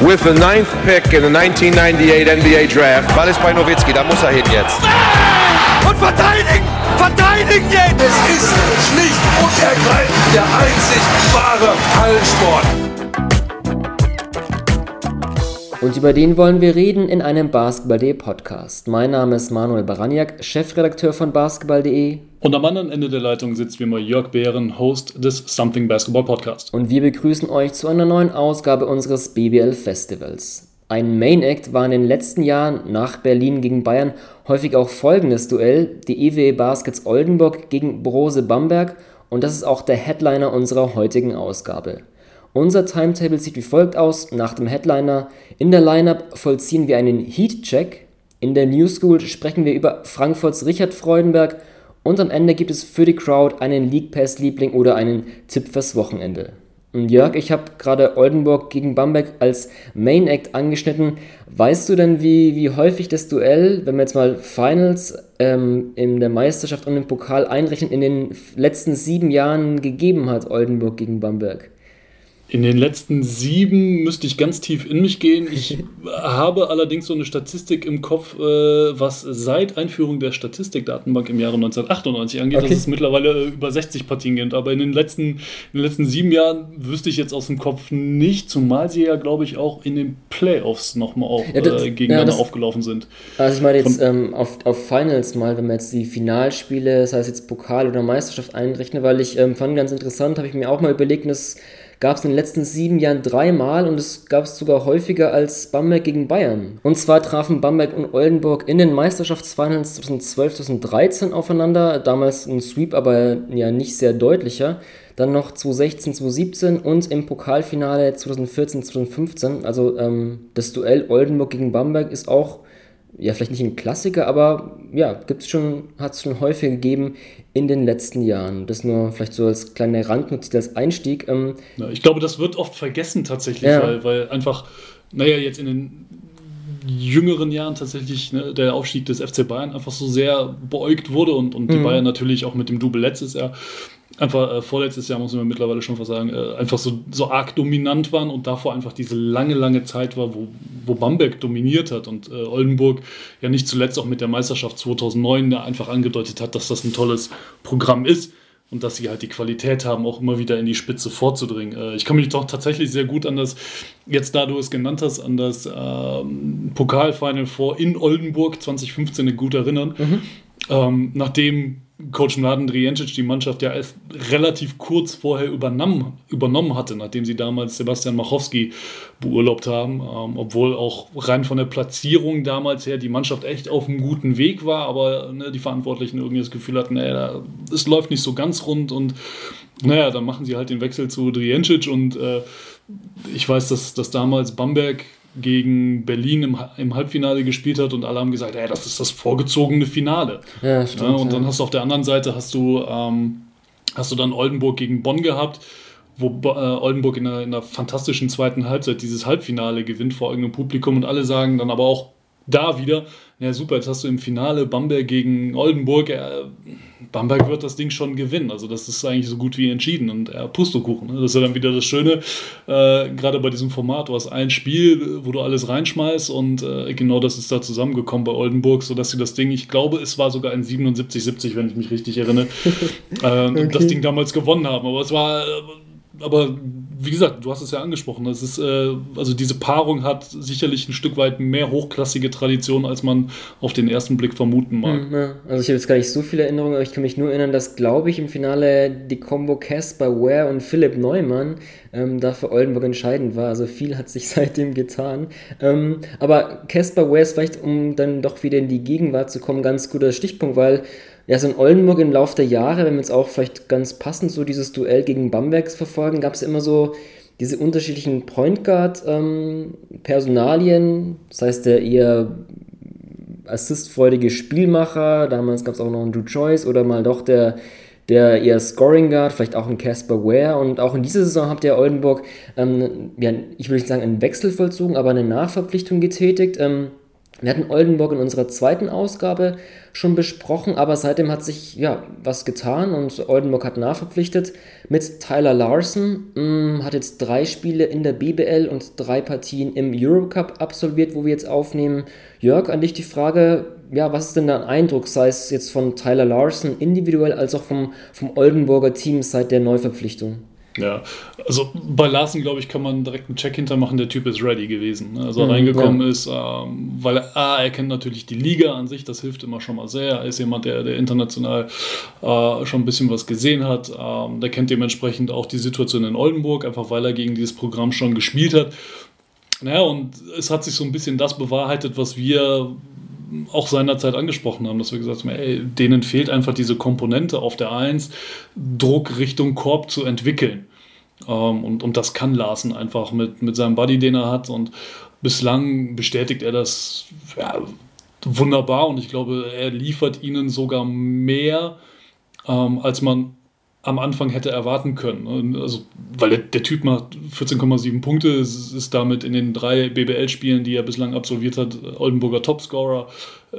with the ninth pick in the 1998 NBA Draft. Ball ist bei Nowitzki, da muss er hin jetzt. Und verteidigen! Verteidigen jetzt! Es ist schlicht und ergreifend der einzig wahre Hallensport. Und über den wollen wir reden in einem Basketball.de Podcast. Mein Name ist Manuel Baraniak, Chefredakteur von Basketball.de. Und am anderen Ende der Leitung sitzt wie immer Jörg Behren, Host des Something Basketball Podcast. Und wir begrüßen euch zu einer neuen Ausgabe unseres BBL Festivals. Ein Main Act war in den letzten Jahren nach Berlin gegen Bayern häufig auch folgendes Duell: die EWE Baskets Oldenburg gegen Brose Bamberg. Und das ist auch der Headliner unserer heutigen Ausgabe. Unser Timetable sieht wie folgt aus. Nach dem Headliner in der Lineup vollziehen wir einen Heat-Check. In der New School sprechen wir über Frankfurts Richard Freudenberg. Und am Ende gibt es für die Crowd einen League Pass-Liebling oder einen Tipp fürs Wochenende. Und Jörg, ich habe gerade Oldenburg gegen Bamberg als Main Act angeschnitten. Weißt du denn, wie, wie häufig das Duell, wenn wir jetzt mal Finals ähm, in der Meisterschaft und im Pokal einrechnen, in den letzten sieben Jahren gegeben hat, Oldenburg gegen Bamberg? In den letzten sieben müsste ich ganz tief in mich gehen. Ich habe allerdings so eine Statistik im Kopf, äh, was seit Einführung der Statistikdatenbank im Jahre 1998 angeht, okay. dass es mittlerweile äh, über 60 Partien gibt. Aber in den, letzten, in den letzten sieben Jahren wüsste ich jetzt aus dem Kopf nicht, zumal sie ja, glaube ich, auch in den Playoffs nochmal auch ja, das, äh, gegeneinander ja, das, aufgelaufen sind. Also ich meine jetzt ähm, auf, auf Finals mal, wenn man jetzt die Finalspiele, das heißt jetzt Pokal oder Meisterschaft einrechnet, weil ich ähm, fand ganz interessant, habe ich mir auch mal überlegt, dass gab es in den letzten sieben Jahren dreimal und es gab es sogar häufiger als Bamberg gegen Bayern. Und zwar trafen Bamberg und Oldenburg in den Meisterschaftsfinals 2012, 2013 aufeinander. Damals ein Sweep, aber ja nicht sehr deutlicher. Dann noch 2016, 2017 und im Pokalfinale 2014, 2015. Also ähm, das Duell Oldenburg gegen Bamberg ist auch ja, vielleicht nicht ein Klassiker, aber ja, gibt's schon, hat es schon häufig gegeben in den letzten Jahren. Das nur vielleicht so als kleine Randnotiz, als Einstieg. Ähm, ja, ich glaube, das wird oft vergessen tatsächlich, ja. weil, weil einfach, naja, jetzt in den jüngeren Jahren tatsächlich ne, der Aufstieg des FC Bayern einfach so sehr beäugt wurde und, und die mhm. Bayern natürlich auch mit dem Double letztes Jahr einfach äh, vorletztes Jahr, muss man mittlerweile schon fast sagen, äh, einfach so, so arg dominant waren und davor einfach diese lange, lange Zeit war, wo, wo Bamberg dominiert hat und äh, Oldenburg ja nicht zuletzt auch mit der Meisterschaft 2009 ja einfach angedeutet hat, dass das ein tolles Programm ist und dass sie halt die Qualität haben, auch immer wieder in die Spitze vorzudringen. Äh, ich kann mich doch tatsächlich sehr gut an das, jetzt da du es genannt hast, an das ähm, Pokalfinal vor in Oldenburg 2015 gut erinnern. Mhm. Ähm, nachdem Coach Mladen Drijancic die Mannschaft ja erst relativ kurz vorher übernommen, übernommen hatte, nachdem sie damals Sebastian Machowski beurlaubt haben, ähm, obwohl auch rein von der Platzierung damals her die Mannschaft echt auf einem guten Weg war, aber ne, die Verantwortlichen irgendwie das Gefühl hatten, naja, es läuft nicht so ganz rund und naja, dann machen sie halt den Wechsel zu Drijancic und äh, ich weiß, dass, dass damals Bamberg gegen Berlin im, im Halbfinale gespielt hat und alle haben gesagt, hey, das ist das vorgezogene Finale. Ja, stimmt, ja, und dann hast du auf der anderen Seite hast du, ähm, hast du dann Oldenburg gegen Bonn gehabt, wo äh, Oldenburg in einer, in einer fantastischen zweiten Halbzeit dieses Halbfinale gewinnt vor irgendeinem Publikum und alle sagen dann aber auch da wieder, ja super, jetzt hast du im Finale Bamberg gegen Oldenburg. Äh, Bamberg wird das Ding schon gewinnen. Also das ist eigentlich so gut wie entschieden. Und äh, Pustekuchen. Ne? Das ist ja dann wieder das Schöne, äh, gerade bei diesem Format. Du hast ein Spiel, wo du alles reinschmeißt und äh, genau das ist da zusammengekommen bei Oldenburg, sodass sie das Ding, ich glaube, es war sogar ein 77-70, wenn ich mich richtig erinnere, äh, okay. das Ding damals gewonnen haben. Aber es war äh, aber wie gesagt, du hast es ja angesprochen. Das ist, äh, also diese Paarung hat sicherlich ein Stück weit mehr hochklassige Tradition, als man auf den ersten Blick vermuten mag. Hm. Also ich habe jetzt gar nicht so viele Erinnerungen, aber ich kann mich nur erinnern, dass, glaube ich, im Finale die Combo Casper Ware und Philipp Neumann ähm, da für Oldenburg entscheidend war. Also viel hat sich seitdem getan. Ähm, aber Casper Ware ist vielleicht, um dann doch wieder in die Gegenwart zu kommen, ganz guter Stichpunkt, weil ja, so in Oldenburg im Laufe der Jahre, wenn wir jetzt auch vielleicht ganz passend so dieses Duell gegen Bambergs verfolgen, gab es immer so diese unterschiedlichen Point Guard ähm, das heißt der eher assistfreudige Spielmacher, damals gab es auch noch einen Drew Choice oder mal doch der, der eher Scoring Guard, vielleicht auch ein Casper Ware. Und auch in dieser Saison habt ihr Oldenburg, ähm, ja, ich will nicht sagen einen Wechsel vollzogen, aber eine Nachverpflichtung getätigt. Ähm, Wir hatten Oldenburg in unserer zweiten Ausgabe schon besprochen, aber seitdem hat sich ja was getan und Oldenburg hat nachverpflichtet mit Tyler Larson, mh, mm, hat jetzt drei Spiele in der BBL und drei Partien im Eurocup absolviert, wo wir jetzt aufnehmen. Jörg, an dich die Frage, ja, was ist denn dein Eindruck, sei es jetzt von Tyler Larson individuell als auch vom, vom Oldenburger Team seit der Neuverpflichtung? Ja, also bei Larsen, glaube ich, kann man direkt einen Check hintermachen. Der Typ ist ready gewesen. Ne? Also mhm, reingekommen ja. ist, ähm, weil er, A, er kennt natürlich die Liga an sich, das hilft immer schon mal sehr. Er ist jemand, der, der international äh, schon ein bisschen was gesehen hat. Ähm, der kennt dementsprechend auch die Situation in Oldenburg, einfach weil er gegen dieses Programm schon gespielt hat. Naja, und es hat sich so ein bisschen das bewahrheitet, was wir auch seinerzeit angesprochen haben, dass wir gesagt haben, ey, denen fehlt einfach diese Komponente auf der 1, Druck Richtung Korb zu entwickeln. Ähm, und, und das kann Larsen einfach mit, mit seinem Buddy, den er hat. Und bislang bestätigt er das ja, wunderbar und ich glaube, er liefert ihnen sogar mehr, ähm, als man am Anfang hätte erwarten können. Also, weil der, der Typ macht 14,7 Punkte, ist, ist, damit in den drei BBL-Spielen, die er bislang absolviert hat, Oldenburger Topscorer, äh,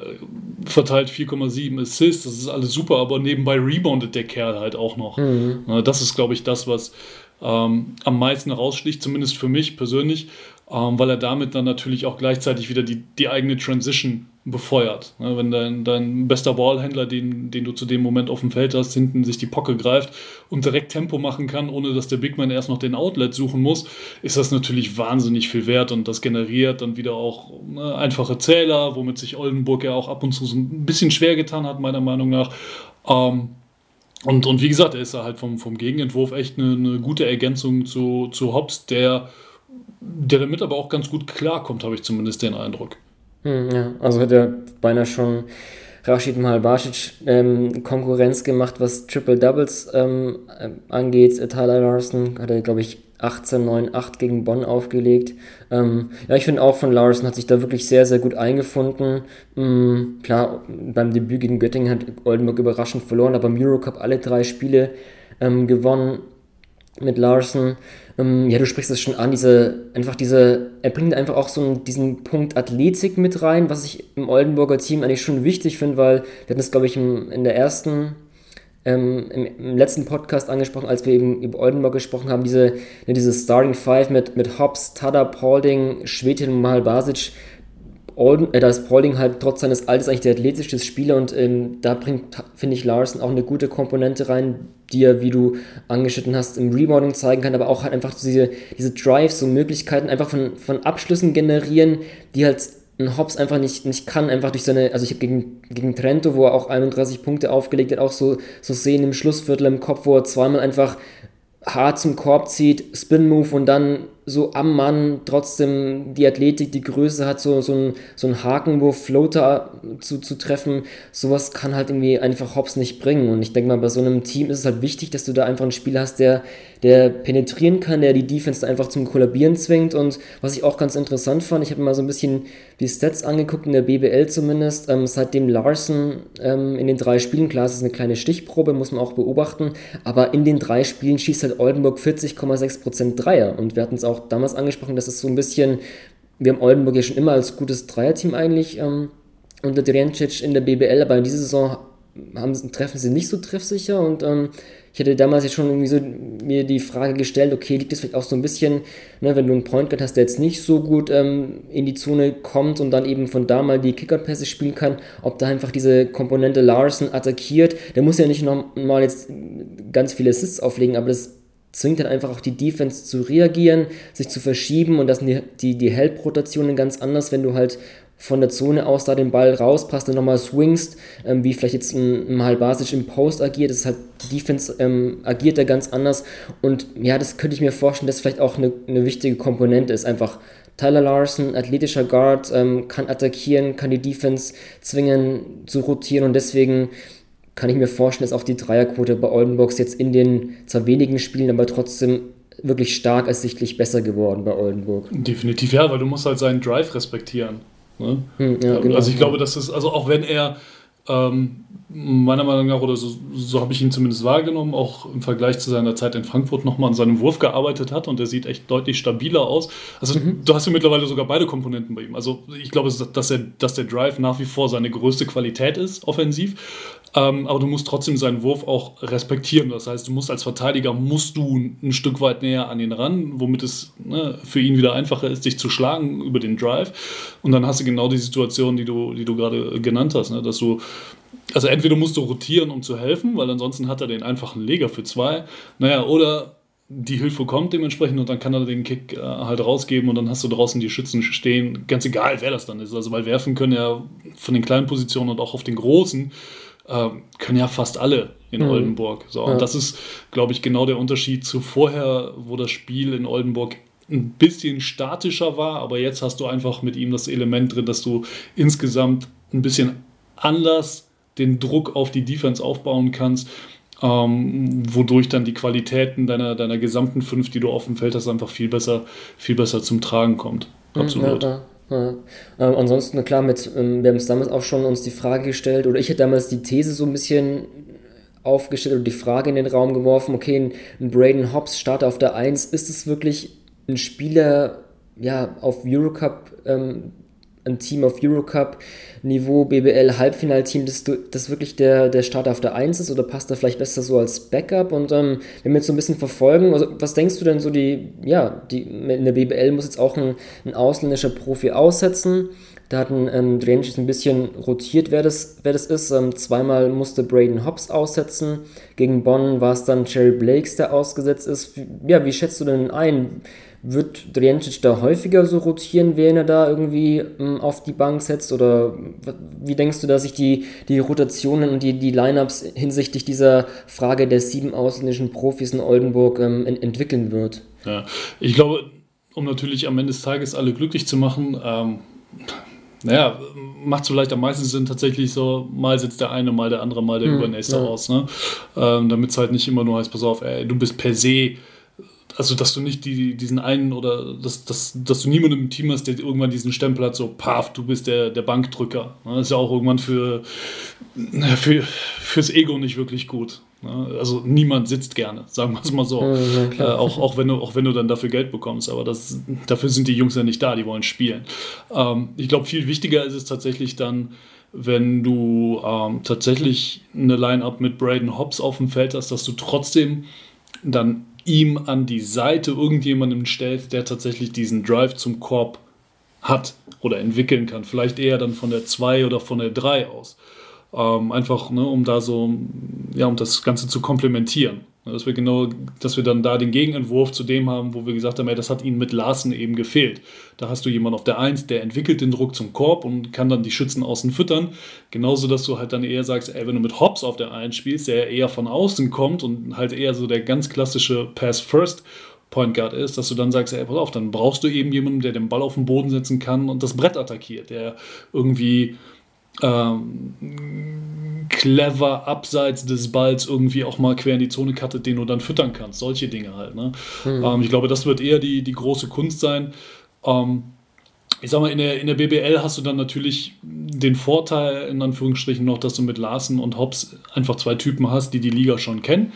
verteilt 4,7 Assists, das ist alles super, aber nebenbei reboundet der Kerl halt auch noch. Mhm. Das ist, glaube ich, das, was ähm, am meisten raussticht, zumindest für mich persönlich, ähm, weil er damit dann natürlich auch gleichzeitig wieder die, die eigene Transition befeuert. Ne, wenn dein, dein bester Ballhändler, den, den du zu dem Moment auf dem Feld hast, hinten sich die Pocke greift und direkt Tempo machen kann, ohne dass der Bigman erst noch den Outlet suchen muss, ist das natürlich wahnsinnig viel wert und das generiert dann wieder auch ne, einfache Zähler, womit sich Oldenburg ja auch ab und zu so ein bisschen schwer getan hat, meiner Meinung nach. Ähm, und, und wie gesagt, er ist halt vom, vom Gegenentwurf echt eine, eine gute Ergänzung zu, zu Hobbs, der, der damit aber auch ganz gut klarkommt, habe ich zumindest den Eindruck. Hm, ja, also hat er beinahe schon Rashid Mahalbasic ähm, Konkurrenz gemacht, was Triple Doubles ähm, äh, angeht. Tyler Larson hat er, glaube ich, 18, 9, 8 gegen Bonn aufgelegt. Ähm, ja, ich finde auch von Larson hat sich da wirklich sehr, sehr gut eingefunden. Mhm, klar, beim Debüt gegen Göttingen hat Oldenburg überraschend verloren, aber im Eurocup alle drei Spiele ähm, gewonnen mit Larson. Ähm, ja, du sprichst es schon an, diese, einfach diese, er bringt einfach auch so einen, diesen Punkt Athletik mit rein, was ich im Oldenburger Team eigentlich schon wichtig finde, weil wir hatten das, glaube ich, im, in der ersten ähm, im, im, letzten Podcast angesprochen, als wir eben über Oldenburg gesprochen haben, diese, ne, diese Starting Five mit, mit Hobbs, Tada, Paulding, Schwedin und Mahalbasic. Olden, äh, da ist Paulding halt trotz seines Alters eigentlich der athletischste Spieler und ähm, da bringt, finde ich, Larsen auch eine gute Komponente rein, die er, wie du angeschnitten hast, im Rebounding zeigen kann, aber auch halt einfach diese, diese Drives, so Möglichkeiten einfach von, von Abschlüssen generieren, die halt ein Hobbs einfach nicht, nicht kann, einfach durch seine, also ich habe gegen, gegen Trento, wo er auch 31 Punkte aufgelegt hat, auch so, so sehen im Schlussviertel im Kopf, wo er zweimal einfach hart zum Korb zieht, Spin-Move und dann so am Mann trotzdem die Athletik, die Größe hat, so, so, ein, so ein Hakenwurf, Floater zu, zu treffen, sowas kann halt irgendwie einfach Hobbs nicht bringen. Und ich denke mal, bei so einem Team ist es halt wichtig, dass du da einfach einen Spieler hast, der, der penetrieren kann, der die Defense einfach zum Kollabieren zwingt. Und was ich auch ganz interessant fand, ich habe mir mal so ein bisschen die Stats angeguckt, in der BBL zumindest, ähm, seitdem Larson ähm, in den drei Spielen, klar, es ist eine kleine Stichprobe, muss man auch beobachten, aber in den drei Spielen schießt halt Oldenburg 40,6% Dreier. Und wir hatten es auch auch damals angesprochen, dass es so ein bisschen, wir haben Oldenburg ja schon immer als gutes Dreierteam eigentlich ähm, unter Drijancic in der BBL, aber in dieser Saison haben, treffen sie nicht so treffsicher und ähm, ich hätte damals jetzt schon irgendwie so mir die Frage gestellt, okay, liegt es vielleicht auch so ein bisschen, ne, wenn du einen Point Guard hast, der jetzt nicht so gut ähm, in die Zone kommt und dann eben von da mal die Kicker-Pässe spielen kann, ob da einfach diese Komponente Larson attackiert. Der muss ja nicht nochmal jetzt ganz viele Assists auflegen, aber das zwingt dann einfach auch die Defense zu reagieren, sich zu verschieben und das sind die, die, die Help-Rotationen ganz anders, wenn du halt von der Zone aus da den Ball rauspasst und nochmal swingst, ähm, wie vielleicht jetzt ein Basic im Post agiert, das ist halt, die Defense ähm, agiert da ganz anders. Und ja, das könnte ich mir vorstellen, dass vielleicht auch eine, eine wichtige Komponente ist, einfach Tyler Larson, athletischer Guard, ähm, kann attackieren, kann die Defense zwingen zu rotieren und deswegen kann ich mir vorstellen, dass auch die Dreierquote bei Oldenburgs jetzt in den zwar wenigen Spielen, aber trotzdem wirklich stark ersichtlich besser geworden bei Oldenburg. Definitiv, ja, weil du musst halt seinen Drive respektieren. Ne? Hm, ja, genau, also ich glaube, dass es, also auch wenn er Ähm, meiner Meinung nach, oder so, so habe ich ihn zumindest wahrgenommen, auch im Vergleich zu seiner Zeit in Frankfurt nochmal an seinem Wurf gearbeitet hat und der sieht echt deutlich stabiler aus. Also mhm. du hast ja mittlerweile sogar beide Komponenten bei ihm. Also ich glaube, dass, er, dass der Drive nach wie vor seine größte Qualität ist, offensiv. Ähm, aber du musst trotzdem seinen Wurf auch respektieren. Das heißt, du musst als Verteidiger musst du ein Stück weit näher an ihn ran, womit es ne, für ihn wieder einfacher ist, dich zu schlagen über den Drive. Und dann hast du genau die Situation, die du, die du gerade genannt hast, ne, dass du also entweder musst du rotieren, um zu helfen, weil ansonsten hat er den einfachen Leger für zwei. Naja, oder die Hilfe kommt dementsprechend und dann kann er den Kick äh, halt rausgeben und dann hast du draußen die Schützen stehen. Ganz egal, wer das dann ist. Also weil werfen können ja von den kleinen Positionen und auch auf den großen äh, können ja fast alle in mhm. Oldenburg. So, ja. Und das ist, glaube ich, genau der Unterschied zu vorher, wo das Spiel in Oldenburg ein bisschen statischer war, aber jetzt hast du einfach mit ihm das Element drin, dass du insgesamt ein bisschen anders den Druck auf die Defense aufbauen kannst, ähm, wodurch dann die Qualitäten deiner, deiner gesamten fünf, die du auf dem Feld hast, einfach viel besser, viel besser zum Tragen kommt. Hm, Absolut. Ja, ja, ja. Ähm, ansonsten, klar, mit, ähm, wir haben es damals auch schon uns die Frage gestellt, oder ich hätte damals die These so ein bisschen aufgestellt oder die Frage in den Raum geworfen, okay, ein Braden Hobbs Starter auf der 1, ist es wirklich ein Spieler ja, auf Eurocup ähm, ein Team auf Eurocup-Niveau, BBL, Halbfinalteam, dass das wirklich der, der Starter auf der 1 ist oder passt er vielleicht besser so als Backup? Und ähm, wenn wir jetzt so ein bisschen verfolgen, also was denkst du denn so, die, ja, die, in der BBL muss jetzt auch ein, ein ausländischer Profi aussetzen. Da hat ein ähm, Drainage ein bisschen rotiert, wer das, wer das ist. Ähm, zweimal musste Braden Hobbs aussetzen. Gegen Bonn war es dann Jerry Blakes, der ausgesetzt ist. Ja, wie schätzt du denn ein? Wird Drijancic da häufiger so rotieren, wenn er da irgendwie ähm, auf die Bank setzt? Oder wie denkst du, dass sich die, die Rotationen und die, die Lineups hinsichtlich dieser Frage der sieben ausländischen Profis in Oldenburg ähm, ent entwickeln wird? Ja, ich glaube, um natürlich am Ende des Tages alle glücklich zu machen, ähm, naja, macht es vielleicht am meisten Sinn, tatsächlich so, mal sitzt der eine, mal der andere, mal der hm, übernächste ja. aus. Ne? Ähm, Damit es halt nicht immer nur heißt, pass auf, ey, du bist per se also dass du nicht die, diesen einen oder dass, dass, dass du niemanden im Team hast, der irgendwann diesen Stempel hat, so paf, du bist der, der Bankdrücker. Das ist ja auch irgendwann für, für, fürs Ego nicht wirklich gut. Also niemand sitzt gerne, sagen wir es mal so. Ja, äh, auch, auch, wenn du, auch wenn du dann dafür Geld bekommst. Aber das, dafür sind die Jungs ja nicht da, die wollen spielen. Ähm, ich glaube, viel wichtiger ist es tatsächlich dann, wenn du ähm, tatsächlich eine Line-Up mit Braden Hobbs auf dem Feld hast, dass du trotzdem dann ihm an die Seite irgendjemandem stellst, der tatsächlich diesen Drive zum Korb hat oder entwickeln kann. Vielleicht eher dann von der 2 oder von der 3 aus. Ähm, einfach, ne, um da so, ja, um das Ganze zu komplementieren. Dass wir genau, dass wir dann da den Gegenentwurf zu dem haben, wo wir gesagt haben, ey, das hat ihnen mit Larsen eben gefehlt. Da hast du jemanden auf der 1, der entwickelt den Druck zum Korb und kann dann die Schützen außen füttern. Genauso, dass du halt dann eher sagst, ey, wenn du mit Hobbs auf der 1 spielst, der eher von außen kommt und halt eher so der ganz klassische Pass-First Point Guard ist, dass du dann sagst, ey, pass auf, dann brauchst du eben jemanden, der den Ball auf den Boden setzen kann und das Brett attackiert, der irgendwie ähm, clever abseits des Balls irgendwie auch mal quer in die Zone cuttet, den du dann füttern kannst. Solche Dinge halt. Ne? Mhm. Ähm, ich glaube, das wird eher die, die große Kunst sein. Ähm, ich sag mal, in der, in der BBL hast du dann natürlich den Vorteil, in Anführungsstrichen noch, dass du mit Larsen und Hobbs einfach zwei Typen hast, die die Liga schon kennen,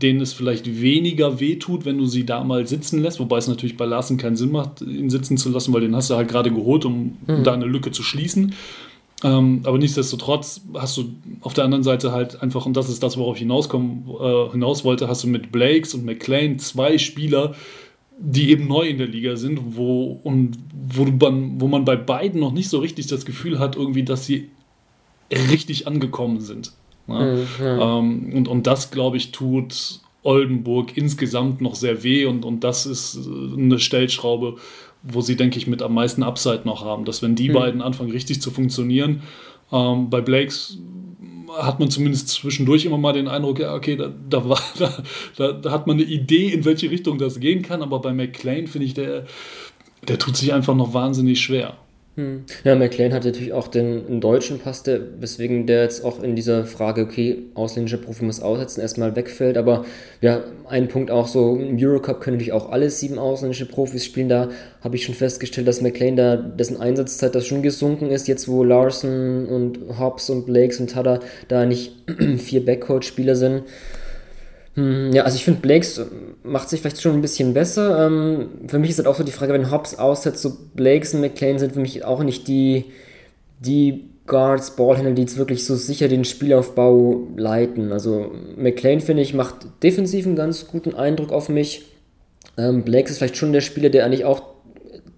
denen es vielleicht weniger wehtut, wenn du sie da mal sitzen lässt, wobei es natürlich bei Larsen keinen Sinn macht, ihn sitzen zu lassen, weil den hast du halt gerade geholt, um mhm. da eine Lücke zu schließen. Ähm, aber nichtsdestotrotz hast du auf der anderen Seite halt einfach, und das ist das, worauf ich hinauskommen, äh, hinaus wollte, hast du mit Blakes und McLean zwei Spieler, die eben neu in der Liga sind, wo, und wo, man, wo man bei beiden noch nicht so richtig das Gefühl hat, irgendwie, dass sie richtig angekommen sind. Ne? Mhm. Ähm, und, und das, glaube ich, tut Oldenburg insgesamt noch sehr weh und, und das ist eine Stellschraube, wo sie, denke ich, mit am meisten Upside noch haben. Dass wenn die mhm. beiden anfangen richtig zu funktionieren, ähm, bei Blakes hat man zumindest zwischendurch immer mal den Eindruck, ja, okay, da, da, war, da, da, hat man eine Idee, in welche Richtung das gehen kann, aber bei McLean finde ich, der, der tut sich einfach noch wahnsinnig schwer. Hm. Ja, McLean hat natürlich auch den, deutschen Pass, der, weswegen der jetzt auch in dieser Frage, okay, ausländischer Profi muss aussetzen, erstmal wegfällt. Aber ja, ein Punkt auch so, im Eurocup können natürlich auch alle sieben ausländische Profis spielen. Da habe ich schon festgestellt, dass McLean da, dessen Einsatzzeit das schon gesunken ist, jetzt wo Larson und Hobbs und Blakes und Tada da nicht vier Backcourt-Spieler sind. Hm, ja, also ich finde, Blakes äh, macht sich vielleicht schon ein bisschen besser. Ähm, für mich ist halt auch so die Frage, wenn Hobbs aussetzt, so Blakes und McLean sind für mich auch nicht die, die Guards, Ballhändler, die jetzt wirklich so sicher den Spielaufbau leiten. Also McLean, finde ich, macht defensiv einen ganz guten Eindruck auf mich. Ähm, Blakes ist vielleicht schon der Spieler, der eigentlich auch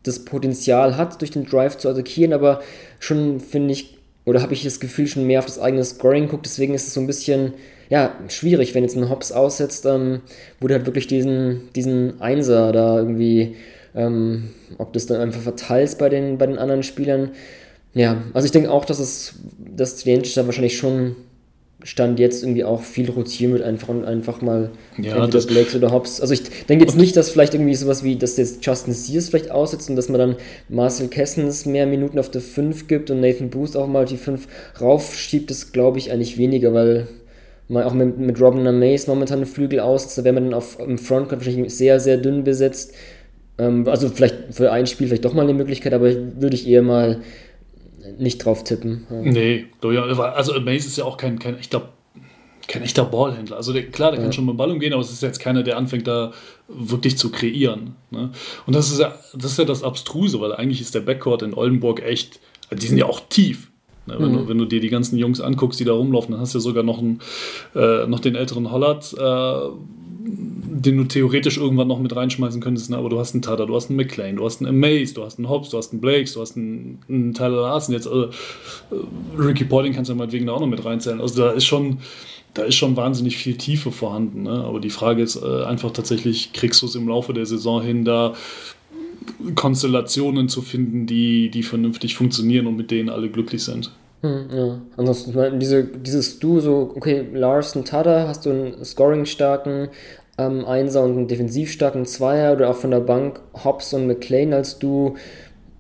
das Potenzial hat, durch den Drive zu attackieren, aber schon, finde ich, oder habe ich das Gefühl, schon mehr auf das eigene Scoring guckt. Deswegen ist es so ein bisschen ja, schwierig, wenn jetzt ein Hobbs aussetzt, ähm, wo du halt wirklich diesen, diesen Einser da irgendwie, ähm, ob das dann einfach verteilst bei den, bei den anderen Spielern. Ja, also ich denke auch, dass es, dass Trientsch da wahrscheinlich schon Stand jetzt irgendwie auch viel rotieren wird, einfach und einfach mal ja, das Blakes oder Hobbs. Also ich denke jetzt nicht, dass vielleicht irgendwie sowas wie, dass jetzt Justin Sears vielleicht aussetzt und dass man dann Marcel Kessens mehr Minuten auf der 5 gibt und Nathan Booth auch mal die 5 raufschiebt, das glaube ich eigentlich weniger, weil mal auch mit, mit Robin Mays momentan einen Flügel aus, da wäre man dann auf, im Frontcourt wahrscheinlich sehr, sehr dünn besetzt. Ähm, also vielleicht für ein Spiel vielleicht doch mal eine Möglichkeit, aber würde ich eher mal nicht drauf tippen. Ja. Nee, also Mays ist ja auch kein, kein echter kein echter Ballhändler. Also der, klar, der ja. kann schon mit dem Ball umgehen, aber es ist jetzt keiner, der anfängt da wirklich zu kreieren. Ne? Und das ist ja das ist ja das Abstruse, weil eigentlich ist der Backcourt in Oldenburg echt, die sind ja auch tief. Ne, wenn, mhm. du, wenn, du, dir die ganzen Jungs anguckst, die da rumlaufen, dann hast du ja sogar noch, einen, äh, noch den älteren Hollard, äh, den du theoretisch irgendwann noch mit reinschmeißen könntest. Ne? Aber du hast einen Tada, du hast einen McLean, du hast einen Amaze, du hast einen Hobbs, du hast einen Blakes, du hast einen, einen Tyler Larsen. Jetzt äh, Ricky Paulding kannst du ja meinetwegen da auch noch mit reinzählen. Also da ist schon da ist schon wahnsinnig viel Tiefe vorhanden. Ne? Aber die Frage ist äh, einfach tatsächlich, kriegst du es im Laufe der Saison hin, da Konstellationen zu finden, die, die vernünftig funktionieren und mit denen alle glücklich sind. Hm, ja, ansonsten, ich meine, diese, dieses Du, so, okay, Larsen, Tada, hast du einen scoring-starken ähm, Einser und einen defensiv-starken Zweier oder auch von der Bank Hobbs und McLean als Du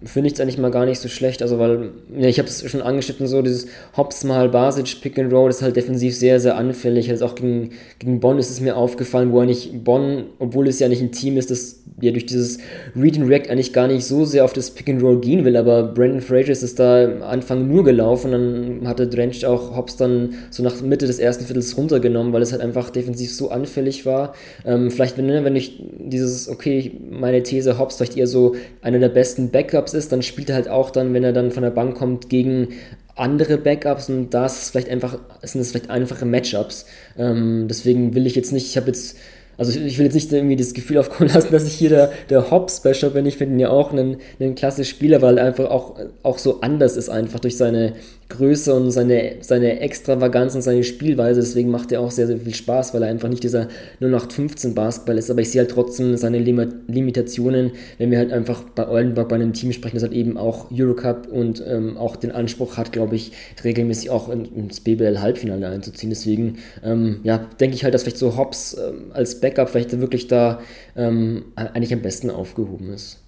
finde ich es eigentlich mal gar nicht so schlecht. Also, weil, ja, ich habe es schon angeschnitten, so dieses Hobbs mal Basic Pick and Roll ist halt defensiv sehr, sehr anfällig. Also auch gegen, gegen Bonn ist es mir aufgefallen, wo eigentlich Bonn, obwohl es ja nicht ein Team ist, das ja durch dieses Read and React eigentlich gar nicht so sehr auf das Pick and Roll gehen will, aber Brandon Fraser ist da am Anfang nur gelaufen. Dann hatte Drench auch Hobbs dann so nach Mitte des ersten Viertels runtergenommen, weil es halt einfach defensiv so anfällig war. Ähm, vielleicht, wenn, wenn ich dieses, okay, meine These, Hobbs vielleicht eher so einer der besten Backups ist, dann spielt er halt auch dann, wenn er dann von der Bank kommt, gegen andere Backups und da ist vielleicht einfach, sind es vielleicht einfache Matchups. Ähm, deswegen will ich jetzt nicht, ich habe jetzt also ich will jetzt nicht irgendwie das Gefühl aufkommen lassen, dass ich hier der, der Hop-Special bin. Ich finde ihn ja auch einen, einen klasse Spieler, weil er einfach auch, auch so anders ist, einfach durch seine Größe und seine, seine Extravaganz und seine Spielweise. Deswegen macht er auch sehr, sehr viel Spaß, weil er einfach nicht dieser 0815 Basketball ist. Aber ich sehe halt trotzdem seine Lim Limitationen, wenn wir halt einfach bei Oldenburg bei einem Team sprechen, das halt eben auch Eurocup und ähm, auch den Anspruch hat, glaube ich, regelmäßig auch ins BBL-Halbfinale einzuziehen. Deswegen, ähm, ja, denke ich halt, dass vielleicht so Hobbs ähm, als Backup vielleicht wirklich da ähm, eigentlich am besten aufgehoben ist.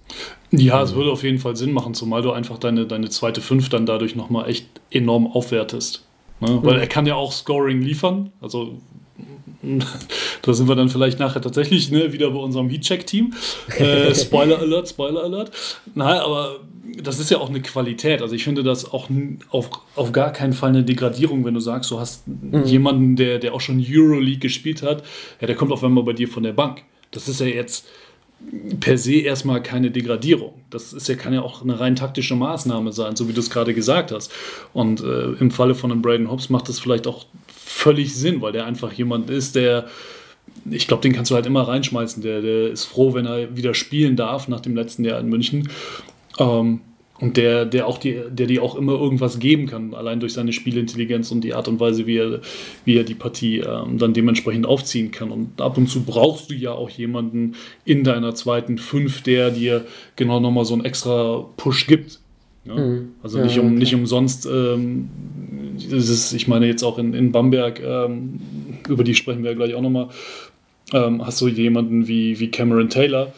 Ja, es würde auf jeden Fall Sinn machen, zumal du einfach deine, deine zweite Fünf dann dadurch nochmal echt enorm aufwertest. Ne? Weil mhm. er kann ja auch Scoring liefern. Also da sind wir dann vielleicht nachher tatsächlich ne, wieder bei unserem Heatcheck-Team. Äh, Spoiler Alert, Spoiler Alert. Nein, aber das ist ja auch eine Qualität. Also ich finde das auch auf, auf gar keinen Fall eine Degradierung, wenn du sagst, du hast mhm. jemanden, der, der auch schon Euroleague gespielt hat, ja, der kommt auf einmal bei dir von der Bank. Das ist ja jetzt per se erstmal keine Degradierung. Das ist ja, kann ja auch eine rein taktische Maßnahme sein, so wie du es gerade gesagt hast. Und äh, im Falle von einem Braden Hobbs macht das vielleicht auch völlig Sinn, weil der einfach jemand ist, der, ich glaube, den kannst du halt immer reinschmeißen. Der, der ist froh, wenn er wieder spielen darf nach dem letzten Jahr in München. Ähm, und der, der auch die, der dir auch immer irgendwas geben kann, allein durch seine Spielintelligenz und die Art und Weise, wie er, wie er die Partie ähm, dann dementsprechend aufziehen kann. Und ab und zu brauchst du ja auch jemanden in deiner zweiten Fünf, der dir genau nochmal so einen extra Push gibt. Ja? Mhm. Also nicht, um, nicht umsonst, ähm, ist, ich meine jetzt auch in, in Bamberg, ähm, über die sprechen wir ja gleich auch nochmal, ähm, hast du jemanden wie, wie Cameron Taylor,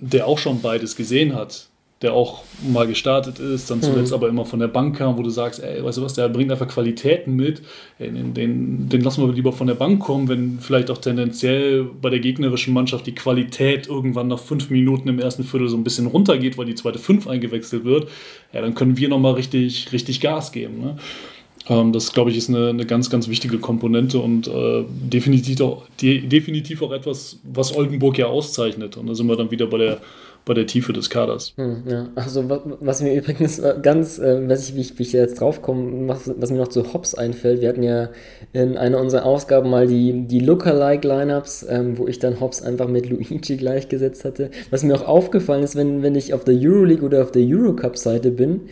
der auch schon beides gesehen hat der auch mal gestartet ist, dann zuletzt mhm. aber immer von der Bank kam, wo du sagst, ey, weißt du was, der bringt einfach Qualitäten mit, ey, den, den, den, lassen wir lieber von der Bank kommen, wenn vielleicht auch tendenziell bei der gegnerischen Mannschaft die Qualität irgendwann nach fünf Minuten im ersten Viertel so ein bisschen runtergeht, weil die zweite Fünf eingewechselt wird, ja, dann können wir nochmal richtig, richtig Gas geben. Ne? Ähm, das, glaube ich, ist eine, eine, ganz, ganz wichtige Komponente und äh, definitiv, auch, die, definitiv auch etwas, was Oldenburg ja auszeichnet. Und da sind wir dann wieder bei der bei der Tiefe des Kaders. Hm, ja. Also was mir übrigens ganz, äh, weiß ich, wie ich, wie ich jetzt draufkomme, was, was, mir noch zu Hops einfällt, wir hatten ja in einer unserer Ausgaben mal die, die Lookalike-Lineups, ähm, wo ich dann Hops einfach mit Luigi gleichgesetzt hatte. Was mir auch aufgefallen ist, wenn, wenn ich auf der Euroleague oder auf der Eurocup-Seite bin,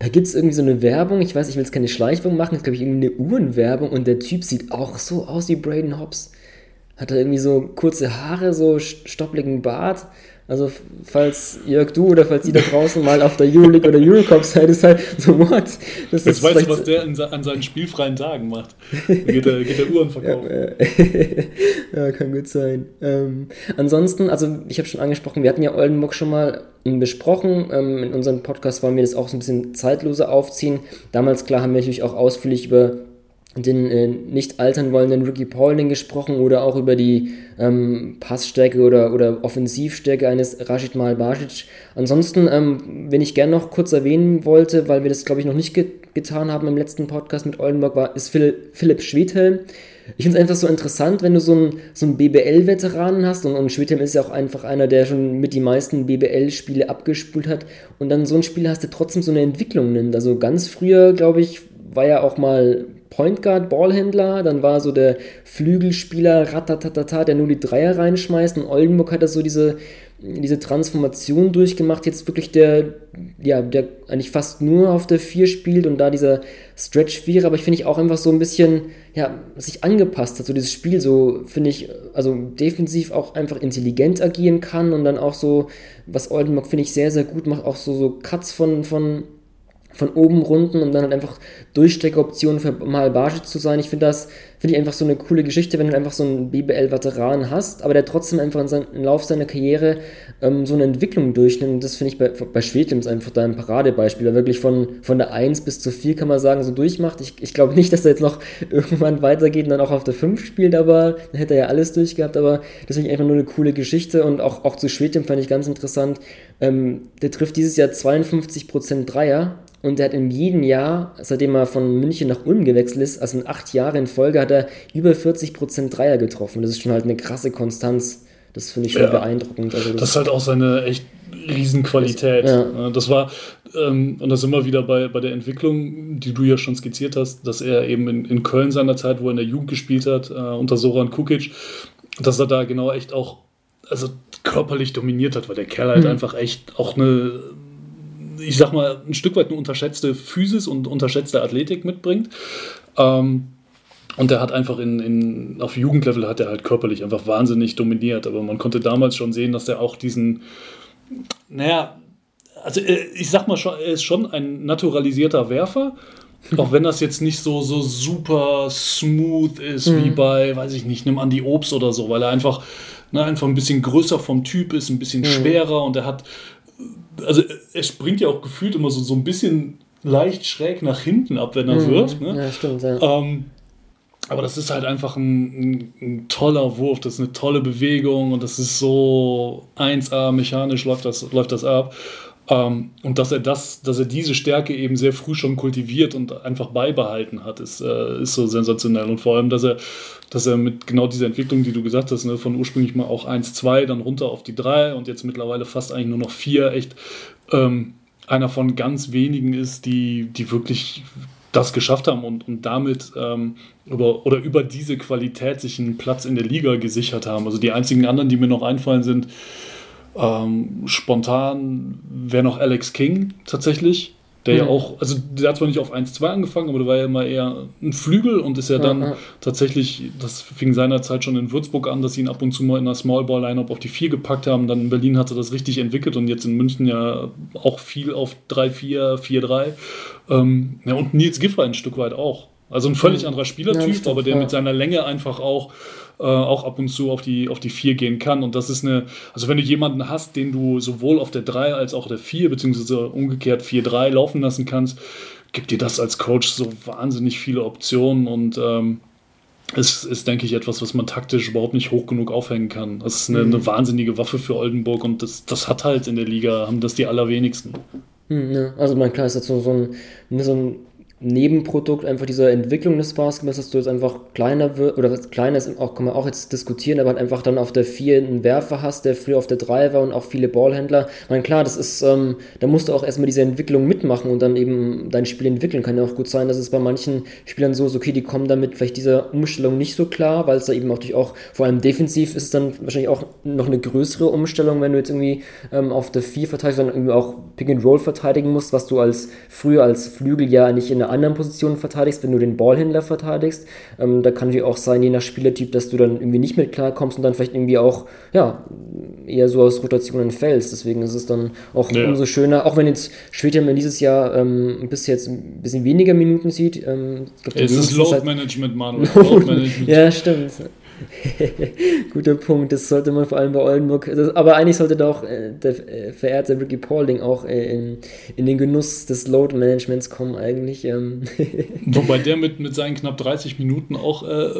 da gibt es irgendwie so eine Werbung, ich weiß, ich will jetzt keine Schleichwerbung machen, ist glaube ich irgendwie eine Uhrenwerbung und der Typ sieht auch so aus wie Braden Hobbs. Hat er irgendwie so kurze Haare, so stoppligen Bart also falls Jörg, du oder falls ihr da draußen mal auf der Euroleague oder Eurocup seid, ist halt so, what? Das Jetzt weißt du, was der in, an seinen spielfreien Tagen macht. Geht der, geht der Uhren verkaufen. Ja, ja, kann gut sein. Ähm, ansonsten, also ich habe schon angesprochen, wir hatten ja Oldenburg schon mal besprochen. Ähm, in unserem Podcast wollen wir das auch so ein bisschen zeitloser aufziehen. Damals, klar, haben wir natürlich auch ausführlich über den äh, nicht altern wollenden Ricky Paulding gesprochen oder auch über die ähm, Passstärke oder, oder Offensivstärke eines Rashid Malbasic. Ansonsten, ähm, wenn ich gerne noch kurz erwähnen wollte, weil wir das glaube ich noch nicht ge getan haben im letzten Podcast mit Oldenburg, war, ist Phil Philipp Schwedhelm. Ich finde es einfach so interessant, wenn du so einen so BBL-Veteranen hast und, und Schwedhelm ist ja auch einfach einer, der schon mit die meisten BBL-Spiele abgespult hat und dann so ein Spiel hast, der trotzdem so eine Entwicklung nimmt. Also ganz früher, glaube ich, war ja auch mal Point Guard, Ballhändler, dann war so der Flügelspieler, ratatatata, der nur die Dreier reinschmeißt. Und Oldenburg hat da so diese, diese Transformation durchgemacht, jetzt wirklich der, ja, der eigentlich fast nur auf der Vier spielt und da dieser Stretch-Vierer, aber ich finde ich auch einfach so ein bisschen, ja, sich angepasst hat, so dieses Spiel so, finde ich, also defensiv auch einfach intelligent agieren kann und dann auch so, was Oldenburg, finde ich, sehr, sehr gut macht, auch so, so Cuts von, von von oben runden und dann halt einfach Durchstreckeoptionen für Malbage zu sein. Ich finde das, finde ich einfach so eine coole Geschichte, wenn du einfach so einen BBL-Veteran hast, aber der trotzdem einfach in seinem, im Lauf seiner Karriere ähm, so eine Entwicklung durchnimmt. Das finde ich bei, bei Schwedlims einfach da ein Paradebeispiel, der wirklich von, von der 1 bis zur 4 kann man sagen, so durchmacht. Ich, ich glaube nicht, dass er jetzt noch irgendwann weitergeht und dann auch auf der 5 spielt, aber dann hätte er ja alles durchgehabt, aber das finde ich einfach nur eine coole Geschichte und auch, auch zu Schwedlim fand ich ganz interessant. Ähm, der trifft dieses Jahr 52% Dreier und er hat in jedem Jahr, seitdem er von München nach Ulm gewechselt ist, also in acht Jahren in Folge, hat er über 40% Dreier getroffen. Das ist schon halt eine krasse Konstanz. Das finde ich schon ja, beeindruckend. Also das, das, ist halt auch seine echt Riesenqualität. Ja. Das war, ähm, und das sind wir wieder bei, bei der Entwicklung, die du ja schon skizziert hast, dass er eben in, in Köln seiner Zeit, wo er in der Jugend gespielt hat, äh, unter Soran Kukic, dass er da genau echt auch also körperlich dominiert hat, weil der Kerl halt mhm. einfach echt auch eine ich sag mal, ein Stück weit eine unterschätzte Physis und unterschätzte Athletik mitbringt. Ähm, und der hat einfach in, in, auf Jugendlevel hat er halt körperlich einfach wahnsinnig dominiert. Aber man konnte damals schon sehen, dass er auch diesen, naja, also äh, ich sag mal schon, er ist schon ein naturalisierter Werfer. Auch wenn das jetzt nicht so, so super smooth ist mhm. wie bei, weiß ich nicht, einem Andy Obst oder so, weil er einfach, ne, einfach ein bisschen größer vom Typ ist, ein bisschen mhm. schwerer und er hat also er springt ja auch gefühlt immer so, so ein bisschen leicht schräg nach hinten ab, wenn er mhm. wirft. Ne? Ja, stimmt. Ja. Ähm, aber das ist halt einfach ein, ein, ein, toller Wurf, das ist eine tolle Bewegung und das ist so 1A mechanisch läuft das, läuft das ab. Ähm, und dass er das, dass er diese Stärke eben sehr früh schon kultiviert und einfach beibehalten hat, ist, äh, ist so sensationell. Und vor allem, dass er, dass er mit genau dieser Entwicklung, die du gesagt hast, ne, von ursprünglich mal auch 1, 2, dann runter auf die 3 und jetzt mittlerweile fast eigentlich nur noch 4, echt ähm, einer von ganz wenigen ist, die, die wirklich das geschafft haben und, und damit ähm, über, oder über diese Qualität sich einen Platz in der Liga gesichert haben. Also die einzigen anderen, die mir noch einfallen, sind ähm, spontan wäre noch Alex King tatsächlich, der mhm. ja auch, also der hat zwar nicht auf 1-2 angefangen, aber der war ja immer eher ein Flügel und ist ja dann mhm. tatsächlich, das fing seinerzeit schon in Würzburg an, dass sie ihn ab und zu mal in einer Smallball-Line-Up auf die 4 gepackt haben. Dann in Berlin hat er das richtig entwickelt und jetzt in München ja auch viel auf 3-4, 4-3. Ähm, ja, und Nils Giffer ein Stück weit auch. Also ein völlig anderer Spielertyp, ja, stimmt, aber der ja. mit seiner Länge einfach auch, äh, auch ab und zu auf die, auf die 4 gehen kann. Und das ist eine, also wenn du jemanden hast, den du sowohl auf der 3 als auch der 4, beziehungsweise umgekehrt 4-3 laufen lassen kannst, gibt dir das als Coach so wahnsinnig viele Optionen und ähm, es ist, denke ich, etwas, was man taktisch überhaupt nicht hoch genug aufhängen kann. Das ist eine, mhm. eine wahnsinnige Waffe für Oldenburg und das, das hat halt in der Liga, haben das die allerwenigsten. Ja. Also, mein klar ist jetzt so, so ein, ne, so ein Nebenprodukt einfach dieser Entwicklung des Basketballs, dass du jetzt einfach kleiner wird, oder kleiner ist, auch, kann man auch jetzt diskutieren, aber halt einfach dann auf der 4 einen Werfer hast, der früher auf der 3 war und auch viele Ballhändler. Ich meine, klar, das ist, ähm, da musst du auch erstmal diese Entwicklung mitmachen und dann eben dein Spiel entwickeln. Kann ja auch gut sein, dass es bei manchen Spielern so ist, okay, die kommen damit vielleicht dieser Umstellung nicht so klar, weil es da eben auch durch auch, vor allem defensiv ist es dann wahrscheinlich auch noch eine größere Umstellung, wenn du jetzt irgendwie ähm, auf der 4 verteidigst, dann irgendwie auch Pick and Roll verteidigen musst, was du als früher als Flügel ja nicht in der anderen Positionen verteidigst, wenn du den Ballhändler verteidigst. Ähm, da kann natürlich auch sein, je nach Spielertyp, dass du dann irgendwie nicht mit klarkommst und dann vielleicht irgendwie auch, ja, eher so aus Rotationen fällst. Deswegen ist es dann auch ja. umso schöner, auch wenn jetzt Schwedheim dieses Jahr ähm, bis jetzt ein bisschen weniger Minuten sieht. Ähm, es ist Load halt Management, Manuel. Load Management. ja, stimmt. Guter Punkt, das sollte man vor allem bei Oldenburg, das, aber eigentlich sollte da auch äh, der äh, verehrte Ricky Paulding auch äh, in, in, den Genuss des Load Managements kommen eigentlich. Ähm. Wobei der mit, mit seinen knapp 30 Minuten auch äh,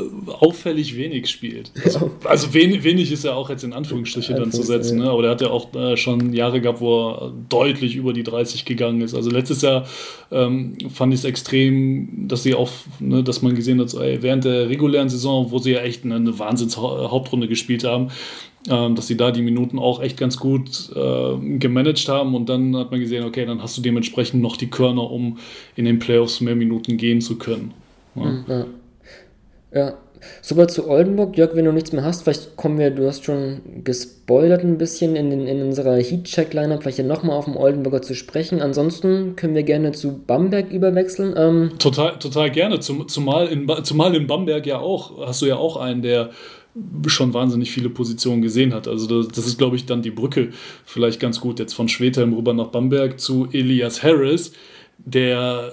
auffällig wenig spielt. Also, also wenig, wenig, ist er auch jetzt in Anführungsstriche dann zu setzen, ne? aber der hat ja auch äh, schon Jahre gehabt, wo er deutlich über die 30 gegangen ist. Also letztes Jahr ähm, fand ich es extrem, dass sie auch, ne, dass man gesehen hat, so, ey, während der regulären Saison, wo sie ja echt eine eine Wahnsinns-Hauptrunde gespielt haben, ähm, dass sie da die Minuten auch echt ganz gut äh, gemanagt haben und dann hat man gesehen, okay, dann hast du dementsprechend noch die Körner, um in den Playoffs mehr Minuten gehen zu können. Ja. Hm, ja. ja. Soweit zu Oldenburg. Jörg, wenn du nichts mehr hast, vielleicht kommen wir, du hast schon gespoilert ein bisschen in, den, in unserer Heat-Check-Lineup, vielleicht ja nochmal auf dem Oldenburger zu sprechen. Ansonsten können wir gerne zu Bamberg überwechseln. Ähm total, total gerne, Zum, zumal, in, zumal in Bamberg ja auch, hast du ja auch einen, der schon wahnsinnig viele Positionen gesehen hat. Also das, das ist, glaube ich, dann die Brücke vielleicht ganz gut jetzt von Schwedheim rüber nach Bamberg zu Elias Harris, der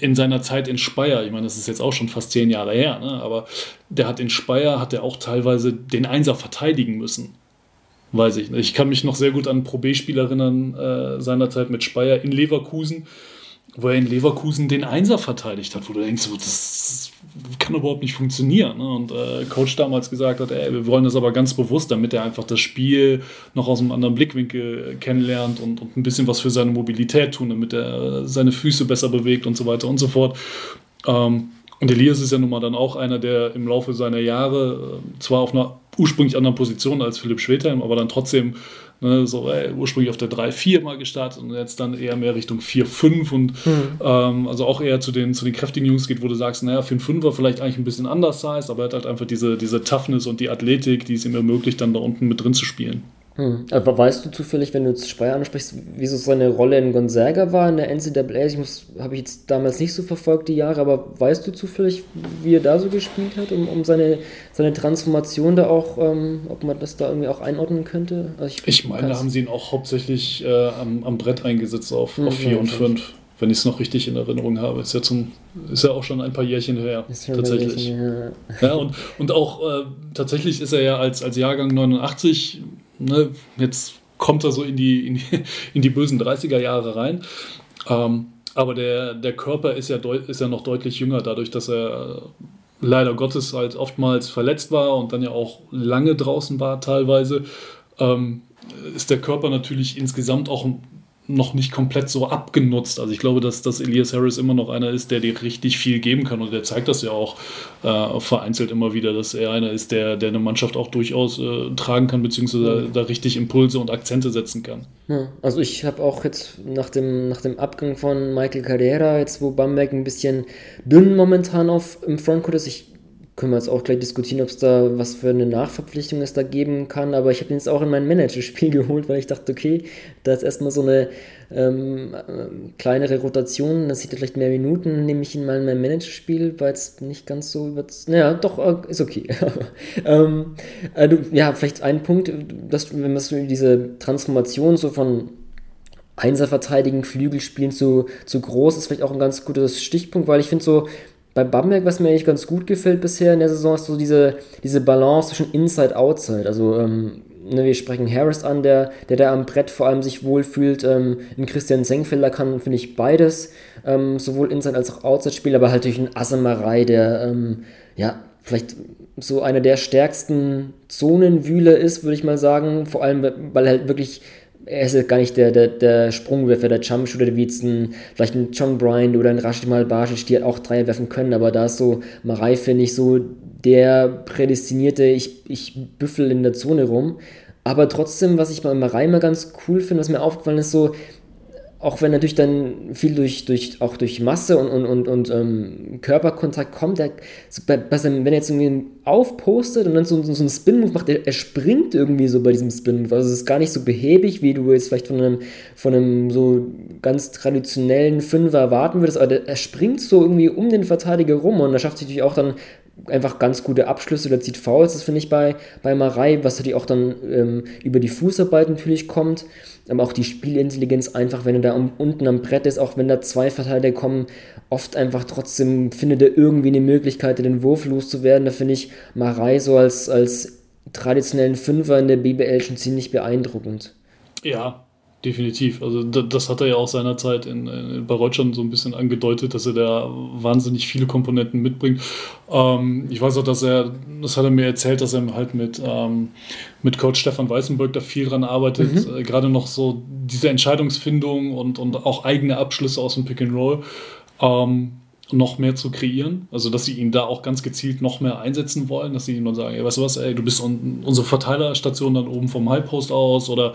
in seiner Zeit in Speyer, ich meine, das ist jetzt auch schon fast zehn Jahre her, ne? aber der hat in Speyer, hat er auch teilweise den Einser verteidigen müssen. Weiß ich nicht. Ich kann mich noch sehr gut an Pro B-Spiel erinnern, äh, seinerzeit mit Speyer in Leverkusen, wo er in Leverkusen den Einser verteidigt hat, wo du denkst, das kann überhaupt nicht funktionieren. Ne? Und äh, Coach damals gesagt hat, ey, wir wollen das aber ganz bewusst, damit er einfach das Spiel noch aus einem anderen Blickwinkel kennenlernt und, und ein bisschen was für seine Mobilität tun, damit er seine Füße besser bewegt und so weiter und so fort. Ähm, und Elias ist ja nun mal dann auch einer, der im Laufe seiner Jahre äh, zwar auf einer ursprünglich anderen Position als Philipp Schwedheim, aber dann trotzdem Ne, so ey, ursprünglich auf der 3-4 mal gestartet und jetzt dann eher mehr Richtung 4-5 und mhm. ähm, also auch eher zu den, zu den kräftigen Jungs geht, wo du sagst, naja, für einen 5er vielleicht eigentlich ein bisschen anders heißt, aber er hat halt einfach diese, diese Toughness und die Athletik, die es ihm ermöglicht, dann da unten mit drin zu spielen. Hm. Aber weißt du zufällig, wenn du jetzt Speyer ansprichst, wieso seine Rolle in Gonzaga war in der NCAA? Ich habe ich jetzt damals nicht so verfolgt, die Jahre, aber weißt du zufällig, wie er da so gespielt hat, um, um seine, seine Transformation da auch, ähm, ob man das da irgendwie auch einordnen könnte? Also ich, ich meine, da haben sie ihn auch hauptsächlich äh, am, am Brett eingesetzt auf 4 hm, ja, und 5 wenn ich es noch richtig in Erinnerung habe. Ist ja, zum, ist ja auch schon ein paar Jährchen her, tatsächlich. Jährchen, ja. ja. und, und auch äh, tatsächlich ist er ja als, als Jahrgang 89 ne, jetzt kommt er so in die, in die, in die bösen 30er Jahre rein. Ähm, aber der, der Körper ist ja, ist ja noch deutlich jünger, dadurch, dass er leider Gottes halt oftmals verletzt war und dann ja auch lange draußen war teilweise. Ähm, ist der Körper natürlich insgesamt auch noch nicht komplett so abgenutzt. Also ich glaube, dass, dass Elias Harris immer noch einer ist, der dir richtig viel geben kann und der zeigt das ja auch äh, vereinzelt immer wieder, dass er einer ist, der, der eine Mannschaft auch durchaus äh, tragen kann, beziehungsweise mhm. da richtig Impulse und Akzente setzen kann. Ja, also ich habe auch jetzt nach dem, nach dem Abgang von Michael Carrera, jetzt wo Bamberg ein bisschen dünn momentan auf im Frontcourt ist, ich können wir jetzt auch gleich diskutieren, ob es da was für eine Nachverpflichtung es da geben kann. Aber ich habe ihn jetzt auch in mein Managerspiel geholt, weil ich dachte, okay, da ist erstmal so eine ähm, äh, kleinere Rotation, das sieht vielleicht mehr Minuten, nehme ich ihn mal in mein Managerspiel, war jetzt nicht ganz so über. Naja, doch, äh, ist okay. ähm, äh, du, ja, vielleicht ein Punkt, dass, wenn man so diese Transformation so von Einser verteidigen, Flügelspielen zu, zu groß ist vielleicht auch ein ganz guter Stichpunkt, weil ich finde so, bei Bamberg, was mir eigentlich ganz gut gefällt bisher in der Saison, ist so diese, diese Balance zwischen Inside, Outside. Also ähm, ne, wir sprechen Harris an, der, der da am Brett vor allem sich wohlfühlt. Ähm, in Christian Senkfelder kann, finde ich, beides, ähm, sowohl Inside als auch Outside spielen, aber halt durch einen Asamarei, der ähm, ja vielleicht so einer der stärksten Zonenwühler ist, würde ich mal sagen. Vor allem, weil er halt wirklich er ist ja gar nicht der, der, der Sprungwerfer, der Jumpshooter, wie jetzt ein, vielleicht ein John Bryant oder ein Rashid Malbasic, die halt auch Dreier werfen können, aber da ist so Marei, finde ich, so der prädestinierte, ich, ich büffel in der Zone rum. Aber trotzdem, was ich bei Marei mal ganz cool finde, was mir aufgefallen ist, so, auch wenn natürlich dann viel durch, durch, auch durch Masse und, und, und, und ähm, Körperkontakt kommt, der, wenn er jetzt irgendwie aufpostet und dann so, so, so einen Spin-Move macht, er, er, springt irgendwie so bei diesem Spin-Move. Also es ist gar nicht so behäbig, wie du jetzt vielleicht von einem, von einem so ganz traditionellen Fünfer erwarten würdest, aber der, er springt so irgendwie um den Verteidiger rum und da schafft sich natürlich auch dann einfach ganz gute Abschlüsse oder zieht Fouls, das finde ich bei, bei Marei, was natürlich auch dann ähm, über die Fußarbeit natürlich kommt aber auch die Spielintelligenz einfach, wenn er da unten am Brett ist, auch wenn da zwei Verteidiger kommen, oft einfach trotzdem findet er irgendwie eine Möglichkeit, den Wurf loszuwerden. Da finde ich Marei so als, als traditionellen Fünfer in der BBL schon ziemlich beeindruckend. Ja, Definitiv. Also das hat er ja auch seinerzeit in, in, bei Deutschland so ein bisschen angedeutet, dass er da wahnsinnig viele Komponenten mitbringt. Ähm, ich weiß auch, dass er, das hat er mir erzählt, dass er halt mit, ähm, mit Coach Stefan Weißenberg da viel dran arbeitet. Mhm. Äh, Gerade noch so diese Entscheidungsfindung und, und auch eigene Abschlüsse aus dem Pick and Roll. Ähm, noch mehr zu kreieren. Also, dass sie ihn da auch ganz gezielt noch mehr einsetzen wollen, dass sie ihm dann sagen, ey, weißt du was, ey, du bist un unsere Verteilerstation dann oben vom Highpost aus oder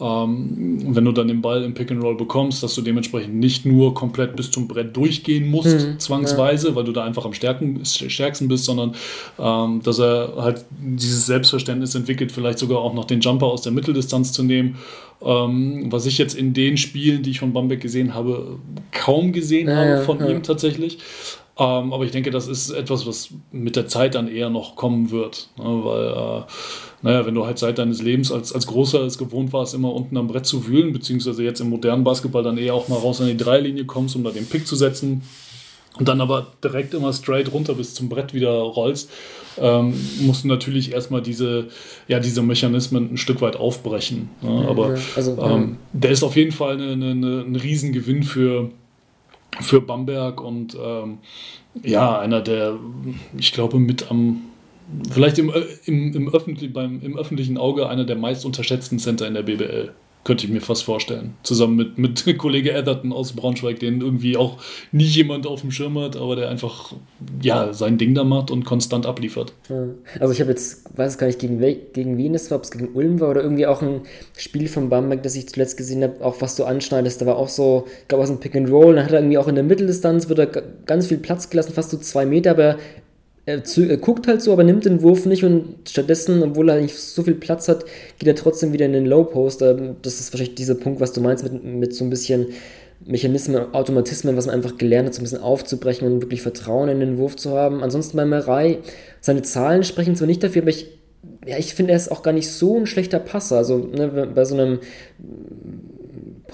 ähm, wenn du dann den Ball im Pick and Roll bekommst, dass du dementsprechend nicht nur komplett bis zum Brett durchgehen musst, mhm, zwangsweise, ja. weil du da einfach am stärken, stärksten bist, sondern ähm, dass er halt dieses Selbstverständnis entwickelt, vielleicht sogar auch noch den Jumper aus der Mitteldistanz zu nehmen ähm, was ich jetzt in den Spielen, die ich von Bamberg gesehen habe, kaum gesehen ja, habe von ja. ihm tatsächlich. Ähm, aber ich denke, das ist etwas, was mit der Zeit dann eher noch kommen wird. Ne? Weil, äh, naja, wenn du halt seit deines Lebens als, als Großer es gewohnt warst, immer unten am Brett zu wühlen, beziehungsweise jetzt im modernen Basketball dann eher auch mal raus an die Dreilinie kommst, um da den Pick zu setzen, und dann aber direkt immer straight runter bis zum Brett wieder rollst, ähm, musst du natürlich erstmal diese, ja, diese Mechanismen ein Stück weit aufbrechen. Ne? Aber also, ähm, der ist auf jeden Fall eine, eine, ein Riesengewinn für, für Bamberg und ähm, ja, einer der, ich glaube, mit am vielleicht im, im, im, öffentlich, beim, im öffentlichen Auge einer der meist unterschätzten Center in der BBL. Könnte ich mir fast vorstellen. Zusammen mit, mit Kollege Etherton aus Braunschweig, den irgendwie auch nie jemand auf dem Schirm hat, aber der einfach ja, sein Ding da macht und konstant abliefert. Also ich habe jetzt, weiß es gar nicht, gegen, gegen wen es war, ob es gegen Ulm war oder irgendwie auch ein Spiel von Bamberg, das ich zuletzt gesehen habe, auch was du anschneidest, da war auch so, glaube, aus dem Pick and Roll, dann hat er irgendwie auch in der Mitteldistanz, wird er ganz viel Platz gelassen, fast so zwei Meter, aber er, er, guckt halt so, aber nimmt den Wurf nicht und stattdessen, obwohl er nicht so viel Platz hat, geht er trotzdem wieder in den Low Post. Ähm, das ist wahrscheinlich dieser Punkt, was du meinst, mit, mit so ein bisschen Mechanismen, Automatismen, was man einfach gelernt hat, so ein bisschen aufzubrechen und wirklich Vertrauen in den Wurf zu haben. Ansonsten bei Merei, seine Zahlen sprechen zwar nicht dafür, aber ich, ja, ich finde, er ist auch gar nicht so ein schlechter Passer. Also ne, bei so einem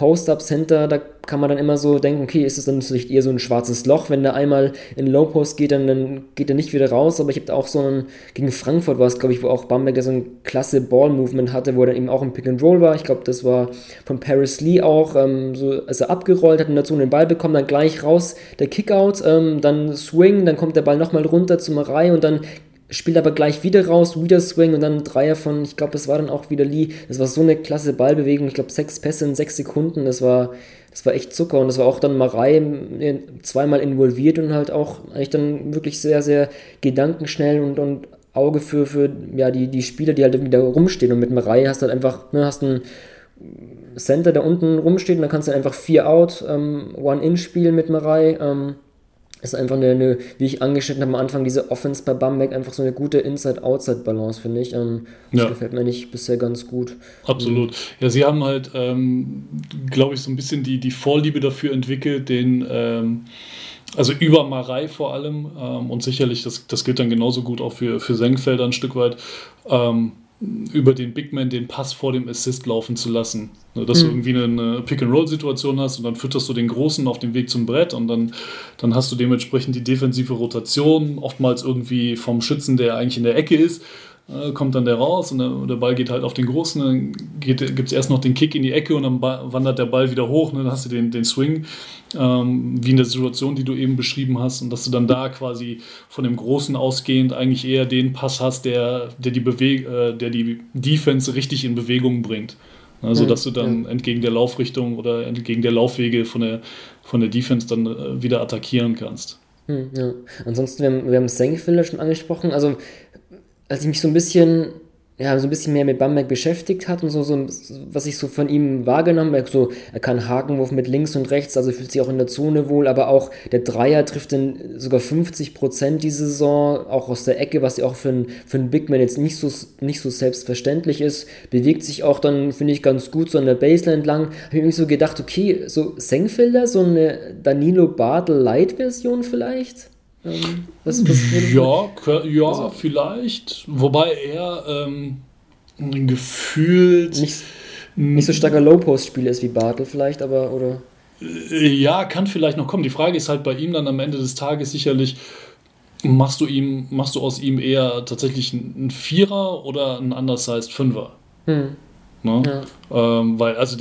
Post-Up-Center, da kann man dann immer so denken, okay, ist es dann vielleicht eher so ein schwarzes Loch, wenn der einmal in Low-Post geht, dann, dann geht er nicht wieder raus, aber ich habe da auch so einen, gegen Frankfurt war es, glaube ich, wo auch Bamberger so ein klasse Ball-Movement hatte, wo er dann eben auch im Pick-and-Roll war, ich glaube, das war von Paris Lee auch, ähm, so, als er abgerollt hat und dazu den Ball bekommen, dann gleich raus der Kickout, ähm, dann Swing, dann kommt der Ball nochmal runter zum Reihe und dann spielt aber gleich wieder raus, wieder Swing und dann ein Dreier von, ich glaube, das war dann auch wieder Lee. Das war so eine klasse Ballbewegung. Ich glaube, sechs Pässe in sechs Sekunden. Das war, das war echt Zucker und das war auch dann Marei zweimal involviert und halt auch eigentlich dann wirklich sehr, sehr gedankenschnell und, und Auge für, für ja, die, die Spieler, die halt da rumstehen. Und mit Marei hast du halt einfach, ne, hast einen Center, der unten rumsteht und dann kannst du einfach vier Out, ähm, One-In spielen mit Marei. Ähm, ist einfach eine, eine, wie ich angeschnitten habe am Anfang, diese Offense bei Bamberg einfach so eine gute Inside-Outside-Balance, finde ich. Ähm, das ja. gefällt mir nicht bisher ganz gut. Absolut. Ja, sie haben halt, ähm, glaube ich, so ein bisschen die, die Vorliebe dafür entwickelt, den, ähm, also über Marei vor allem, ähm, und sicherlich, das, das gilt dann genauso gut auch für, für Senkfelder ein Stück weit, ähm, über den Big Man den Pass vor dem Assist laufen zu lassen. Ne, dass mhm. du irgendwie eine Pick-and-Roll-Situation hast und dann fütterst du den Großen auf dem Weg zum Brett und dann, dann hast du dementsprechend die defensive Rotation, oftmals irgendwie vom Schützen, der eigentlich in der Ecke ist, kommt dann der raus und der, Ball geht halt auf den Großen, dann gibt es erst noch den Kick in die Ecke und dann wandert der Ball wieder hoch, ne, dann hast du den, den Swing, ähm, wie in der Situation, die du eben beschrieben hast und dass du dann da quasi von dem Großen ausgehend eigentlich eher den Pass hast, der, der, die, Beweg äh, der die Defense richtig in Bewegung bringt. Also, dass du dann ja. entgegen der Laufrichtung oder entgegen der Laufwege von der, von der Defense dann äh, wieder attackieren kannst. Hm, ja. Ansonsten, wir haben, wir haben Senkfelder schon angesprochen. Also, als ich mich so ein bisschen ja, so ein bisschen mehr mit Bamberg beschäftigt hat und so, so was ich so von ihm wahrgenommen habe, so, er kann Hakenwurf mit links und rechts, also fühlt sich auch in der Zone wohl, aber auch der Dreier trifft dann sogar 50 Prozent diese Saison, auch aus der Ecke, was ja auch für einen für ein jetzt nicht so, nicht so selbstverständlich ist, bewegt sich auch dann, finde ich, ganz gut so an der Baseline entlang. Habe ich mir so gedacht, okay, so Senkfelder, so eine Danilo Bartel Light-Version vielleicht? Ähm, was, was ja, ja also, vielleicht. Wobei er ähm, gefühlt. Nicht, nicht so starker Low-Post-Spieler ist wie Bartel vielleicht, aber oder. Äh, ja, kann vielleicht noch kommen. Die Frage ist halt bei ihm dann am Ende des Tages sicherlich, machst du ihm, machst du aus ihm eher tatsächlich einen Vierer oder einen undersized Fünfer? Hm. Ne? Ja. Ähm, weil, also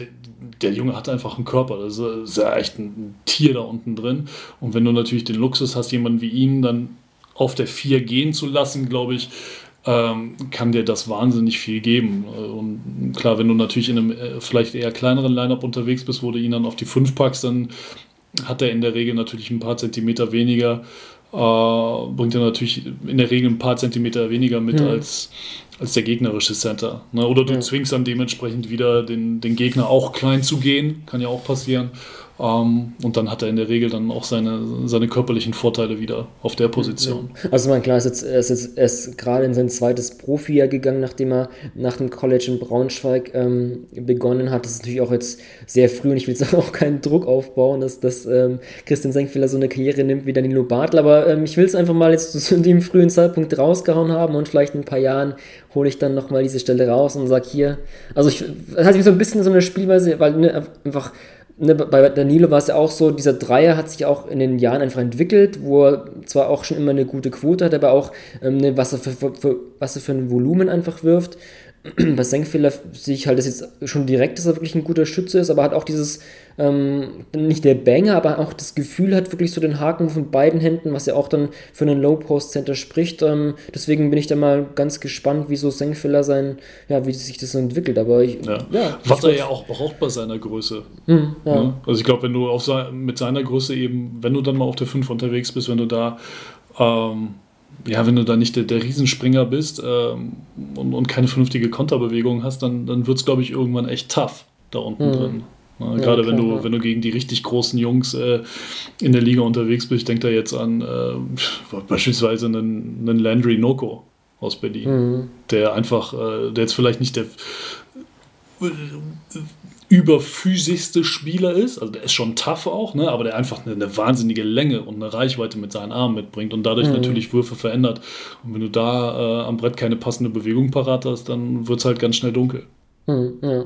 der Junge hat einfach einen Körper. Das ist ja echt ein Tier da unten drin. Und wenn du natürlich den Luxus hast, jemanden wie ihn dann auf der 4 gehen zu lassen, glaube ich, ähm, kann dir das wahnsinnig viel geben. Und klar, wenn du natürlich in einem äh, vielleicht eher kleineren Lineup unterwegs bist, wo du ihn dann auf die 5 packst, dann hat er in der Regel natürlich ein paar Zentimeter weniger. Äh, bringt er natürlich in der Regel ein paar Zentimeter weniger mit mhm. als als der gegnerische Center. Ne? Oder du ja. zwingst dann dementsprechend wieder den, den Gegner auch klein zu gehen, kann ja auch passieren. Ähm, und dann hat er in der Regel dann auch seine, seine körperlichen Vorteile wieder auf der Position. Also mein klar, ist jetzt, er ist jetzt er ist gerade in sein zweites Profi-Jahr gegangen, nachdem er nach dem College in Braunschweig ähm, begonnen hat. Das ist natürlich auch jetzt sehr früh und ich will jetzt auch keinen Druck aufbauen, dass, dass ähm, Christian Senkfeller so eine Karriere nimmt wie Danilo Bartel, aber ähm, ich will es einfach mal jetzt zu dem frühen Zeitpunkt rausgehauen haben und vielleicht in ein paar Jahren hole ich dann nochmal diese Stelle raus und sage hier, also ich, das hat mich so ein bisschen so eine Spielweise, weil ne, einfach ne, bei Danilo war es ja auch so, dieser Dreier hat sich auch in den Jahren einfach entwickelt, wo er zwar auch schon immer eine gute Quote hat, aber auch ähm, ne, was, er für, für, was er für ein Volumen einfach wirft. bei Senkfehler sehe ich halt, dass jetzt schon direkt, dass er wirklich ein guter Schütze ist, aber hat auch dieses, ähm, nicht der Banger, aber auch das Gefühl hat, wirklich so den Haken von beiden Händen, was ja auch dann für einen Low-Post-Center spricht. Ähm, deswegen bin ich da mal ganz gespannt, wie so Senkfehler sein, ja, wie sich das so entwickelt. Aber ich, ja. ja was er ja auch braucht bei seiner Größe. Mhm, ja. Ne? Also ich glaube, wenn du auf mit seiner Größe eben, wenn du dann mal auf der 5 unterwegs bist, wenn du da ähm, ja, wenn du da nicht der, der Riesenspringer bist ähm, und, und, keine vernünftige Konterbewegung hast, dann, dann wird es, glaube ich, irgendwann echt tough da unten mhm. drin. Ja, Gerade wenn du, wenn du gegen die richtig großen Jungs äh, in der Liga unterwegs bist, ich denke da jetzt an äh, beispielsweise einen, einen Landry Noko aus Berlin, mhm. der einfach, äh, der jetzt vielleicht nicht der überphysischste Spieler ist. Also der ist schon tough auch, ne? aber der einfach eine, eine wahnsinnige Länge und eine Reichweite mit seinen Armen mitbringt und dadurch mhm. natürlich Würfe verändert. Und wenn du da äh, am Brett keine passende Bewegung parat hast, dann wird es halt ganz schnell dunkel. Mhm, ja.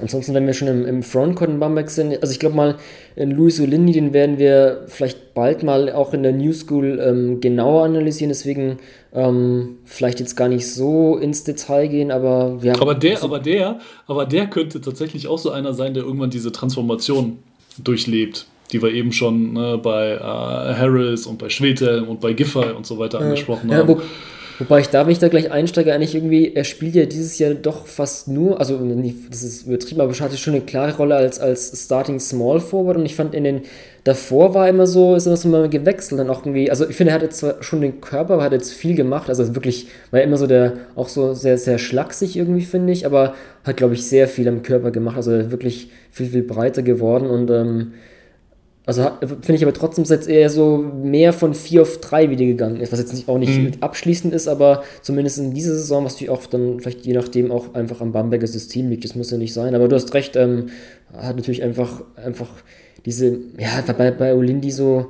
Ansonsten, wenn wir schon im, im Frontcourt in Bamberg sind, also ich glaube mal, in Luis Olindi, den werden wir vielleicht bald mal auch in der New School ähm, genauer analysieren, deswegen ähm, vielleicht jetzt gar nicht so ins Detail gehen, aber ja. Aber der, aber der, aber der könnte tatsächlich auch so einer sein, der irgendwann diese Transformation durchlebt, die wir eben schon ne, bei äh, Harris und bei Schwedhelm und bei Giffey und so weiter angesprochen ja, haben. Wobei ich da, wenn ich da gleich einsteige, eigentlich irgendwie, er spielt ja dieses Jahr doch fast nur, also das ist übertrieben, aber er hatte schon eine klare Rolle als, als Starting Small Forward und ich fand in den, davor war immer so, ist immer so mal gewechselt, dann auch irgendwie, also ich finde, er hat jetzt zwar schon den Körper, aber hat jetzt viel gemacht, also wirklich, war immer so der, auch so sehr, sehr schlaksig irgendwie, finde ich, aber hat, glaube ich, sehr viel am Körper gemacht, also wirklich viel, viel breiter geworden und, ähm, also finde ich aber trotzdem, dass jetzt eher so mehr von 4 auf 3 wieder gegangen ist, was jetzt nicht, auch nicht mhm. abschließend ist, aber zumindest in dieser Saison, was natürlich auch dann vielleicht je nachdem auch einfach am Bamberger System liegt, das muss ja nicht sein. Aber du hast recht, ähm, hat natürlich einfach, einfach diese, ja, bei, bei Olindi so,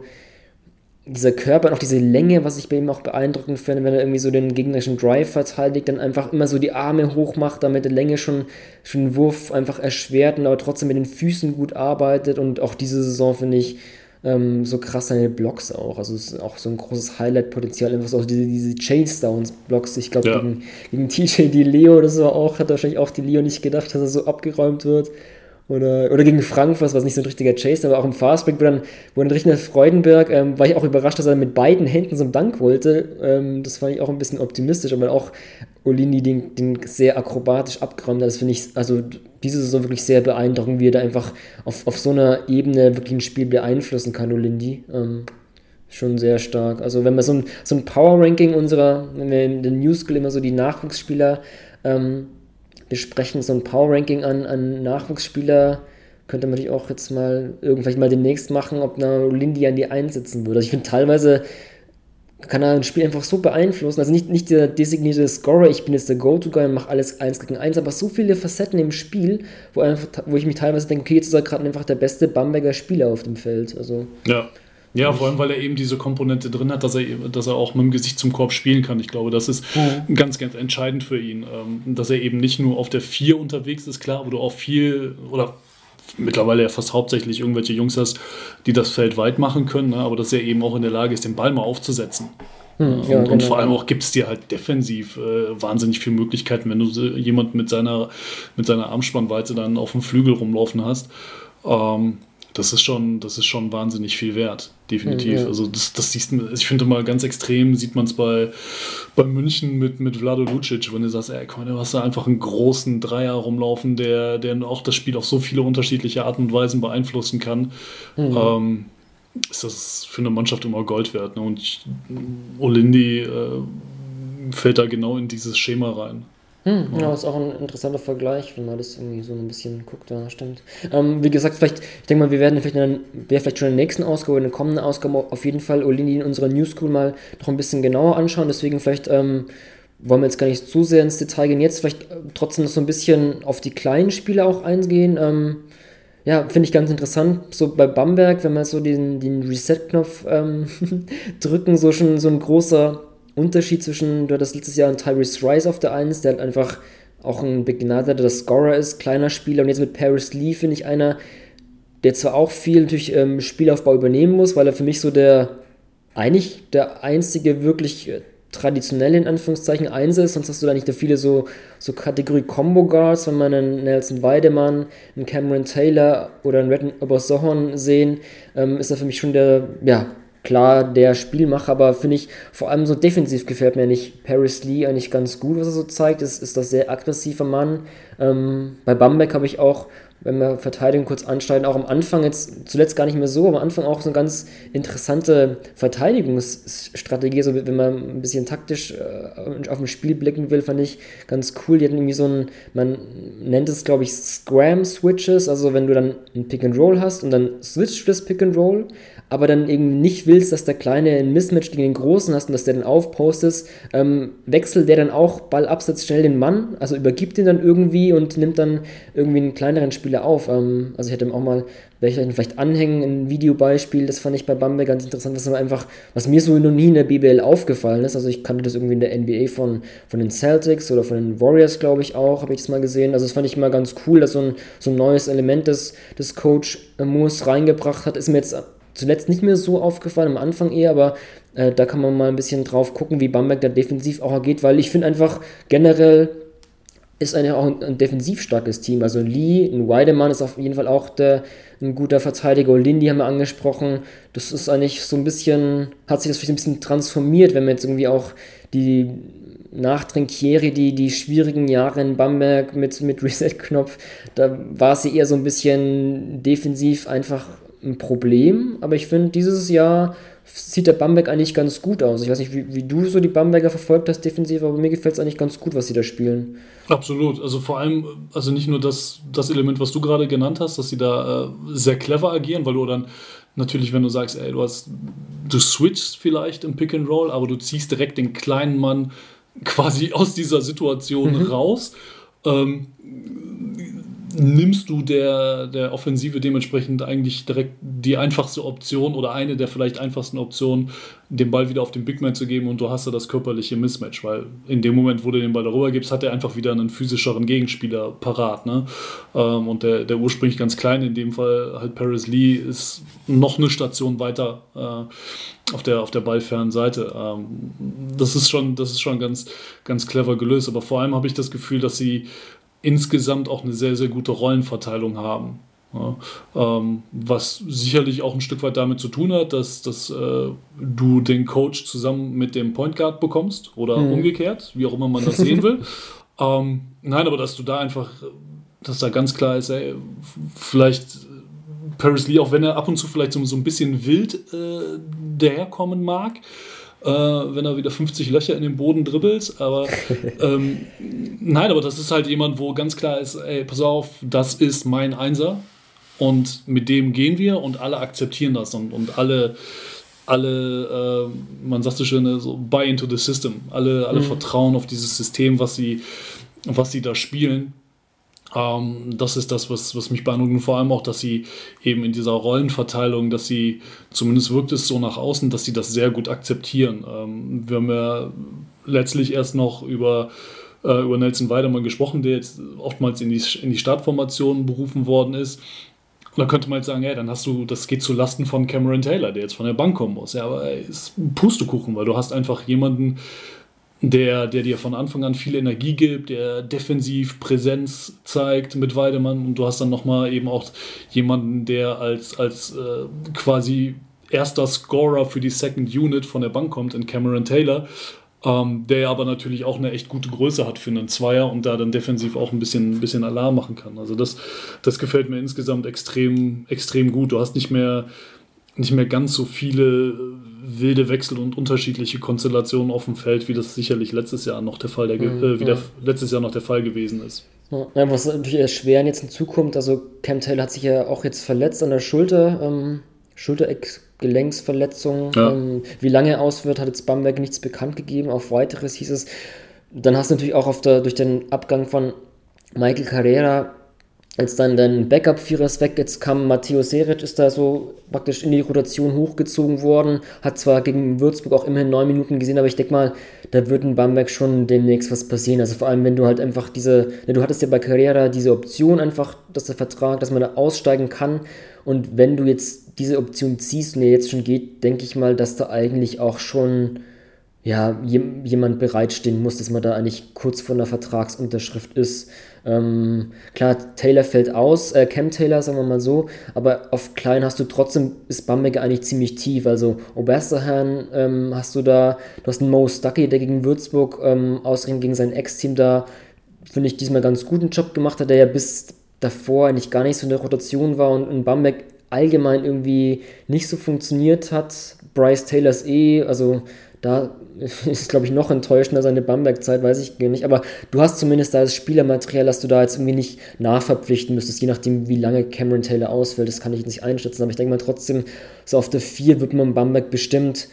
dieser Körper und auch diese Länge, was ich bei ihm auch beeindruckend finde, wenn er irgendwie so den gegnerischen Drive verteidigt, dann einfach immer so die Arme hoch macht, damit die Länge schon, schon den Wurf einfach erschwert und aber trotzdem mit den Füßen gut arbeitet und auch diese Saison finde ich ähm, so krass seine Blocks auch. Also es ist auch so ein großes Highlight-Potenzial, einfach so diese, diese Chase-Downs-Blocks. Ich glaube, ja. gegen, gegen TJ die Leo oder so auch, hat wahrscheinlich auch die Leo nicht gedacht, dass er so abgeräumt wird. Oder, oder gegen Frankfurt, was nicht so ein richtiger Chase, aber auch im Fastbreak, wo dann, wo dann Richner Freudenberg, ähm, war ich auch überrascht, dass er mit beiden Händen so einen Dank wollte. Ähm, das fand ich auch ein bisschen optimistisch, aber auch Olini den, den sehr akrobatisch abgeräumt hat. Das finde ich, also diese Saison wirklich sehr beeindruckend, wie er da einfach auf, auf so einer Ebene wirklich ein Spiel beeinflussen kann, Olindi. Ähm, schon sehr stark. Also wenn man so ein, so ein Power-Ranking unserer, wenn wir in den News immer so die Nachwuchsspieler ähm, besprechen, so ein Power-Ranking an, an Nachwuchsspieler könnte man natürlich auch jetzt mal irgendwann mal demnächst machen, ob eine Lindy an die einsetzen würde. Also ich finde teilweise kann er ein Spiel einfach so beeinflussen. Also nicht, nicht der designierte Scorer, ich bin jetzt der Go-To-Guy und mache alles 1 gegen 1, aber so viele Facetten im Spiel, wo, einfach, wo ich mich teilweise denke, okay, jetzt ist er gerade einfach der beste Bamberger Spieler auf dem Feld. Also, ja. Ja, vor allem, weil er eben diese Komponente drin hat, dass er, dass er auch mit dem Gesicht zum Korb spielen kann. Ich glaube, das ist mhm. ganz, ganz entscheidend für ihn. Ähm, dass er eben nicht nur auf der 4 unterwegs ist, klar, wo du auch viel oder mittlerweile ja fast hauptsächlich irgendwelche Jungs hast, die das Feld weit machen können, ne? aber dass er eben auch in der Lage ist, den Ball mal aufzusetzen. Hm, und, ja, genau. und, vor allem auch gibt es dir halt defensiv äh, wahnsinnig viele Möglichkeiten, wenn du jemand mit seiner, mit seiner Armspannweite dann auf dem Flügel rumlaufen hast. Ähm, das ist schon, das ist schon wahnsinnig viel wert, definitiv. Ja. Also das, das siehst du, ich finde mal ganz extrem sieht man es bei, bei München mit, mit Vlado Lucic, wenn du sagst, ey, komm, du hast da einfach einen großen Dreier rumlaufen, der, der auch das Spiel auf so viele unterschiedliche Arten und Weisen beeinflussen kann. Mhm. Ähm, ist das für eine Mannschaft immer Gold wert. Ne? Und ich, Olindi äh, fällt da genau in dieses Schema rein. Hm, ja, ist auch ein interessanter Vergleich, wenn man das irgendwie so ein bisschen guckt, ja, stimmt. Ähm, wie gesagt, vielleicht, ich denke mal, wir werden vielleicht, in der, vielleicht schon in der nächsten Ausgabe, in der kommenden Ausgabe auf jeden Fall Olini in unserer New School mal noch ein bisschen genauer anschauen, deswegen vielleicht ähm, wollen wir jetzt gar nicht zu sehr ins Detail gehen, jetzt vielleicht äh, trotzdem noch so ein bisschen auf die kleinen Spiele auch eingehen. Ähm, ja, finde ich ganz interessant, so bei Bamberg, wenn wir so den, den Reset-Knopf ähm, drücken, so schon so ein großer Unterschied zwischen, du hattest letztes Jahr einen Tyrese Rice auf der 1, der halt einfach auch ein begnadeter Scorer ist, kleiner Spieler. Und jetzt mit Paris Lee finde ich einer, der zwar auch viel natürlich ähm, Spielaufbau übernehmen muss, weil er für mich so der, eigentlich der einzige wirklich äh, traditionelle, in Anführungszeichen, Einser ist. Sonst hast du da nicht da viele so, so Kategorie Combo Guards, wenn man einen Nelson Weidemann, einen Cameron Taylor oder einen Redden Obersohon sehen, ähm, ist er für mich schon der, ja, klar der Spielmacher, aber finde ich vor allem so defensiv gefällt mir nicht Paris Lee eigentlich ganz gut, was er so zeigt. Ist, ist das sehr aggressiver Mann. Ähm, bei Bamberg habe ich auch, wenn wir Verteidigung kurz anschneiden, auch am Anfang jetzt zuletzt gar nicht mehr so, aber am Anfang auch so eine ganz interessante Verteidigungsstrategie, so wenn man ein bisschen taktisch äh, auf ein Spiel blicken will, fand ich ganz cool. Die hatten irgendwie so ein, man nennt es glaube ich Scram Switches, also wenn du dann ein Pick and Roll hast und dann switcht das Pick and Roll, aber dann eben nicht willst, dass der Kleine ein Mismatch gegen den Großen hast und dass der dann aufpostet, ähm, wechselt der dann auch Ball absetzt schnell den Mann, also übergibt ihn dann irgendwie und nimmt dann irgendwie einen kleineren Spieler auf. Ähm, also ich hätte ihm auch mal, werde ich vielleicht anhängen, ein Videobeispiel, das fand ich bei Bamberg ganz interessant, was einfach, was mir so noch nie in der BBL aufgefallen ist, also ich kannte das irgendwie in der NBA von, von den Celtics oder von den Warriors, glaube ich auch, habe ich das mal gesehen, also das fand ich mal ganz cool, dass so ein, so ein neues Element des, des Coach Moose reingebracht hat, ist mir jetzt zuletzt nicht mehr so aufgefallen, am Anfang eher, aber äh, da kann man mal ein bisschen drauf gucken, wie Bamberg da defensiv auch agiert, weil ich finde einfach generell ist eine, auch ein, ein, defensiv starkes Team. Also Lee, ein Weidemann ist auf jeden Fall auch der, ein guter Verteidiger. Lindy haben wir angesprochen. Das ist eigentlich so ein bisschen, hat sich das vielleicht ein bisschen transformiert, wenn man jetzt irgendwie auch die nach Trinkieri, die, die schwierigen Jahre in Bamberg mit, mit Reset-Knopf, da war sie eher so ein bisschen defensiv einfach ein Problem, aber ich finde, dieses Jahr sieht der Bamberg eigentlich ganz gut aus. Ich weiß nicht, wie, wie du so die Bamberger verfolgt hast defensiv, aber mir gefällt es eigentlich ganz gut, was sie da spielen. Absolut. Also vor allem, also nicht nur das, das Element, was du gerade genannt hast, dass sie da äh, sehr clever agieren, weil du dann natürlich, wenn du sagst, ey, du hast, du switchst vielleicht im Pick and Roll, aber du ziehst direkt den kleinen Mann quasi aus dieser Situation mhm. raus. Ähm, nimmst du der, der Offensive dementsprechend eigentlich direkt die einfachste Option oder eine der vielleicht einfachsten Optionen, den Ball wieder auf den Big Man zu geben und du hast ja das körperliche Mismatch, weil in dem Moment, wo du den Ball darüber gibst, hat er einfach wieder einen physischeren Gegenspieler parat. Ne? Ähm, und der, der ursprünglich ganz klein, in dem Fall halt Paris Lee, ist noch eine Station weiter äh, auf der, auf der ballfernen Seite. Ähm, das ist schon, das ist schon ganz, ganz clever gelöst, aber vor allem habe ich das Gefühl, dass sie insgesamt auch eine sehr, sehr gute Rollenverteilung haben. Ja, ähm, was sicherlich auch ein Stück weit damit zu tun hat, dass, dass äh, du den Coach zusammen mit dem Point Guard bekommst oder mhm. umgekehrt, wie auch immer man das sehen will. ähm, nein, aber dass du da einfach, dass da ganz klar ist, ey, vielleicht Paris Lee, auch wenn er ab und zu vielleicht so, so ein bisschen wild äh, daherkommen mag, äh, wenn er wieder 50 Löcher in den Boden dribbelt. Aber ähm, nein, aber das ist halt jemand, wo ganz klar ist, ey, pass auf, das ist mein Einser und mit dem gehen wir und alle akzeptieren das und, und alle alle, äh, man sagt so schön, so buy into the system. Alle, alle mhm. vertrauen auf dieses System, was sie, was sie da spielen. Ähm, das ist das, was, was mich beeindruckt und vor allem auch, dass sie eben in dieser Rollenverteilung, dass sie, zumindest wirkt es so nach außen, dass sie das sehr gut akzeptieren. Ähm, wir haben ja letztlich erst noch über, äh, über Nelson Weidemann gesprochen, der jetzt oftmals in die, in die Startformation berufen worden ist. Und da könnte man jetzt sagen, ja, dann hast du, das geht zu Lasten von Cameron Taylor, der jetzt von der Bank kommen muss. Ja, aber ey, ist Pustekuchen, weil du hast einfach jemanden, der, der dir von Anfang an viel Energie gibt, der defensiv Präsenz zeigt mit Weidemann und du hast dann nochmal eben auch jemanden, der als, als äh, quasi erster Scorer für die Second Unit von der Bank kommt in Cameron Taylor, ähm, der aber natürlich auch eine echt gute Größe hat für einen Zweier und da dann defensiv auch ein bisschen, ein bisschen Alarm machen kann. Also das, das gefällt mir insgesamt extrem, extrem gut. Du hast nicht mehr, nicht mehr ganz so viele wilde Wechsel und unterschiedliche Konstellationen auf dem Feld, wie das sicherlich letztes Jahr noch der Fall, der, mhm, äh, wie der, letztes Jahr noch der Fall gewesen ist. Ja, was natürlich erschweren jetzt in Zukunft, also Cam Taylor hat sich ja auch jetzt verletzt an der Schulter, ähm, Schultergelenksverletzung. Ja. Ähm, wie lange er aus wird, hat jetzt Bamberg nichts bekannt gegeben. Auf weiteres hieß es. Dann hast du natürlich auch der, durch den Abgang von Michael Carrera als dann dein Backup-Vierer weg, jetzt kam Matteo Seric, ist da so praktisch in die Rotation hochgezogen worden, hat zwar gegen Würzburg auch immerhin neun Minuten gesehen, aber ich denke mal, da wird in Bamberg schon demnächst was passieren. Also vor allem, wenn du halt einfach diese, ne, du hattest ja bei Carrera diese Option einfach, dass der Vertrag, dass man da aussteigen kann und wenn du jetzt diese Option ziehst und er jetzt schon geht, denke ich mal, dass da eigentlich auch schon ja, jemand bereitstehen muss, dass man da eigentlich kurz vor einer Vertragsunterschrift ist. Ähm, klar, Taylor fällt aus, äh, Cam Taylor, sagen wir mal so, aber auf klein hast du trotzdem, ist Bamberger eigentlich ziemlich tief. Also Obersterhan ähm, hast du da, du hast einen Mo Stuckey, der gegen Würzburg ähm, ausgerechnet gegen sein Ex-Team da, finde ich, diesmal ganz guten Job gemacht hat, der ja bis davor eigentlich gar nicht so in der Rotation war und in Bamberg allgemein irgendwie nicht so funktioniert hat. Bryce Taylors eh, also da ist, glaube ich, noch enttäuschender seine Bamberg-Zeit, weiß ich gar nicht. Aber du hast zumindest da das Spielermaterial, dass du da jetzt irgendwie nicht nachverpflichten müsstest, je nachdem, wie lange Cameron Taylor ausfällt. Das kann ich nicht einschätzen. Aber ich denke mal trotzdem, so auf der 4 wird man Bamberg bestimmt,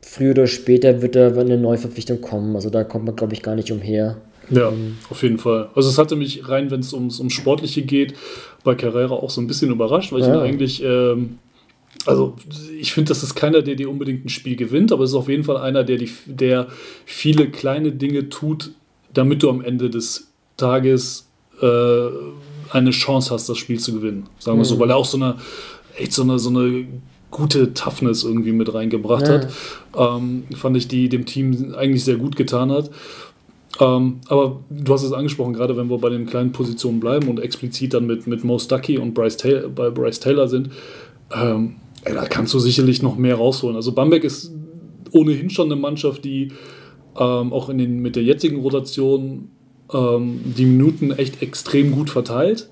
früher oder später wird da eine Neuverpflichtung kommen. Also da kommt man, glaube ich, gar nicht umher. Ja, auf jeden Fall. Also es hatte mich rein, wenn es ums, ums Sportliche geht, bei Carrera auch so ein bisschen überrascht, weil ich ihn eigentlich ähm, also ich finde, das ist keiner, der dir unbedingt ein Spiel gewinnt, aber es ist auf jeden Fall einer, der, die, der viele kleine Dinge tut, damit du am Ende des Tages äh, eine Chance hast, das Spiel zu gewinnen. Sagen wir mhm. so, weil er auch so eine, echt so eine, so eine gute Toughness irgendwie mit reingebracht ja. hat. Ähm, fand ich, die dem Team eigentlich sehr gut getan hat. Ähm, aber du hast es angesprochen, gerade wenn wir bei den kleinen Positionen bleiben und explizit dann mit, mit Mo Stuckey und Bryce Taylor, bei Bryce Taylor sind. Ähm, Ey, da kannst du sicherlich noch mehr rausholen. Also Bamberg ist ohnehin schon eine Mannschaft, die ähm, auch in den, mit der jetzigen Rotation ähm, die Minuten echt extrem gut verteilt.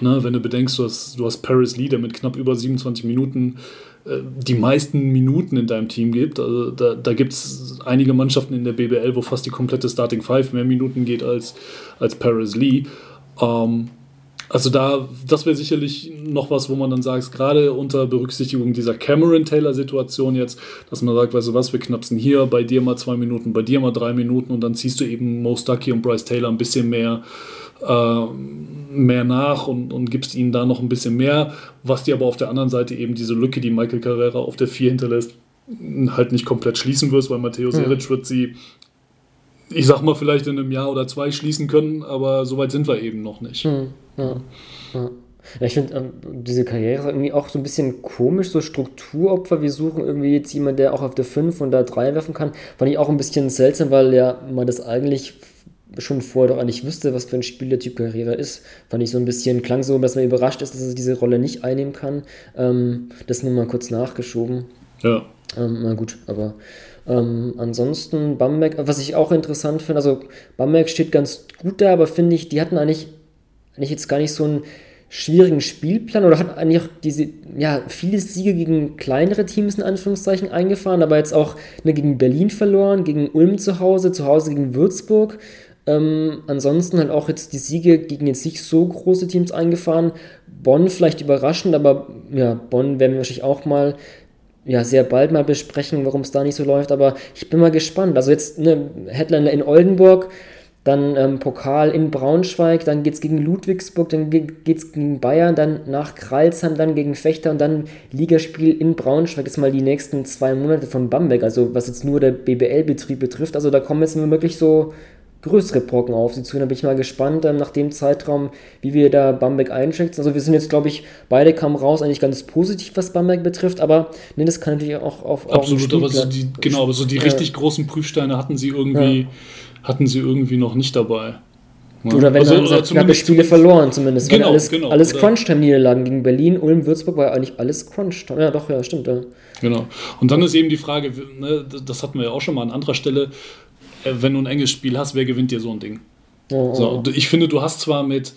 Ne, wenn du bedenkst, du hast, du hast Paris Lee, der mit knapp über 27 Minuten äh, die meisten Minuten in deinem Team gibt. Also da, da gibt es einige Mannschaften in der BBL, wo fast die komplette Starting Five mehr Minuten geht als, als Paris Lee. Ähm, Also da, das wäre sicherlich noch was, wo man dann sagt, gerade unter Berücksichtigung dieser Cameron-Taylor-Situation jetzt, dass man sagt, weißt du was, wir knapsen hier bei dir mal zwei Minuten, bei dir mal drei Minuten und dann ziehst du eben Mo Stuckey und Bryce Taylor ein bisschen mehr, äh, mehr nach und, und gibst ihnen da noch ein bisschen mehr, was dir aber auf der anderen Seite eben diese Lücke, die Michael Carrera auf der 4 hinterlässt, halt nicht komplett schließen wirst, weil Matteo Seric mhm. wird sie ich sag mal, vielleicht in einem Jahr oder zwei schließen können, aber so weit sind wir eben noch nicht. Hm, ja, ja. Ja, ich finde ähm, diese Karriere irgendwie auch so ein bisschen komisch, so Strukturopfer. Wir suchen irgendwie jetzt jemanden, der auch auf der 5 und da 3 werfen kann. Fand ich auch ein bisschen seltsam, weil ja man das eigentlich schon vorher doch eigentlich wüsste, was für ein Spielertyp Karriere ist. Fand ich so ein bisschen, klang so, dass man überrascht ist, dass er diese Rolle nicht einnehmen kann. Ähm, das nur mal kurz nachgeschoben. Ja. Ähm, na gut, aber ähm, ansonsten Bamberg, was ich auch interessant finde, also Bamberg steht ganz gut da, aber finde ich, die hatten eigentlich, eigentlich jetzt gar nicht so einen schwierigen Spielplan oder hatten eigentlich auch diese, ja, viele Siege gegen kleinere Teams in Anführungszeichen eingefahren, aber jetzt auch ne, gegen Berlin verloren, gegen Ulm zu Hause, zu Hause gegen Würzburg. Ähm, ansonsten halt auch jetzt die Siege gegen jetzt nicht so große Teams eingefahren. Bonn vielleicht überraschend, aber ja, Bonn werden wir wahrscheinlich auch mal ja, sehr bald mal besprechen, warum es da nicht so läuft. Aber ich bin mal gespannt. Also jetzt eine Headliner in Oldenburg, dann ähm, Pokal in Braunschweig, dann geht es gegen Ludwigsburg, dann geht es gegen Bayern, dann nach Kralsheim, dann gegen Fechter und dann Ligaspiel in Braunschweig. Jetzt mal die nächsten zwei Monate von Bamberg, also was jetzt nur der BBL-Betrieb betrifft. Also da kommen jetzt wirklich so größere Brocken auf sie zu. Da bin ich mal gespannt ähm, nach dem Zeitraum, wie wir da Bamberg einschätzen. Also wir sind jetzt, glaube ich, beide kamen raus eigentlich ganz positiv, was Bamberg betrifft, aber ne, das kann natürlich auch auf Absolut, aber so die, genau, aber so die richtig großen Prüfsteine hatten sie irgendwie, ja. hatten sie irgendwie noch nicht dabei. Ja. Oder wenn also, man sagt, knappe Spiele verloren zumindest. Genau, alles, genau, alles Crunch-Time-Niederlagen gegen Berlin, Ulm, Würzburg war ja eigentlich alles Crunch-Time. Ja, doch, ja, stimmt. Ja. Genau. Und dann ist eben die Frage, ne, das hatten wir ja auch schon mal an anderer Stelle, äh, wenn du ein enges Spiel hast, wer gewinnt dir so ein Ding? Oh, so, ich finde, du hast zwar mit,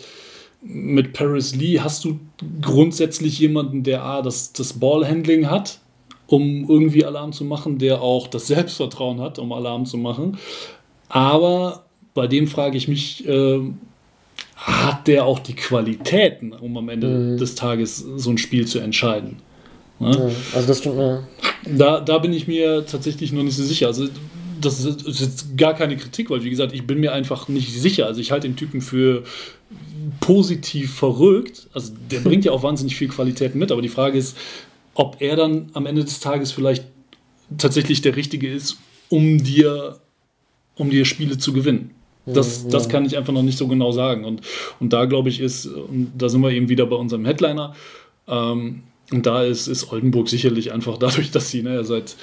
mit Paris Lee hast du grundsätzlich jemanden, der A, das, das Ballhandling hat, um irgendwie Alarm zu machen, der auch das Selbstvertrauen hat, um Alarm zu machen. Aber bei dem frage ich mich, äh, hat der auch die Qualitäten, um am Ende mhm. des Tages so ein Spiel zu entscheiden? Ne? Ja, also das stimmt, ja. Da, da bin ich mir tatsächlich noch nicht so sicher. Also das ist, jetzt gar keine Kritik, weil wie gesagt, ich bin mir einfach nicht sicher. Also ich halte den Typen für positiv verrückt. Also der bringt ja auch wahnsinnig viel Qualität mit, aber die Frage ist, ob er dann am Ende des Tages vielleicht tatsächlich der Richtige ist, um dir, um dir Spiele zu gewinnen. Das, das kann ich einfach noch nicht so genau sagen. Und, und da glaube ich ist, und da sind wir eben wieder bei unserem Headliner, ähm, und da ist, ist Oldenburg sicherlich einfach dadurch, dass sie ne, seit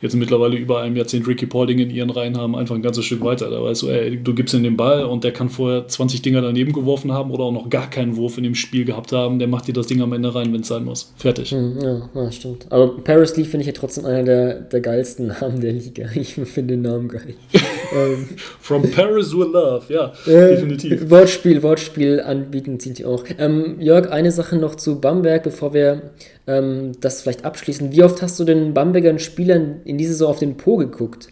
jetzt mittlerweile über einem Jahrzehnt Ricky Paulding in ihren Reihen haben, einfach ein ganzes Stück weiter. Da weißt du, ey, du gibst ihm den Ball und der kann vorher 20 Dinger daneben geworfen haben oder auch noch gar keinen Wurf in dem Spiel gehabt haben. Der macht dir das Ding am Ende rein, wenn es sein muss. Fertig. Hm, ja, ja, stimmt. Aber Paris Lee finde ich ja trotzdem einer der, der geilsten Namen der Liga. Ich finde den Namen geil. Ähm, From Paris with Love, ja, äh, definitiv. Wortspiel, Wortspiel anbieten zieht auch. Ähm, Jörg, eine Sache noch zu Bamberg, bevor wir ähm, das vielleicht abschließen. Wie oft hast du den Bambergern Spielern in dieser Saison auf den Po geguckt?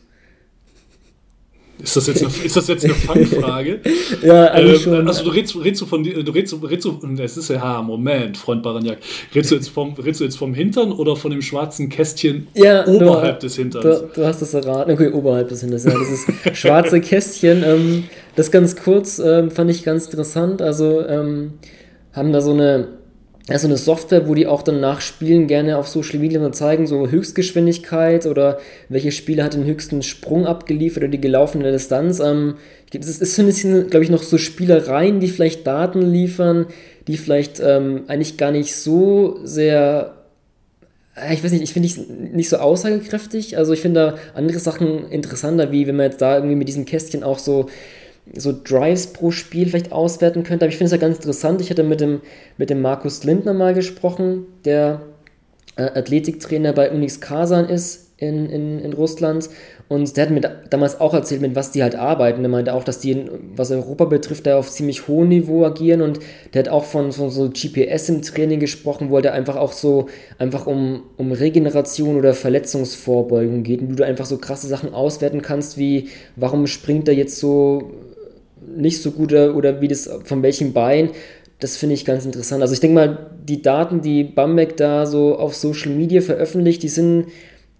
Ist das jetzt eine, ist das jetzt eine Fangfrage? ja, eigentlich ähm, schon. Also du redest, redest du von du redest, redest du, es ist ja, Moment, Freund Baranjak. Redest du, jetzt vom, redest du jetzt vom Hintern oder von dem schwarzen Kästchen ja, oberhalb du, des Hinterns? Du, du, hast das erraten. Okay, oberhalb des Hinterns. Ja, das ist schwarze Kästchen. Ähm, das ganz kurz ähm, fand ich ganz interessant. Also ähm, haben da so eine ja, so eine Software, wo die auch dann nach Spielen gerne auf Social Media zeigen, so Höchstgeschwindigkeit oder welche Spieler hat den höchsten Sprung abgeliefert oder die gelaufene Distanz. Ähm, das ist, so ein bisschen, glaube ich, noch so Spielereien, die vielleicht Daten liefern, die vielleicht ähm, eigentlich gar nicht so sehr äh, ich weiß nicht, ich finde es nicht so aussagekräftig. Also ich finde da andere Sachen interessanter, wie wenn man jetzt da irgendwie mit diesem Kästchen auch so so Drives pro Spiel vielleicht auswerten könnte. Aber ich finde es ja ganz interessant. Ich hatte mit dem, mit dem Markus Lindner mal gesprochen, der äh, Athletiktrainer bei Unix Kasan ist in, in, in Russland. Und der hat mir damals auch erzählt, mit was die halt arbeiten. Der meinte auch, dass die, was Europa betrifft, da auf ziemlich hohem Niveau agieren. Und der hat auch von, von so GPS im Training gesprochen, wo er da einfach auch so einfach um, um Regeneration oder Verletzungsvorbeugung geht. Und du da einfach so krasse Sachen auswerten kannst, wie warum springt er jetzt so nicht so gut oder wie das von welchem Bein das finde ich ganz interessant. Also ich denke mal, die Daten, die Bamberg da so auf Social Media veröffentlicht, die sind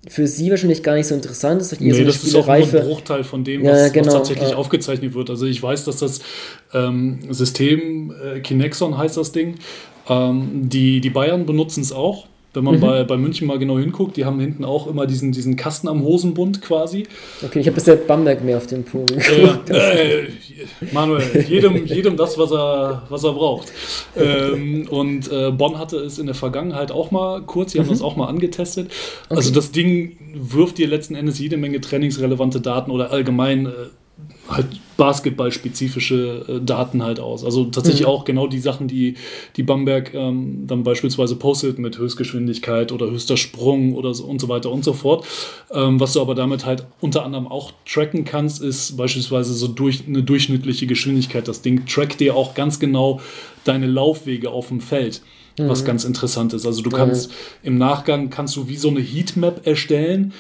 für sie wahrscheinlich gar nicht so interessant. Das ist, nee, so das ist auch nur ein Bruchteil von dem, was, ja, genau, was tatsächlich ja. aufgezeichnet wird. Also ich weiß, dass das ähm, System, äh, Kinexon heißt das Ding, ähm, die, die Bayern benutzen es auch. Wenn man mhm. bei, bei München mal genau hinguckt, die haben hinten auch immer diesen, diesen Kasten am Hosenbund quasi. Okay, ich habe bisher Bamberg mehr auf dem Punkt. Äh, äh, Manuel, jedem, jedem das, was er, was er braucht. Ähm, und äh, Bonn hatte es in der Vergangenheit auch mal kurz, die haben mhm. das auch mal angetestet. Okay. Also das Ding wirft dir letzten Endes jede Menge trainingsrelevante Daten oder allgemein äh, halt basketballspezifische äh, Daten halt aus. Also tatsächlich mhm. auch genau die Sachen, die, die Bamberg ähm, dann beispielsweise postet mit Höchstgeschwindigkeit oder höchster Sprung oder so und so weiter und so fort. Ähm, was du aber damit halt unter anderem auch tracken kannst, ist beispielsweise so durch eine durchschnittliche Geschwindigkeit. Das Ding trackt dir auch ganz genau deine Laufwege auf dem Feld was mhm. ganz interessant ist. Also du kannst im Nachgang kannst du wie so eine Heatmap erstellen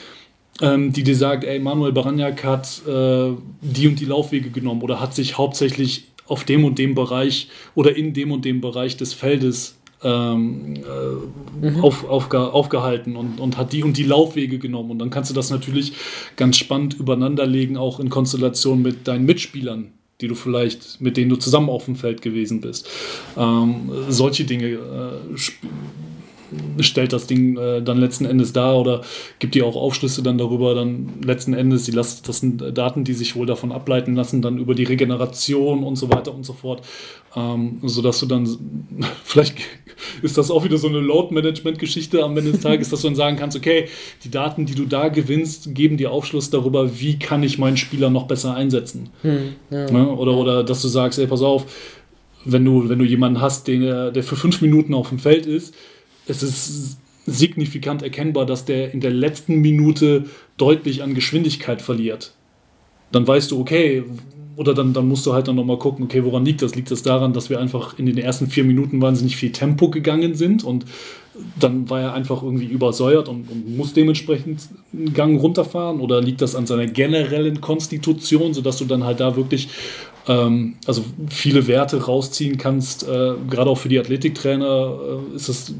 ähm, die dir sagt, ey, Manuel Baranjak hat äh, die und die Laufwege genommen oder hat sich hauptsächlich auf dem und dem Bereich oder in dem und dem Bereich des Feldes ähm, äh, mhm. auf, aufge, aufgehalten und, und hat die und die Laufwege genommen. Und dann kannst du das natürlich ganz spannend übereinanderlegen, auch in Konstellation mit deinen Mitspielern, die du vielleicht, mit denen du zusammen auf dem Feld gewesen bist. Ähm, solche Dinge äh, stellt das Ding äh, dann letzten Endes dar oder gibt dir auch Aufschlüsse dann darüber, dann letzten Endes, die lassen, das sind Daten, die sich wohl davon ableiten lassen, dann über die Regeneration und so weiter und so fort, ähm, sodass du dann, vielleicht ist das auch wieder so eine Load-Management-Geschichte am Ende des Tages, dass du dann sagen kannst, okay, die Daten, die du da gewinnst, geben dir Aufschluss darüber, wie kann ich meinen Spieler noch besser einsetzen. Hm, ja. ne? oder, oder dass du sagst, ey, pass auf, wenn du, wenn du jemanden hast, den, der für fünf Minuten auf dem Feld ist, es ist signifikant erkennbar, dass der in der letzten Minute deutlich an Geschwindigkeit verliert. Dann weißt du, okay, oder dann, dann musst du halt dann nochmal gucken, okay, woran liegt das? Liegt das daran, dass wir einfach in den ersten vier Minuten wahnsinnig viel Tempo gegangen sind und dann war er einfach irgendwie übersäuert und, und muss dementsprechend einen Gang runterfahren? Oder liegt das an seiner generellen Konstitution, sodass du dann halt da wirklich ähm, also viele Werte rausziehen kannst? Äh, gerade auch für die Athletiktrainer äh, ist das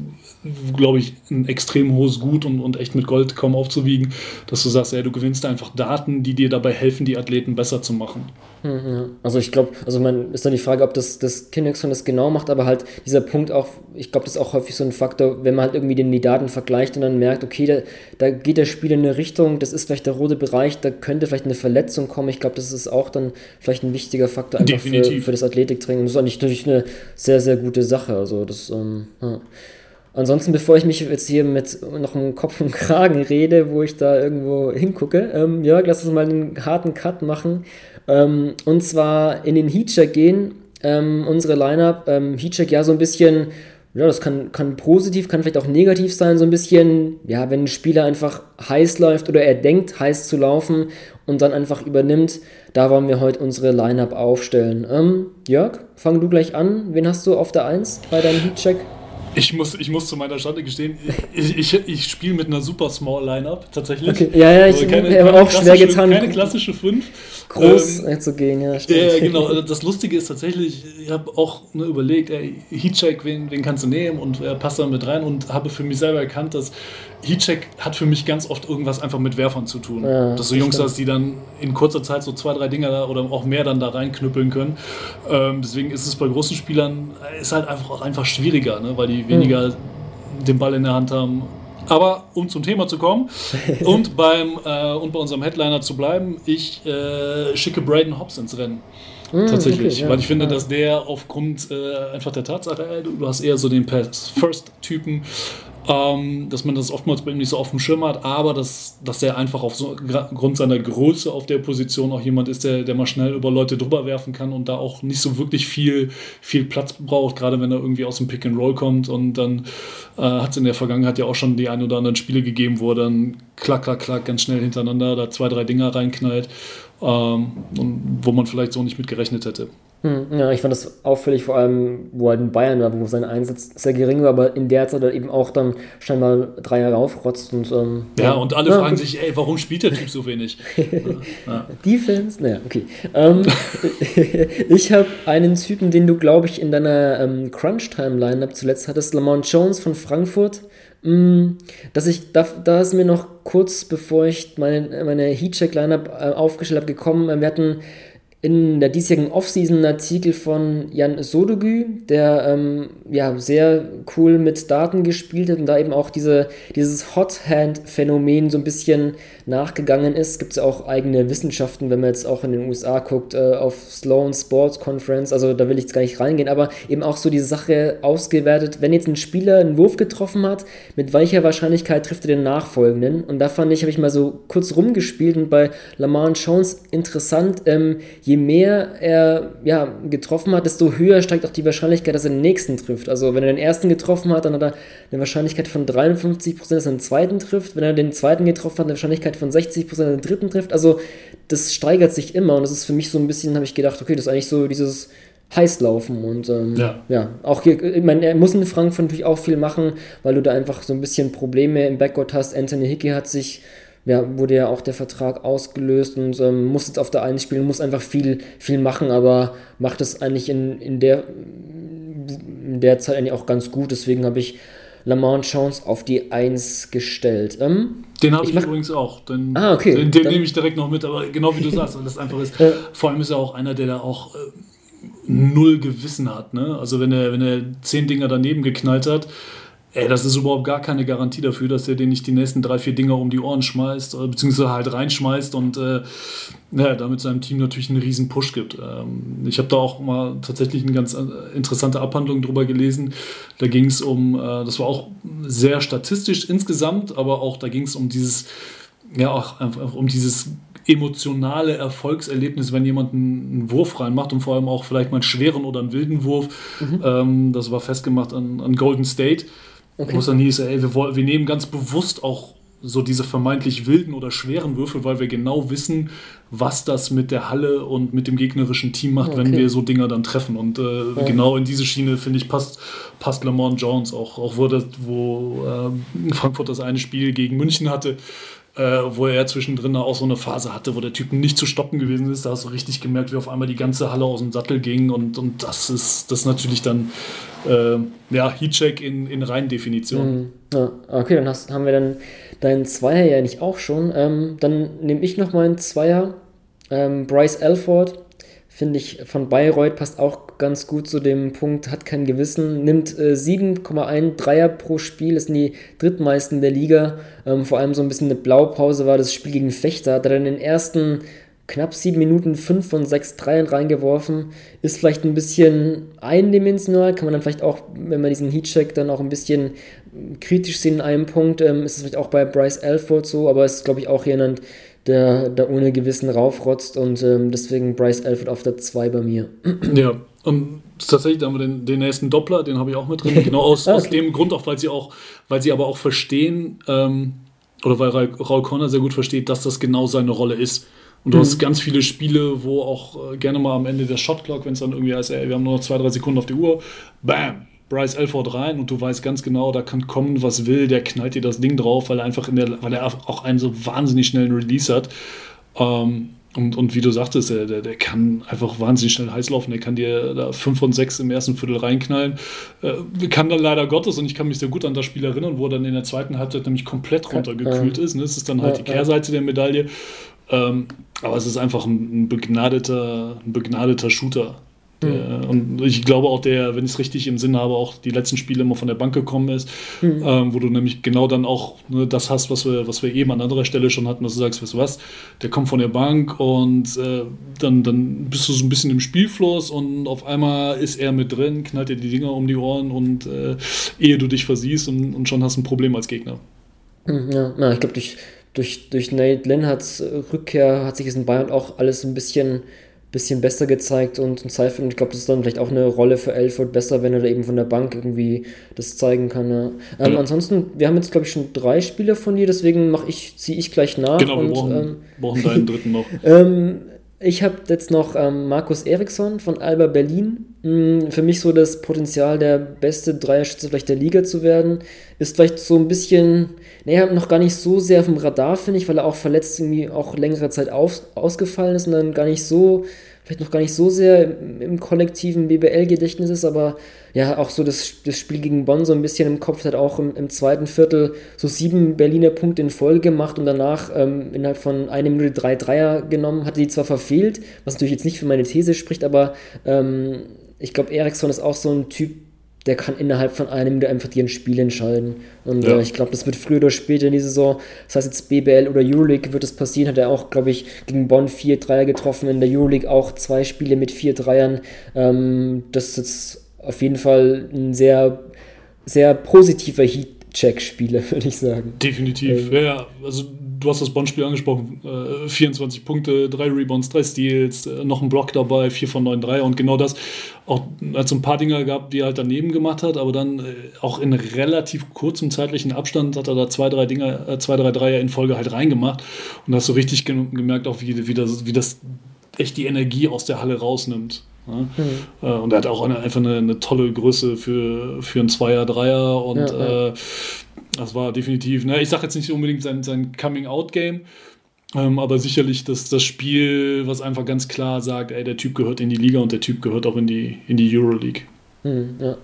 glaube ich, ein extrem hohes Gut und, und echt mit Gold kaum aufzuwiegen, dass du sagst, ey, du gewinnst einfach Daten, die dir dabei helfen, die Athleten besser zu machen. Mhm. Also ich glaube, also man ist dann die Frage, ob das, das Kinexon das genau macht, aber halt dieser Punkt auch, ich glaube, das ist auch häufig so ein Faktor, wenn man halt irgendwie den, die Daten vergleicht und dann merkt, okay, da, da geht der Spiel in eine Richtung, das ist vielleicht der rote Bereich, da könnte vielleicht eine Verletzung kommen. Ich glaube, das ist auch dann vielleicht ein wichtiger Faktor einfach für, für, das Athletiktraining. Und das ist eigentlich natürlich eine sehr, sehr gute Sache. Also das, ähm, ja. Ansonsten, bevor ich mich jetzt hier mit noch einem Kopf und Kragen rede, wo ich da irgendwo hingucke, ähm, Jörg, lass uns mal einen harten Cut machen. Ähm, und zwar in den Heatcheck gehen. Ähm, unsere Lineup, ähm, Heatcheck ja so ein bisschen, ja, das kann, kann positiv, kann vielleicht auch negativ sein, so ein bisschen, ja, wenn ein Spieler einfach heiß läuft oder er denkt, heiß zu laufen und dann einfach übernimmt. Da wollen wir heute unsere Lineup aufstellen. Ähm, Jörg, fang du gleich an. Wen hast du auf der 1 bei deinem Heatcheck? Ich muss, ich muss zu meiner Schande gestehen, ich, ich, ich spiele mit einer super Small Lineup tatsächlich. Okay. Ja, ja, ich also habe auch schwer getan. Keine klassische 5. Groß ähm, zu gehen, ja. Stimmt. Ja, genau. Also das Lustige ist tatsächlich, ich habe auch nur überlegt, ey, Heatcheck, wen, wen kannst du nehmen und wer passt da mit rein und habe für mich selber erkannt, dass Heatcheck hat für mich ganz oft irgendwas einfach mit Werfern zu tun. Ja, dass so Jungs hast, die dann in kurzer Zeit so zwei, drei Dinger oder auch mehr dann da reinknüppeln können. Ähm, deswegen ist es bei großen Spielern ist halt einfach auch einfach schwieriger, ne? weil die weniger mhm. den Ball in der Hand haben. Aber um zum Thema zu kommen und, beim, äh, und bei unserem Headliner zu bleiben, ich äh, schicke Braden Hobbs ins Rennen. Mm, Tatsächlich, okay, ja, weil ich finde, ja. dass der aufgrund äh, einfach der Tatsache, du, du, hast eher so den Pass-First-Typen, ähm, dass man das oftmals bei ihm nicht so auf dem Schirm hat, aber dass, dass er einfach aufgrund seiner Größe auf der Position auch jemand ist, der, der mal schnell über Leute drüber werfen kann und da auch nicht so wirklich viel, viel Platz braucht, gerade wenn er irgendwie aus dem Pick and Roll kommt und dann äh, hat es in der Vergangenheit ja auch schon die ein oder anderen Spiele gegeben, wo er dann klack, klack, klack ganz schnell hintereinander da zwei, drei Dinger reinknallt, ähm, und wo man vielleicht so nicht mit gerechnet hätte. Hm, ja, ich fand das auffällig, vor allem, wo er in Bayern war, wo sein Einsatz sehr gering war, aber in der Zeit er eben auch dann scheinbar drei Jahre aufrotzt. Und, ähm, ja, ja, und alle ja, fragen sich, ey, warum spielt der Typ so wenig? ja. Defense? Naja, okay. Ähm, ich habe einen Typen, den du, glaube ich, in deiner ähm, Crunch-Time-Line-Up zuletzt hattest, Lamont Jones von Frankfurt. Mm, dass ich, da, da ist mir noch kurz, bevor ich meine, meine Heatcheck-Lineup äh, aufgestellt habe, gekommen. Wir hatten in der diesjährigen Offseason Artikel von Jan Sodogü, der ähm, ja, sehr cool mit Daten gespielt hat und da eben auch diese, dieses Hot-Hand-Phänomen so ein bisschen nachgegangen ist. Gibt es ja auch eigene Wissenschaften, wenn man jetzt auch in den USA guckt, äh, auf Sloan Sports Conference, also da will ich jetzt gar nicht reingehen, aber eben auch so diese Sache ausgewertet, wenn jetzt ein Spieler einen Wurf getroffen hat, mit welcher Wahrscheinlichkeit trifft er den Nachfolgenden? Und da fand ich, habe ich mal so kurz rumgespielt und bei Lamar Jones interessant, ähm, je mehr er ja, getroffen hat, desto höher steigt auch die Wahrscheinlichkeit, dass er den nächsten trifft. Also wenn er den ersten getroffen hat, dann hat er eine Wahrscheinlichkeit von 53%, dass er den zweiten trifft. Wenn er den zweiten getroffen hat, eine Wahrscheinlichkeit von 60%, dass er den dritten trifft. Also das steigert sich immer und das ist für mich so ein bisschen, habe ich gedacht, okay, das ist eigentlich so dieses Heißlaufen und ähm, ja. ja. auch hier, ich meine, er muss in Frankfurt natürlich auch viel machen, weil du da einfach so ein bisschen Probleme im Backcourt hast. Anthony Hickey hat sich ja, wurde ja auch der Vertrag ausgelöst und ähm, muss jetzt auf der 1 spielen, muss einfach viel, viel machen, aber macht es eigentlich in, in, der, in der Zeit eigentlich auch ganz gut. Deswegen habe ich Lamont Chance auf die 1 gestellt. Ähm, den habe ich, ich übrigens auch. Den, ah, okay. Den, den nehme ich direkt noch mit, aber genau wie du sagst, weil das einfach ist. Vor allem ist er auch einer, der da auch äh, null Gewissen hat. Ne? Also wenn er, wenn er zehn Dinger daneben geknallt hat, Ey, das ist überhaupt gar keine Garantie dafür, dass er den nicht die nächsten drei, vier Dinger um die Ohren schmeißt, äh, beziehungsweise halt reinschmeißt und äh, ja, damit seinem Team natürlich einen riesen Push gibt. Ähm, ich habe da auch mal tatsächlich eine ganz äh, interessante Abhandlung drüber gelesen. Da ging es um, äh, das war auch sehr statistisch insgesamt, aber auch da ging es um dieses, ja, auch einfach um dieses emotionale Erfolgserlebnis, wenn jemand einen, Wurf reinmacht und vor allem auch vielleicht mal einen schweren oder einen wilden Wurf. Mhm. Ähm, das war festgemacht an, an Golden State. Okay. Wo es dann hieß, ey, wir, wir nehmen ganz bewusst auch so diese vermeintlich wilden oder schweren Würfel, weil wir genau wissen, was das mit der Halle und mit dem gegnerischen Team macht, okay. wenn wir so Dinger dann treffen. Und äh, ja. genau in diese Schiene, finde ich, passt, passt Lamont Jones auch, auch wo, das, wo äh, Frankfurt das eine Spiel gegen München hatte, äh, wo er zwischendrin auch so eine Phase hatte, wo der Typ nicht zu stoppen gewesen ist. Da hast du richtig gemerkt, wie auf einmal die ganze Halle aus dem Sattel ging und, und das ist das ist natürlich dann äh, ja, Heatcheck in, in Reindefinition. Mhm. Ja, okay, dann hast, haben wir dann deinen Zweier ja nicht auch schon. Ähm, dann nehme ich noch meinen Zweier. Ähm, Bryce Alford, finde ich, von Bayreuth passt auch ganz gut zu dem Punkt, hat kein Gewissen, nimmt äh, 7,1 Dreier pro Spiel, ist die drittmeisten der Liga. Ähm, vor allem so ein bisschen eine Blaupause war das Spiel gegen Fechter, hat er dann den ersten knapp sieben Minuten fünf von sechs Dreiern reingeworfen. Ist vielleicht ein bisschen eindimensional, kann man dann vielleicht auch, wenn man diesen Heatcheck dann auch ein bisschen kritisch sehen in einem Punkt, ähm, ist es vielleicht auch bei Bryce Alford so, aber ist, glaube ich, auch jemand, der da ohne Gewissen raufrotzt und ähm, deswegen Bryce Alford auf der 2 bei mir. Ja, und tatsächlich haben wir den, den nächsten Doppler, den habe ich auch mit drin, genau aus, okay. aus dem Grund auch, weil sie auch, weil sie aber auch verstehen, ähm, oder weil Raul Connor sehr gut versteht, dass das genau seine Rolle ist. Und du mhm. hast ganz viele Spiele, wo auch äh, gerne mal am Ende der Shotclock, wenn es dann irgendwie heißt, ey, wir haben nur noch zwei, drei Sekunden auf die Uhr, bam, Bryce Elford rein und du weißt ganz genau, da kann kommen, was will, der knallt dir das Ding drauf, weil er einfach in der, weil er auch einen so wahnsinnig schnellen Release hat. Ähm, und, und wie du sagtest, der, der, der kann einfach wahnsinnig schnell heiß laufen. Der kann dir da 5 von 6 im ersten Viertel reinknallen. Äh, kann dann leider Gottes, und ich kann mich sehr gut an das Spiel erinnern, wo er dann in der zweiten Halbzeit nämlich komplett runtergekühlt ist. Ne? Das ist dann halt die Kehrseite der Medaille. Ähm, aber es ist einfach ein, ein, begnadeter, ein begnadeter Shooter. Der, mhm. Und ich glaube auch, der, wenn ich es richtig im Sinn habe, auch die letzten Spiele immer von der Bank gekommen ist, mhm. ähm, wo du nämlich genau dann auch ne, das hast, was wir, was wir eben an anderer Stelle schon hatten, dass du sagst, weißt du was, der kommt von der Bank und äh, dann, dann bist du so ein bisschen im Spielfluss und auf einmal ist er mit drin, knallt dir die Dinger um die Ohren und äh, ehe du dich versiehst und, und schon hast ein Problem als Gegner. Mhm, ja, ja ich glaube, durch durch, durch Nate Lenhards äh, Rückkehr hat sich es in Bayern auch alles ein bisschen, bisschen besser gezeigt und und ich glaube, das ist dann vielleicht auch eine Rolle für Elford besser, wenn er da eben von der Bank irgendwie das zeigen kann. Ja. Ähm, ja. Ansonsten, wir haben jetzt, glaube ich, schon drei Spieler von dir, deswegen mache ich, ziehe ich gleich nach. Genau, und, wir brauchen, ähm, brauchen deinen dritten noch. ähm, ich habe jetzt noch ähm, Markus Eriksson von Alba Berlin. Hm, für mich so das Potenzial, der beste Dreierschütze vielleicht der Liga zu werden. Ist vielleicht so ein bisschen, naja, noch gar nicht so sehr auf dem Radar, finde ich, weil er auch verletzt irgendwie auch längere Zeit auf, ausgefallen ist und dann gar nicht so vielleicht noch gar nicht so sehr im, im kollektiven BBL-Gedächtnis ist, aber ja, auch so das, das Spiel gegen Bonn so ein bisschen im Kopf hat auch im, im zweiten Viertel so sieben Berliner Punkte in Folge gemacht und danach ähm, innerhalb von einer Minute drei Dreier genommen, hatte die zwar verfehlt, was natürlich jetzt nicht für meine These spricht, aber ähm, ich glaube, Eriksson ist auch so ein Typ, der kann innerhalb von einem Minute einfach dir ein Spiel entscheiden. Und ja. äh, ich glaube, das wird früher oder später in die Saison, das heißt jetzt BBL oder Euroleague, wird es passieren. Hat er auch, glaube ich, gegen Bonn vier Dreier getroffen, in der Euroleague auch zwei Spiele mit vier Dreiern. Ähm, das ist jetzt auf jeden Fall ein sehr, sehr positiver Heat Check-Spiele, würde ich sagen. Definitiv, ähm, ja, also du hast das Bonn-Spiel angesprochen, äh, 24 Punkte, drei Rebounds, drei Steals, äh, noch ein Block dabei, 4 von 9 Dreier und genau das, auch als ein paar Dinger gab, die er halt daneben gemacht hat, aber dann äh, auch in relativ kurzem zeitlichen Abstand hat er da zwei, drei Dinger, äh, zwei, drei Dreier in Folge halt reingemacht und hast so richtig gemerkt auch, wie, wie, das, wie das echt die Energie aus der Halle rausnimmt. Ne? Mhm. und er hat auch eine, einfach eine, eine, tolle Größe für, für einen Zweier, Dreier und ja. Äh, das war definitiv, ne, ich sage jetzt nicht unbedingt sein, sein Coming-out-Game, ähm, aber sicherlich das, das Spiel, was einfach ganz klar sagt, ey, der Typ gehört in die Liga und der Typ gehört auch in die, in die Euroleague. Mhm, ja.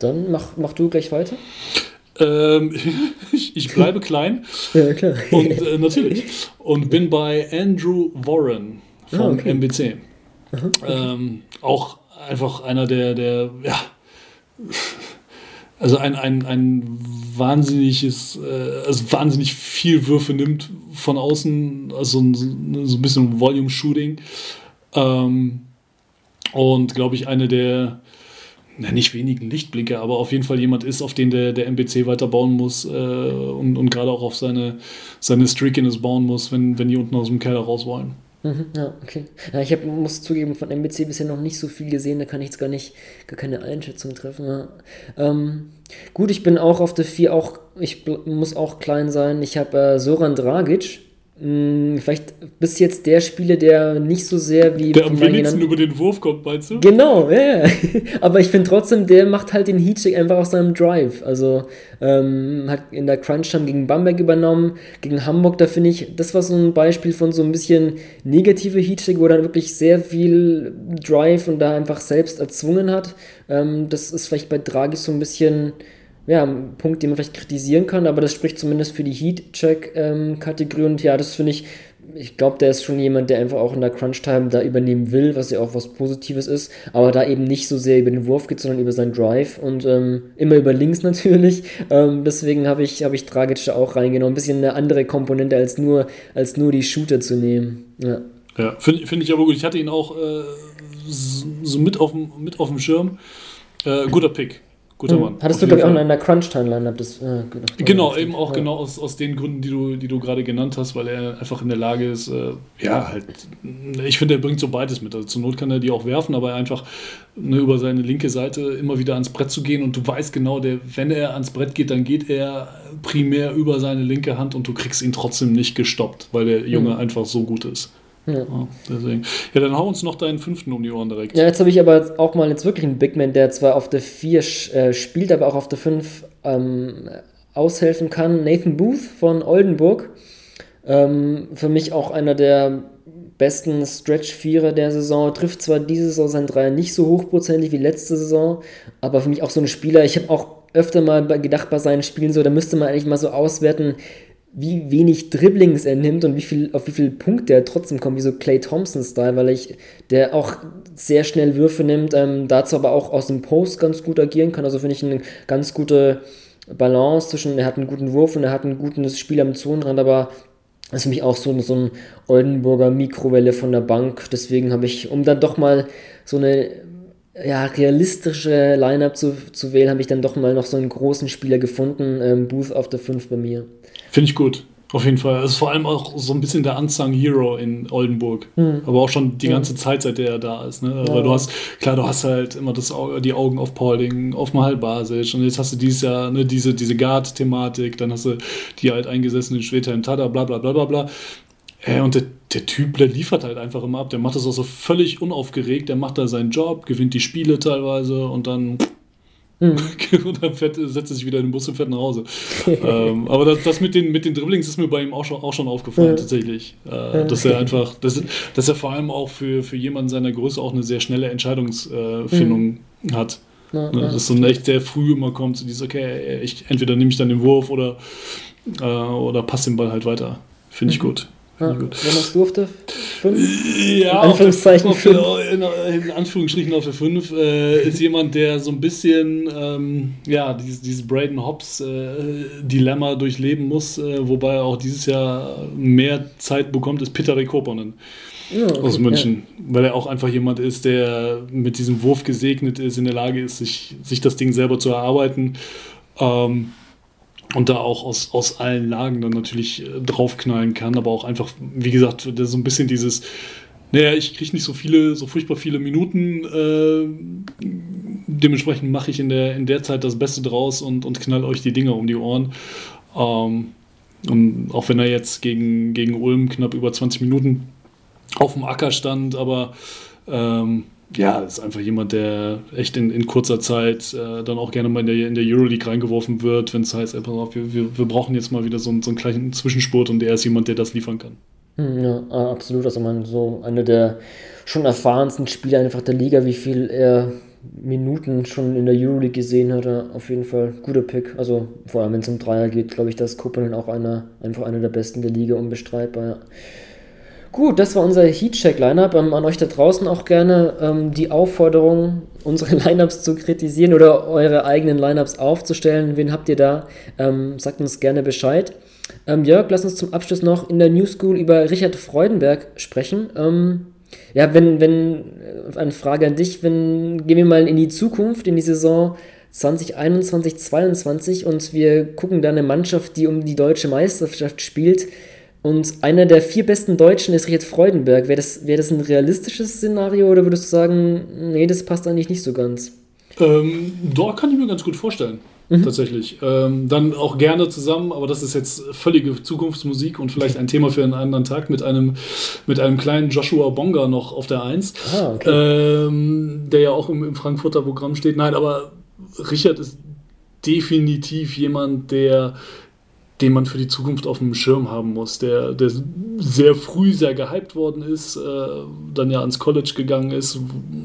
Dann mach, mach du gleich weiter. Ähm, ich, ich, bleibe klein. ja, klar. Und äh, natürlich. Und bin bei Andrew Warren vom ah, okay. MBC. Ähm, auch einfach einer der, der ja, also ein, ein, ein wahnsinniges, äh, also wahnsinnig viel Würfe nimmt von außen, also so, ein bisschen Volume-Shooting. Ähm, und glaube ich, eine der, na, nicht wenigen Lichtblicke, aber auf jeden Fall jemand ist, auf den der, der MBC weiter muss äh, und, und gerade auch auf seine, seine Streakiness bauen muss, wenn, wenn die unten aus dem Keller raus wollen. Mhm, ja, okay. Ja, ich hab, muss zugeben, von MBC bisher noch nicht so viel gesehen, da kann ich jetzt gar nicht, gar keine Einschätzung treffen. Ja. Ähm, gut, ich bin auch auf der 4, auch, ich muss auch klein sein. Ich habe äh, Soran Dragic, hm, vielleicht bis jetzt der Spieler, der nicht so sehr wie. Der am wenigsten über den Wurf kommt, meinst du? Genau, ja. Aber ich finde trotzdem, der macht halt den Heatcheck einfach aus seinem Drive. Also ähm, hat in der Crunch-Time gegen Bamberg übernommen, gegen Hamburg, da finde ich, das war so ein Beispiel von so ein bisschen negative Heatcheck, wo er dann wirklich sehr viel Drive und da einfach selbst erzwungen hat. Ähm, das ist vielleicht bei Draghi so ein bisschen ja, ein Punkt, den man vielleicht kritisieren kann, aber das spricht zumindest für die Heat-Check-Kategorie und ja, das finde ich, ich glaube, der ist schon jemand, der einfach auch in der Crunch-Time da übernehmen will, was ja auch was Positives ist, aber da eben nicht so sehr über den Wurf geht, sondern über seinen Drive und ähm, immer über links natürlich. Ähm, deswegen habe ich, hab ich Dragic da auch reingenommen. Ein bisschen eine andere Komponente als nur, als nur die Shooter zu nehmen. Ja, ja finde find ich aber gut. Ich hatte ihn auch äh, so mit auf dem mit dem Schirm. Äh, guter Pick. Guter hm. Mann. Hattest du, glaube ich, auch in der Crunch-Time-Line-Up das. Äh, genau, eben auch ja. genau aus, aus den Gründen, die du, die du gerade genannt hast, weil er einfach in der Lage ist, äh, ja, halt, ich finde, er bringt so beides mit. Also zur Not kann er die auch werfen, aber einfach ne, über seine linke Seite immer wieder ans Brett zu gehen und du weißt genau, der, wenn er ans Brett geht, dann geht er primär über seine linke Hand und du kriegst ihn trotzdem nicht gestoppt, weil der Junge mhm. einfach so gut ist. Ja. ja. deswegen. Ja, dann hau uns noch deinen fünften um die Ohren direkt. Ja, jetzt habe ich aber auch mal jetzt wirklich einen Big Man, der zwar auf der 4 äh, spielt, aber auch auf der 5 ähm, aushelfen kann. Nathan Booth von Oldenburg. Ähm, für mich auch einer der besten Stretch-Vierer der Saison. Trifft zwar diese Saison sein Dreier nicht so hochprozentig wie letzte Saison, aber für mich auch so ein Spieler. Ich habe auch öfter mal gedacht bei seinen Spielen so, da müsste man eigentlich mal so auswerten, wie wenig Dribblings er nimmt und wie viel, auf wie viele Punkte er trotzdem kommt, wie so Clay Thompson-Style, weil ich, der auch sehr schnell Würfe nimmt, ähm, dazu aber auch aus dem Post ganz gut agieren kann. Also finde ich eine ganz gute Balance zwischen, er hat einen guten Wurf und er hat ein gutes Spiel am Zonenrand, aber das ist für mich auch so, so ein Oldenburger Mikrowelle von der Bank. Deswegen habe ich, um dann doch mal so eine ja, realistische Line-Up zu, zu wählen, habe ich dann doch mal noch so einen großen Spieler gefunden. Ähm, Booth auf der 5 bei mir. Finde ich gut. Auf jeden Fall. Es ist vor allem auch so ein bisschen der Unsung Hero in Oldenburg. Mhm. Aber auch schon die ganze mhm. Zeit, seit er da ist. Ne? Ja. Weil du hast, klar, du hast halt immer das, die Augen auf Paulding, auf Mahal Basic und jetzt hast du dieses Jahr ne, diese, diese Guard-Thematik, dann hast du die halt eingesessenen Schweta im Tada, bla bla bla bla bla Äh, und der, der Typ, der liefert halt einfach immer ab. Der macht das auch so völlig unaufgeregt. Der macht da seinen Job, gewinnt die Spiele teilweise und dann Mhm. und dann fährt, setzt er sich wieder in den Bus und fährt nach Hause. ähm, aber das, das, mit, den, mit den Dribblings ist mir bei ihm auch schon, auch schon aufgefallen, ja. tatsächlich. Äh, dass er einfach, dass, dass er vor allem auch für, für jemanden seiner Größe auch eine sehr schnelle Entscheidungsfindung mhm. hat. Ja, ne, ja. Dass so echt sehr früh immer kommt, so dieses, okay, ich, entweder nehme ich dann den Wurf oder, äh, oder passe den Ball halt weiter. Finde ich mhm. gut. Ja, wenn das durfte, fünf? Ja, in Anführungszeichen auf fünf. In, in, Anführungsstrichen auf der 5 äh, ist jemand, der so ein bisschen ähm, ja, dieses, dieses Braden Hobbs äh, Dilemma durchleben muss, äh, wobei er auch dieses Jahr mehr Zeit bekommt, ist Peter Rekoponen. Ja, okay, aus München, ja. weil er auch einfach jemand ist, der mit diesem Wurf gesegnet ist, in der Lage ist, sich, sich das Ding selber zu erarbeiten. Ähm, und da auch aus, aus allen Lagen dann natürlich äh, draufknallen kann, aber auch einfach, wie gesagt, so ein bisschen dieses, naja, ich kriege nicht so viele, so furchtbar viele Minuten, äh, dementsprechend mache ich in der, in der Zeit das Beste draus und, und knall euch die Dinge um die Ohren. Ähm, und auch wenn er jetzt gegen, gegen Ulm knapp über 20 Minuten auf dem Acker stand, aber ähm, ja, ist einfach jemand, der echt in, in kurzer Zeit äh, dann auch gerne mal in der, in der Euroleague reingeworfen wird, wenn es heißt, einfach, wir, wir, wir brauchen jetzt mal wieder so, einen, so einen kleinen Zwischenspurt und er ist jemand, der das liefern kann. Hm, ja, absolut. Also man so einer der schon erfahrensten Spieler einfach der Liga, wie viel er Minuten schon in der Euroleague gesehen hat, auf jeden Fall guter Pick. Also vor allem wenn es um Dreier geht, glaube ich, dass Kopenhagen auch einer, einfach einer der besten der Liga unbestreitbar. Ja. Gut, das war unser Heatcheck-Lineup. Ähm, an euch da draußen auch gerne ähm, die Aufforderung, unsere Lineups zu kritisieren oder eure eigenen Lineups aufzustellen. Wen habt ihr da? Ähm, sagt uns gerne Bescheid. Ähm, Jörg, lass uns zum Abschluss noch in der New School über Richard Freudenberg sprechen. Ähm, ja, wenn, wenn, äh, eine Frage an dich, wenn, gehen wir mal in die Zukunft, in die Saison 2021, 2022 und wir gucken da eine Mannschaft, die um die deutsche Meisterschaft spielt. Und einer der vier besten Deutschen ist Richard Freudenberg. Wäre das, wär das ein realistisches Szenario oder würdest du sagen, nee, das passt eigentlich nicht so ganz? Ähm, da kann ich mir ganz gut vorstellen. Mhm. Tatsächlich. Ähm, dann auch gerne zusammen, aber das ist jetzt völlige Zukunftsmusik und vielleicht ein Thema für einen anderen Tag mit einem, mit einem kleinen Joshua Bonga noch auf der Eins, ah, okay. ähm, der ja auch im, im Frankfurter Programm steht. Nein, aber Richard ist definitiv jemand, der den man für die Zukunft auf dem Schirm haben muss, der, der sehr früh sehr gehypt worden ist, äh, dann ja ans College gegangen ist,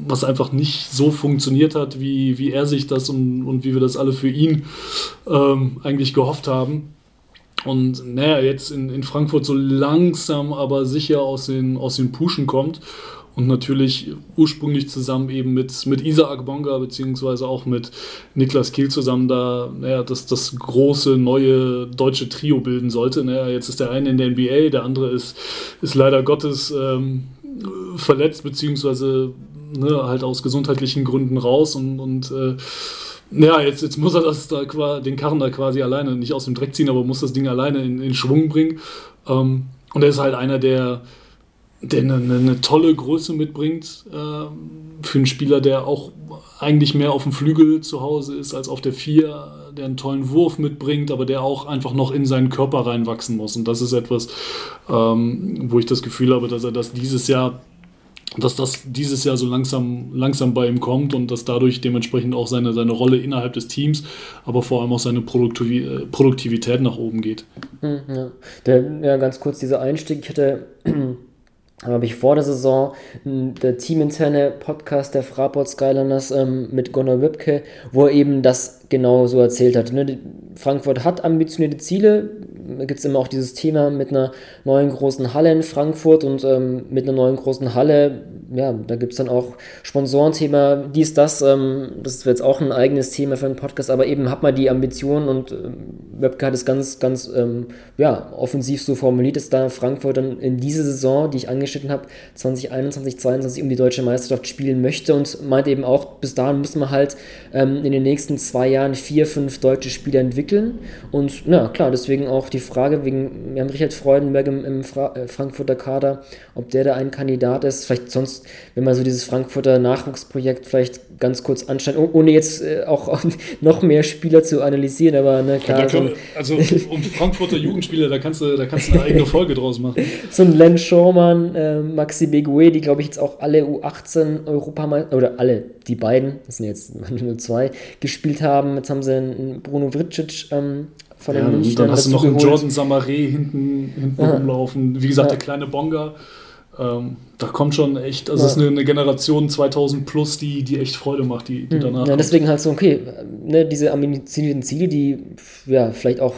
was einfach nicht so funktioniert hat, wie, wie er sich das und, und wie wir das alle für ihn ähm, eigentlich gehofft haben. Und naja, jetzt in, in Frankfurt so langsam aber sicher aus den, aus den Puschen kommt und natürlich ursprünglich zusammen eben mit, mit Isaac Bonga beziehungsweise auch mit Niklas Kiel zusammen da naja, das, das große neue deutsche Trio bilden sollte. Naja, jetzt ist der eine in der NBA, der andere ist, ist leider Gottes ähm, verletzt beziehungsweise ne, halt aus gesundheitlichen Gründen raus und, und äh, ja, jetzt, jetzt muss er das da den Karren da quasi alleine, nicht aus dem Dreck ziehen, aber muss das Ding alleine in, in Schwung bringen. Ähm, und er ist halt einer, der, der eine, eine, tolle Größe mitbringt äh, für einen Spieler, der auch eigentlich mehr auf dem Flügel zu Hause ist als auf der Vier, der einen tollen Wurf mitbringt, aber der auch einfach noch in seinen Körper reinwachsen muss. Und das ist etwas, ähm, wo ich das Gefühl habe, dass er das dieses Jahr dass das dieses Jahr so langsam, langsam bei ihm kommt und dass dadurch dementsprechend auch seine, seine Rolle innerhalb des Teams, aber vor allem auch seine Produktivität nach oben geht. Hm, ja, der, ja ganz kurz dieser Einstieg. Ich hatte habe ich vor der Saison der teaminterne Podcast der Fraport Skyliners ähm, mit Gunnar Wipke, wo er eben das genau so erzählt hat. Ne? Frankfurt hat ambitionierte Ziele, gibt es immer auch dieses Thema mit einer neuen großen Halle in Frankfurt und ähm, mit einer neuen großen Halle, ja, da gibt es dann auch Sponsorenthema, dies, das, ähm, das wäre jetzt auch ein eigenes Thema für einen Podcast, aber eben hat man die Ambitionen und ähm, Webke hat es ganz, ganz, ähm, ja, offensiv so formuliert, dass da Frankfurt dann in diese Saison, die ich angeschnitten habe, 2021, 2022 um die deutsche Meisterschaft spielen möchte und meint eben auch, bis dahin müssen wir halt ähm, in den nächsten zwei Jahren vier, fünf deutsche Spieler entwickeln und, na klar, deswegen auch die Frage wegen, wir haben Richard Freudenberg im, im Fra äh, Frankfurter Kader, ob der da ein Kandidat ist. Vielleicht sonst, wenn man so dieses Frankfurter Nachwuchsprojekt vielleicht ganz kurz anschneiden, ohne jetzt äh, auch noch mehr Spieler zu analysieren, aber ne, klar. Ja, können, also um Frankfurter Jugendspieler, da kannst du, da kannst du eine eigene Folge draus machen. So ein Len Schormann, äh, Maxi Begue, die glaube ich jetzt auch alle U18 Europameister, oder alle, die beiden, das sind jetzt nur zwei, gespielt haben. Jetzt haben sie einen Bruno Vricic ähm, von den ja, München. Dann hast du noch einen Jordan Samaré hinten, hinten ja. rumlaufen. Wie gesagt, ja. der kleine Bonga. Ähm, da kommt schon echt, also es ist eine, eine, Generation 2000 plus, die, die echt Freude macht, die, die hm. danach. Ja, deswegen halt so, okay, ne, diese ambitionierten Ziele, die ja vielleicht auch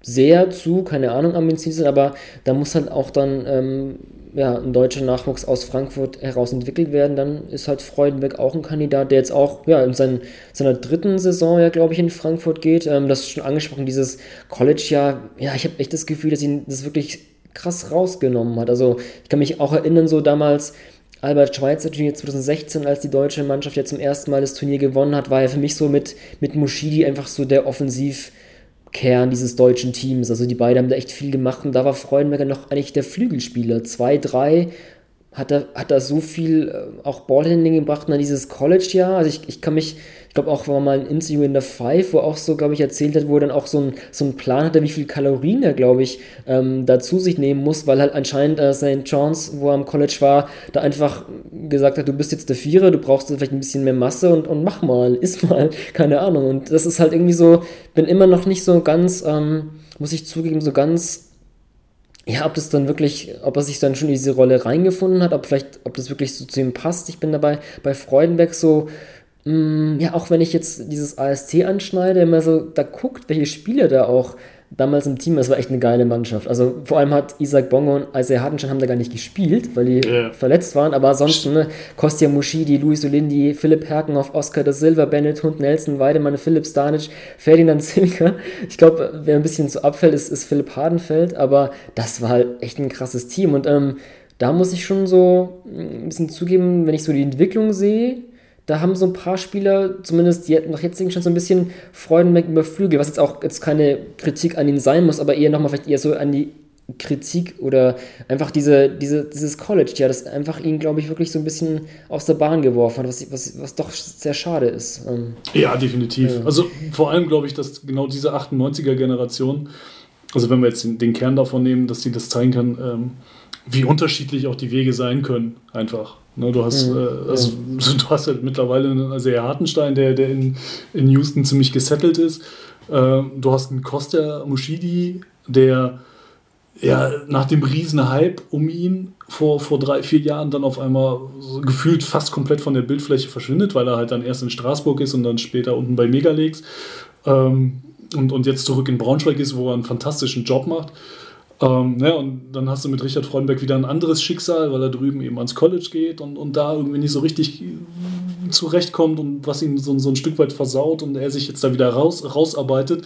sehr zu, keine Ahnung, ambitioniert sind, aber da muss halt auch dann ähm, ja, ein deutscher Nachwuchs aus Frankfurt heraus entwickelt werden, dann ist halt Freudenberg auch ein Kandidat, der jetzt auch ja, in sein, seiner dritten Saison ja, glaube ich, in Frankfurt geht. Ähm, das ist schon angesprochen, dieses College-Jahr, ja, ich habe echt das Gefühl, dass ihn das wirklich krass rausgenommen hat. Also ich kann mich auch erinnern, so damals Albert Schweitzer Turnier 2016, als die deutsche Mannschaft ja zum ersten Mal das Turnier gewonnen hat, war er für mich so mit, mit Mushidi einfach so der Offensivkern dieses deutschen Teams. Also die beiden haben da echt viel gemacht und da war Freudenberger noch eigentlich der Flügelspieler. Zwei, drei hat er, hat er so viel äh, auch Ballhandling gebracht und dann dieses College-Jahr. Also ich, ich kann mich ich glaube auch war mal ein Interview in der Five, wo auch so, glaube ich, erzählt hat, wo er dann auch so, ein, so einen Plan hatte, wie viel Kalorien er, glaube ich, ähm, da zu sich nehmen muss, weil halt anscheinend äh, St. John's, wo er am College war, da einfach gesagt hat, du bist jetzt der Vierer, du brauchst vielleicht ein bisschen mehr Masse und, und mach mal, iss mal, keine Ahnung. Und das ist halt irgendwie so, bin immer noch nicht so ganz, ähm, muss ich zugeben, so ganz ja, ob das dann wirklich, ob er sich dann schon in diese Rolle reingefunden hat, ob vielleicht, ob das wirklich so zu ihm passt. Ich bin dabei bei Freudenberg so, ja, auch wenn ich jetzt dieses ASC anschneide, immer so da guckt, welche Spieler da auch damals im Team, das war echt eine geile Mannschaft. Also vor allem hat Isaac Bongo und Isaiah Hartenstein haben da gar nicht gespielt, weil die yeah. verletzt waren, aber ansonsten, ne, Kostja Muschidi, Luis Olindi, Philipp Herkenhoff, Oscar da Silva, Bennett Hund, Nelson Weidemann, Philipp Stanic, Ferdinand Silker. Ich glaube, wer ein bisschen zu abfällt, ist, ist Philipp Hardenfeld, aber das war halt echt ein krasses Team und ähm, da muss ich schon so ein bisschen zugeben, wenn ich so die Entwicklung sehe, da haben so ein paar Spieler, zumindest nach jetzigen schon so ein bisschen Freudenberg über Flügel, was jetzt auch jetzt keine Kritik an ihn sein muss, aber eher nochmal vielleicht eher so an die Kritik oder einfach diese, diese, dieses College, ja, das einfach ihn, glaube ich, wirklich so ein bisschen aus der Bahn geworfen hat, was, was, was doch sehr schade ist. Ähm, ja, definitiv. Ja. Also vor allem glaube ich, dass genau diese 98er-Generation, also wenn wir jetzt den, den, Kern davon nehmen, dass sie das zeigen kann, ähm, wie unterschiedlich auch die Wege sein können, einfach. Ne, du, hast, mhm. äh, also, du hast halt mittlerweile einen sehr Hartenstein, der, der in, in Houston ziemlich gesettelt ist. Äh, du hast einen Costa Mushidi, der ja, nach dem riesen Hype um ihn vor, vor drei, vier Jahren dann auf einmal so gefühlt fast komplett von der Bildfläche verschwindet, weil er halt dann erst in Straßburg ist und dann später unten bei Megaleaks ähm, und, und jetzt zurück in Braunschweig ist, wo er einen fantastischen Job macht. Ähm, ja, und dann hast du mit Richard Freudenberg wieder ein anderes Schicksal, weil er drüben eben ans College geht und, und da irgendwie nicht so richtig zurechtkommt und was ihn so, so ein Stück weit versaut und er sich jetzt da wieder raus, rausarbeitet.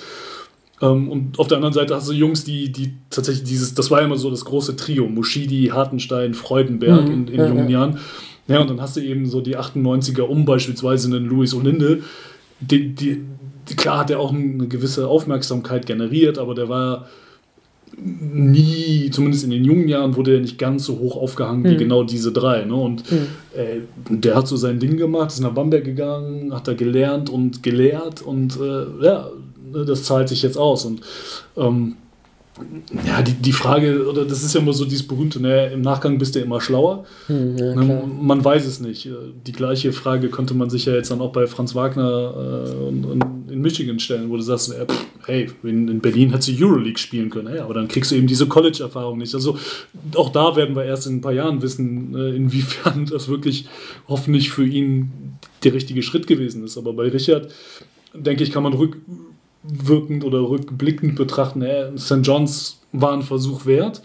Ähm, und auf der anderen Seite hast du Jungs, die, die tatsächlich dieses, das war ja immer so das große Trio, Muschidi, Hartenstein, Freudenberg mhm, in, in ja, jungen ja. Jahren. Ja, und dann hast du eben so die 98er um beispielsweise einen Louis Olinde. Die, die, die, klar hat er auch eine gewisse Aufmerksamkeit generiert, aber der war nie, zumindest in den jungen Jahren, wurde er nicht ganz so hoch aufgehangen mhm. wie hm. genau diese drei. Ne? Und mhm. äh, der hat so sein Ding gemacht, ist nach Bamberg gegangen, hat da gelernt und gelehrt und äh, ja, ne, das zahlt sich jetzt aus. Und ähm, ja, die, die Frage, oder das ist ja immer so dieses berühmte, ne, im Nachgang bist du immer schlauer. Hm, ja, ne, man weiß es nicht. Die gleiche Frage könnte man sich ja jetzt dann auch bei Franz Wagner äh, und, und in Michigan stellen, wo du sagst, äh, hey, in, in, Berlin hättest du Euroleague spielen können, hey, aber dann kriegst du eben diese College-Erfahrung nicht. Also auch da werden wir erst in ein paar Jahren wissen, äh, inwiefern das wirklich hoffentlich für ihn der richtige Schritt gewesen ist. Aber bei Richard, denke ich, kann man rück rückwirkend oder rückblickend betrachten, äh, St. John's war ein Versuch wert.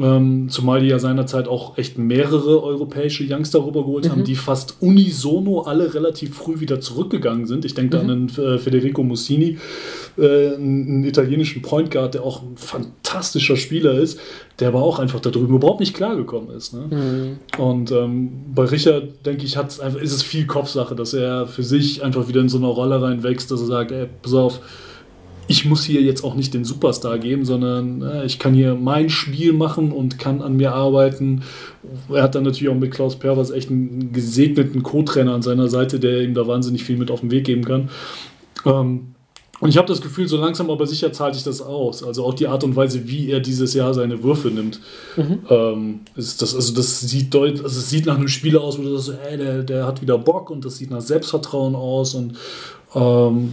Ähm, zumal die ja seinerzeit auch echt mehrere europäische Youngster rübergeholt mhm. haben, die fast unisono alle relativ früh wieder zurückgegangen sind. Ich denke mhm. da an den, äh, Federico Mussini, äh, einen italienischen Point Guard, der auch ein fantastischer Spieler ist, der aber auch einfach da drüben überhaupt nicht klargekommen ist. Ne? Mhm. Und ähm, bei Richard, denke ich, hat's einfach, ist es viel Kopfsache, dass er für sich einfach wieder in so eine Rolle reinwächst, dass er sagt, ey, pass auf, ich muss hier jetzt auch nicht den Superstar geben, sondern äh, ich kann hier mein Spiel machen und kann an mir arbeiten. Er hat dann natürlich auch mit Klaus Pervers echt einen gesegneten Co-Trainer an seiner Seite, der ihm da wahnsinnig viel mit auf den Weg geben kann. Ähm, und ich habe das Gefühl, so langsam aber sicher zahlt sich das aus. Also auch die Art und Weise, wie er dieses Jahr seine Würfe nimmt. Mhm. Ähm, ist das, also das sieht deutlich, also es sieht nach einem Spieler aus, wo du sagst, ey, der, der hat wieder Bock und das sieht nach Selbstvertrauen aus und ähm,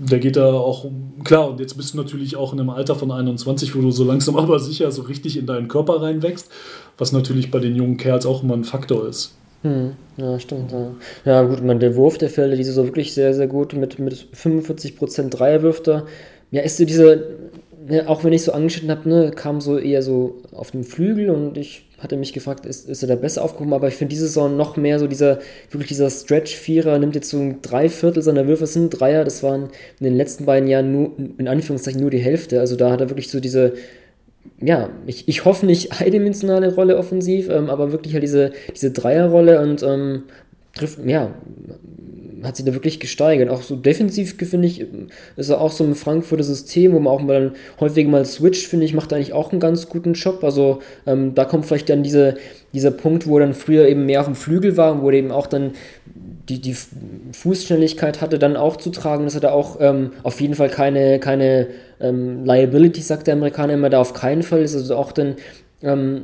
der geht da auch, klar, und jetzt bist du natürlich auch in einem Alter von 21, wo du so langsam aber sicher so richtig in deinen Körper reinwächst, was natürlich bei den jungen Kerls auch immer ein Faktor ist. Hm, ja, stimmt. Ja, ja gut, man, der Wurf der Fälle, diese so wirklich sehr, sehr gut mit, mit 45% Dreierwürfter. Ja, ist so diese, ja, auch wenn ich so angeschnitten habe, ne, kam so eher so auf dem Flügel und ich hatte mich gefragt, ist, ist er da besser aufgehoben, aber ich finde diese Saison noch mehr so dieser, wirklich dieser Stretch-Vierer nimmt jetzt so drei Viertel seiner Würfe, sind Dreier, das waren in den letzten beiden Jahren nur, in Anführungszeichen nur die Hälfte, also da hat er wirklich so diese, ja, ich, ich hoffe nicht eindimensionale Rolle offensiv, ähm, aber wirklich halt diese, diese Dreierrolle und ähm, trifft, ja, hat sich da wirklich gesteigert. Auch so defensiv, finde ich, ist er auch so ein Frankfurter System, wo man auch mal häufig mal switcht, finde ich, macht eigentlich auch einen ganz guten Job. Also ähm, da kommt vielleicht dann diese, dieser Punkt, wo er dann früher eben mehr auf dem Flügel war, wo er eben auch dann die, die Fußschnelligkeit hatte, dann auch zu tragen, dass er da auch ähm, auf jeden Fall keine, keine ähm, Liability, sagt der Amerikaner immer, da auf keinen Fall ist. Also auch dann ähm,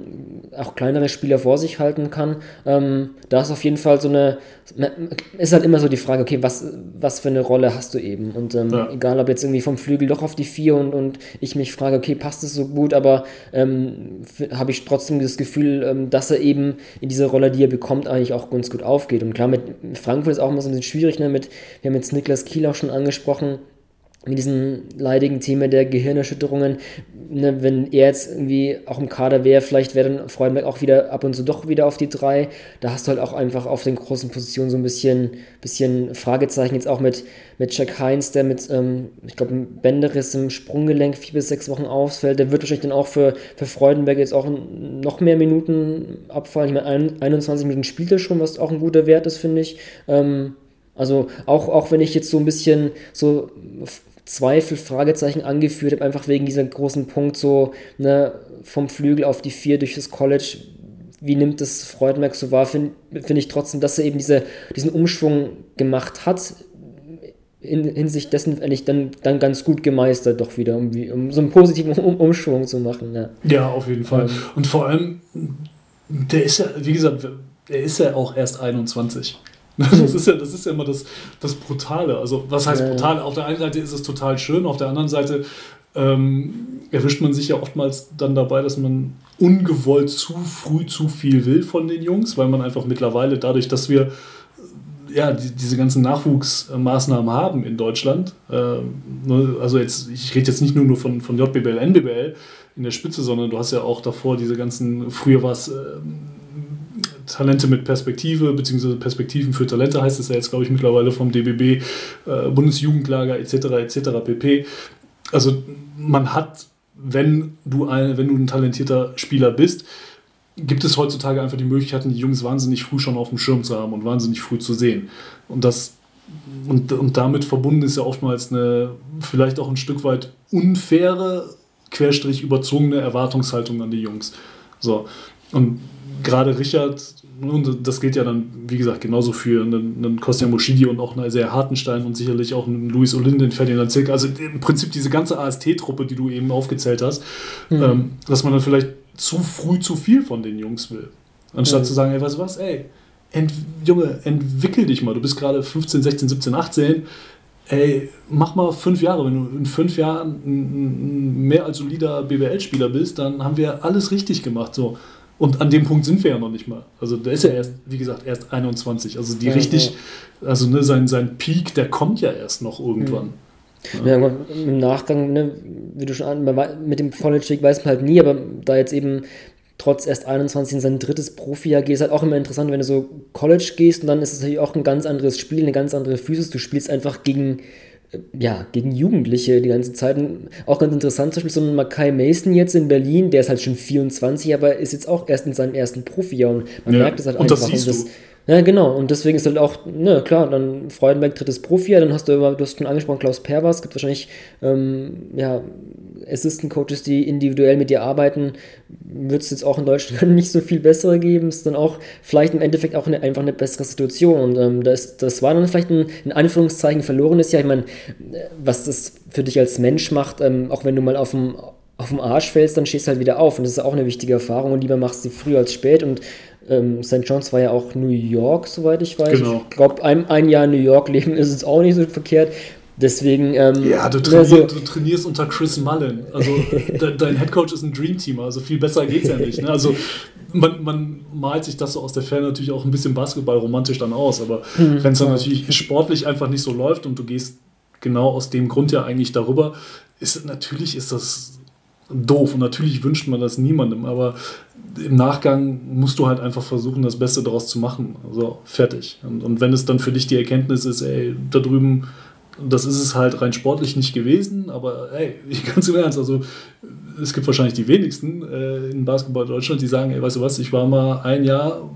auch kleinere Spieler vor sich halten kann. Ähm, da ist auf jeden Fall so eine, ist halt immer so die Frage, okay, was, was für eine Rolle hast du eben? Und ähm, ja. egal, ob jetzt irgendwie vom Flügel doch auf die vier und, und ich mich frage, okay, passt es so gut, aber ähm, habe ich trotzdem das Gefühl, ähm, dass er eben in dieser Rolle, die er bekommt, eigentlich auch ganz gut aufgeht. Und klar, mit Frankfurt ist auch immer so ein bisschen schwierig, ne? mit, wir haben jetzt Niklas Kiel auch schon angesprochen, mit diesem leidigen Thema der Gehirnerschütterungen, ne, wenn er jetzt irgendwie auch im Kader wäre, vielleicht wäre dann Freudenberg auch wieder ab und zu doch wieder auf die drei. Da hast du halt auch einfach auf den großen Positionen so ein bisschen, bisschen Fragezeichen. Jetzt auch mit, mit Jack Heinz, der mit, ähm, ich glaube, Bänderriss im Sprunggelenk vier bis sechs Wochen ausfällt. Der wird wahrscheinlich dann auch für, für Freudenberg jetzt auch noch mehr Minuten abfallen. Ich meine, 21 Minuten spielt er schon, was auch ein guter Wert ist, finde ich. Ähm, also auch, auch wenn ich jetzt so ein bisschen so Zweifel, Fragezeichen angeführt habe, einfach wegen dieser großen Punkt so ne, vom Flügel auf die vier durch das College. Wie nimmt das Freudenberg so wahr? Finde find ich trotzdem, dass er eben diese, diesen Umschwung gemacht hat, in Hinsicht dessen eigentlich dann, dann ganz gut gemeistert, doch wieder, um, um so einen positiven um Umschwung zu machen. Ja, ja auf jeden Fall. Ähm, Und vor allem, der ist ja, wie gesagt, er ist ja auch erst 21. Das ist ja, das ist ja immer das, das Brutale. Also, was heißt brutal? Auf der einen Seite ist es total schön, auf der anderen Seite ähm, erwischt man sich ja oftmals dann dabei, dass man ungewollt zu früh zu viel will von den Jungs, weil man einfach mittlerweile dadurch, dass wir ja, die, diese ganzen Nachwuchsmaßnahmen haben in Deutschland. Äh, also jetzt, ich rede jetzt nicht nur, nur von, von JBL, NBBL in der Spitze, sondern du hast ja auch davor diese ganzen, früher war es äh, Talente mit Perspektive, beziehungsweise Perspektiven für Talente heißt es ja jetzt, glaube ich, mittlerweile vom DBB, äh, Bundesjugendlager etc. etc. pp. Also man hat, wenn du, ein, wenn du ein talentierter Spieler bist, gibt es heutzutage einfach die Möglichkeiten, die Jungs wahnsinnig früh schon auf dem Schirm zu haben und wahnsinnig früh zu sehen. Und das und, und damit verbunden ist ja oftmals eine vielleicht auch ein Stück weit unfaire, querstrich überzogene Erwartungshaltung an die Jungs. So. Und gerade Richard, und das gilt ja dann, wie gesagt, genauso für einen, einen Kostja Moschidi und auch einen sehr Hartenstein und sicherlich auch einen Luis Olinden, Ferdinand Zilk, also im Prinzip diese ganze AST-Truppe, die du eben aufgezählt hast, mhm. ähm, dass man dann vielleicht zu früh zu viel von den Jungs will. Anstatt mhm. zu sagen, ey, du was, ey, ent, Junge, entwickel dich mal, du bist gerade 15, 16, 17, 18, ey, mach mal fünf Jahre. Wenn du in fünf Jahren ein mehr als solider BWL-Spieler bist, dann haben wir alles richtig gemacht. So. Und an dem Punkt sind wir ja noch nicht mal. Also der ist ja erst, wie gesagt, erst 21. Also die ja, richtig, ja. also ne, sein, sein Peak, der kommt ja erst noch irgendwann. Ja. Im Nachgang, ne, wie du schon mit dem College-Weg weiß man halt nie, aber da jetzt eben trotz erst 21 in sein drittes Profi-Jahr geht, ist halt auch immer interessant, wenn du so College gehst und dann ist es natürlich auch ein ganz anderes Spiel, eine ganz andere Physis. Du spielst einfach gegen ja, gegen Jugendliche die ganze Zeit. Auch ganz interessant, zum Beispiel so ein Makai Mason jetzt in Berlin, der ist halt schon 24, aber ist jetzt auch erst in seinem ersten Profijahr und man ja, merkt es halt und einfach. Das siehst und das, Ja, genau. Und deswegen ist halt auch, ne, klar, dann Freudenberg drittes Profi, dann hast du immer, du hast schon angesprochen, Klaus Perwas, gibt wahrscheinlich, ähm, ja, Assistant Coaches, die individuell mit dir arbeiten, wird es jetzt auch in Deutschland nicht so viel bessere geben. Ist dann auch vielleicht im Endeffekt auch eine, einfach eine bessere Situation. Und ähm, das, das war dann vielleicht ein, in Anführungszeichen verlorenes Jahr. Ich meine, was das für dich als Mensch macht, ähm, auch wenn du mal auf dem auf dem Arsch fällst, dann stehst du halt wieder auf. Und das ist auch eine wichtige Erfahrung. Und lieber machst du sie früh als spät. Und ähm, St. John's war ja auch New York, soweit ich weiß. Genau. Ich glaube, ein, ein Jahr New York leben ist jetzt auch nicht so verkehrt. Deswegen. Ähm, ja, du, trainier, so du, trainierst unter Chris Mullen. Also de, dein Headcoach ist ein Dreamteamer, also viel besser geht es ja nicht. Ne? Also man, man, malt sich das so aus der Ferne natürlich auch ein bisschen Basketball romantisch dann aus, aber mhm. wenn es dann natürlich sportlich einfach nicht so läuft und du gehst genau aus dem Grund ja eigentlich darüber, ist natürlich ist das doof und natürlich wünscht man das niemandem, aber im Nachgang musst du halt einfach versuchen, das Beste daraus zu machen. Also fertig. Und, und wenn es dann für dich die Erkenntnis ist, ey, da drüben, das ist es halt rein sportlich nicht gewesen, aber ey, ganz im Ernst, also es gibt wahrscheinlich die wenigsten äh, in Basketball Deutschland, die sagen, ey, weißt du was, ich war mal ein Jahr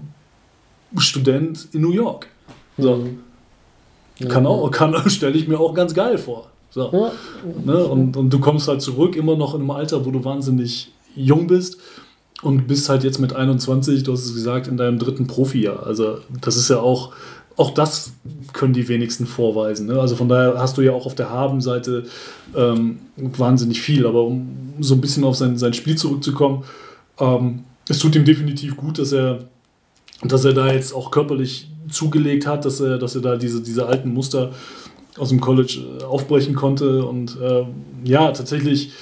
Student in New York. So. Mhm. Kann auch, kann, stelle ich mir auch ganz geil vor. So. Ja. Ne? Und, und du kommst halt zurück, immer noch in einem Alter, wo du wahnsinnig jung bist und bist halt jetzt mit 21, du hast es gesagt, in deinem dritten Profijahr. Also das ist ja auch, auch das können die wenigsten vorweisen. Ne? Also von daher hast du ja auch auf der Habenseite ähm, wahnsinnig viel. Aber um so ein bisschen auf sein, sein Spiel zurückzukommen, ähm, es tut ihm definitiv gut, dass er, dass er da jetzt auch körperlich zugelegt hat, dass er, dass er da diese, diese alten Muster aus dem College äh, aufbrechen konnte. Und äh, ja, tatsächlich,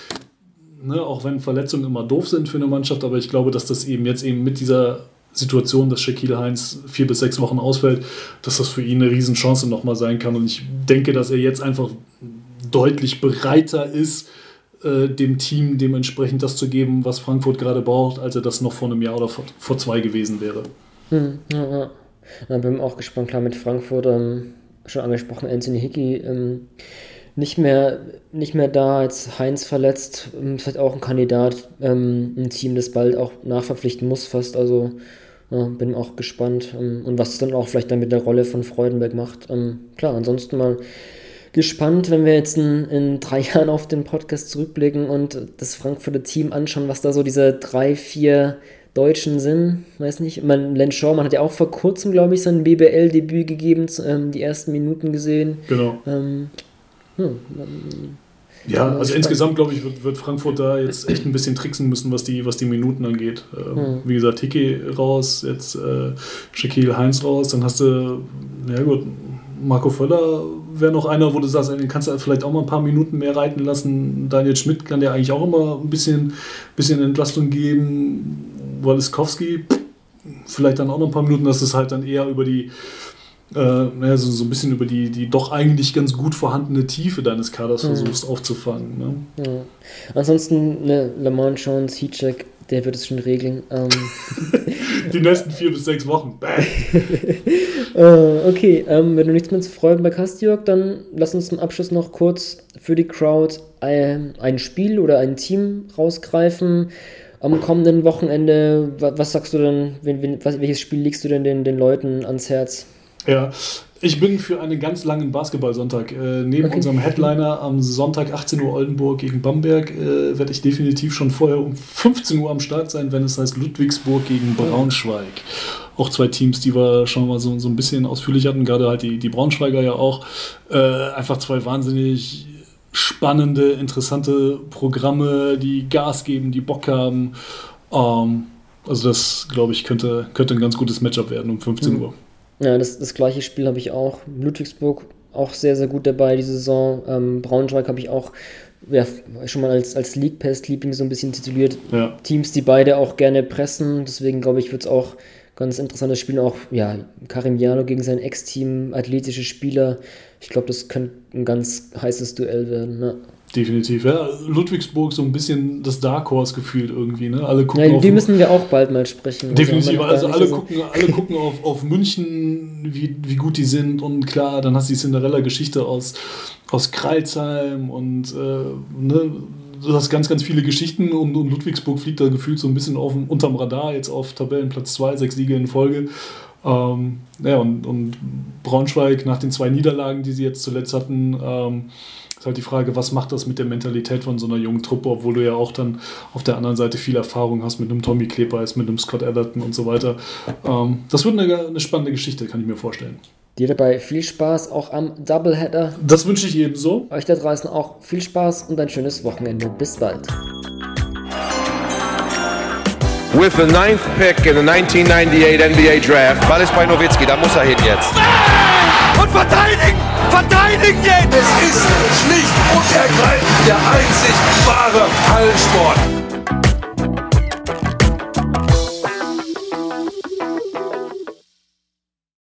ne, auch wenn Verletzungen immer doof sind für eine Mannschaft, aber ich glaube, dass das eben jetzt eben mit dieser Situation, dass Shaquille Heinz vier bis sechs Wochen ausfällt, dass das für ihn eine Riesenchance nochmal sein kann. Und ich denke, dass er jetzt einfach deutlich bereiter ist, äh, dem Team dementsprechend das zu geben, was Frankfurt gerade braucht, als er das noch vor einem Jahr oder vor, vor zwei gewesen wäre. Hm, ja, ja. Da bin ich auch gespannt, klar mit Frankfurt. Ähm, schon angesprochen, Anthony Hickey ähm, nicht, mehr, nicht mehr da, als Heinz verletzt, ähm, vielleicht auch ein Kandidat, ähm, ein Team, das bald auch nachverpflichten muss, fast. Also ja, bin auch gespannt ähm, und was es dann auch vielleicht dann mit der Rolle von Freudenberg macht. Ähm, klar, ansonsten mal gespannt, wenn wir jetzt in, in drei Jahren auf den Podcast zurückblicken und das Frankfurter Team anschauen, was da so diese drei, vier Deutschen sind. Weiß nicht. Man, Len Schaumann hat ja auch vor kurzem, glaube ich, sein BBL-Debüt gegeben, ähm, die ersten Minuten gesehen. Genau. Ähm, hm, ja, also insgesamt glaube ich, wird, wird, Frankfurt da jetzt echt ein bisschen tricksen müssen, was die, was die Minuten angeht. Ähm, hm. Wie gesagt, Tiki raus, jetzt äh, Shaquille Heinz raus, dann hast du, ja gut, Marco Völler wäre noch einer, wo du sagst, den kannst du vielleicht auch mal ein paar Minuten mehr reiten lassen. Daniel Schmidt kann dir eigentlich auch immer ein bisschen, bisschen Entlastung geben. Waliskowski vielleicht dann auch noch ein paar Minuten, dass es halt dann eher über die, äh, naja, so, so ein bisschen über die, die doch eigentlich ganz gut vorhandene Tiefe deines Kaders mhm. versuchst aufzufangen. Ne? Ja. Ansonsten ne, Lamont Jones, Heatcheck, der wird es schon regeln. Ähm. die nächsten vier bis sechs Wochen. äh, okay, ähm, wenn du nichts mehr zu freuen bei Jörg, dann lass uns zum Abschluss noch kurz für die Crowd ein, ein Spiel oder ein Team rausgreifen am kommenden Wochenende, was, was sagst du denn, wenn, was, welches Spiel legst du denn den, den Leuten ans Herz? Ja, ich bin für einen ganz langen Basketballsonntag. Äh, neben okay. unserem Headliner am Sonntag 18 Uhr Oldenburg gegen Bamberg äh, werde ich definitiv schon vorher um 15 Uhr am Start sein, wenn es heißt Ludwigsburg gegen Braunschweig. Auch zwei Teams, die wir schon mal so, so ein bisschen ausführlich hatten, gerade halt die, die Braunschweiger ja auch. Äh, einfach zwei wahnsinnig spannende, interessante Programme, die Gas geben, die Bock haben. Ähm, also das, glaube ich, könnte, könnte ein ganz gutes Matchup werden um 15 mhm. Uhr. Ja, das, das gleiche Spiel habe ich auch. Ludwigsburg auch sehr, sehr gut dabei diese Saison. Ähm, Braunschweig habe ich auch ja, schon mal als, als League Pass Liebling so ein bisschen tituliert. Ja. Teams, die beide auch gerne pressen. Deswegen glaube ich, wird es auch ganz interessantes Spiel. Auch ja, Karim Jano gegen sein Ex-Team, athletische Spieler. Ich glaube, das könnte ein ganz heißes Duell werden. Ne? Definitiv, ja. Ludwigsburg so ein bisschen das Dark Horse gefühlt irgendwie, ne? Alle gucken ja, die müssen wir auch bald mal sprechen. Definitiv, also, also alle, so gucken, alle gucken auf, auf München, wie, wie gut die sind und klar, dann hast du die Cinderella-Geschichte aus, aus Kreilsheim und äh, ne, du hast ganz, ganz viele Geschichten und, und Ludwigsburg fliegt da gefühlt so ein bisschen auf, unterm Radar, jetzt auf Tabellenplatz 2, sechs Siege in Folge. Ähm, ja, und, und Braunschweig nach den zwei Niederlagen, die sie jetzt zuletzt hatten, ähm, ist halt die Frage, was macht das mit der Mentalität von so einer jungen Truppe, obwohl du ja auch dann auf der anderen Seite viel Erfahrung hast mit einem Tommy Klebeis, mit einem Scott Ellerton und so weiter. Ähm, das wird eine, eine spannende Geschichte, kann ich mir vorstellen. Dir dabei viel Spaß auch am Doubleheader. Das wünsche ich ebenso. Euch da draußen auch viel Spaß und ein schönes Wochenende. Bis bald. With the ninth pick in the 1998 NBA Draft. Ball ist bei Nowitzki, da muss er hin jetzt. Und verteidigen! Verteidigen jetzt! Es ist schlicht und ergreifend der einzig wahre Hallensport.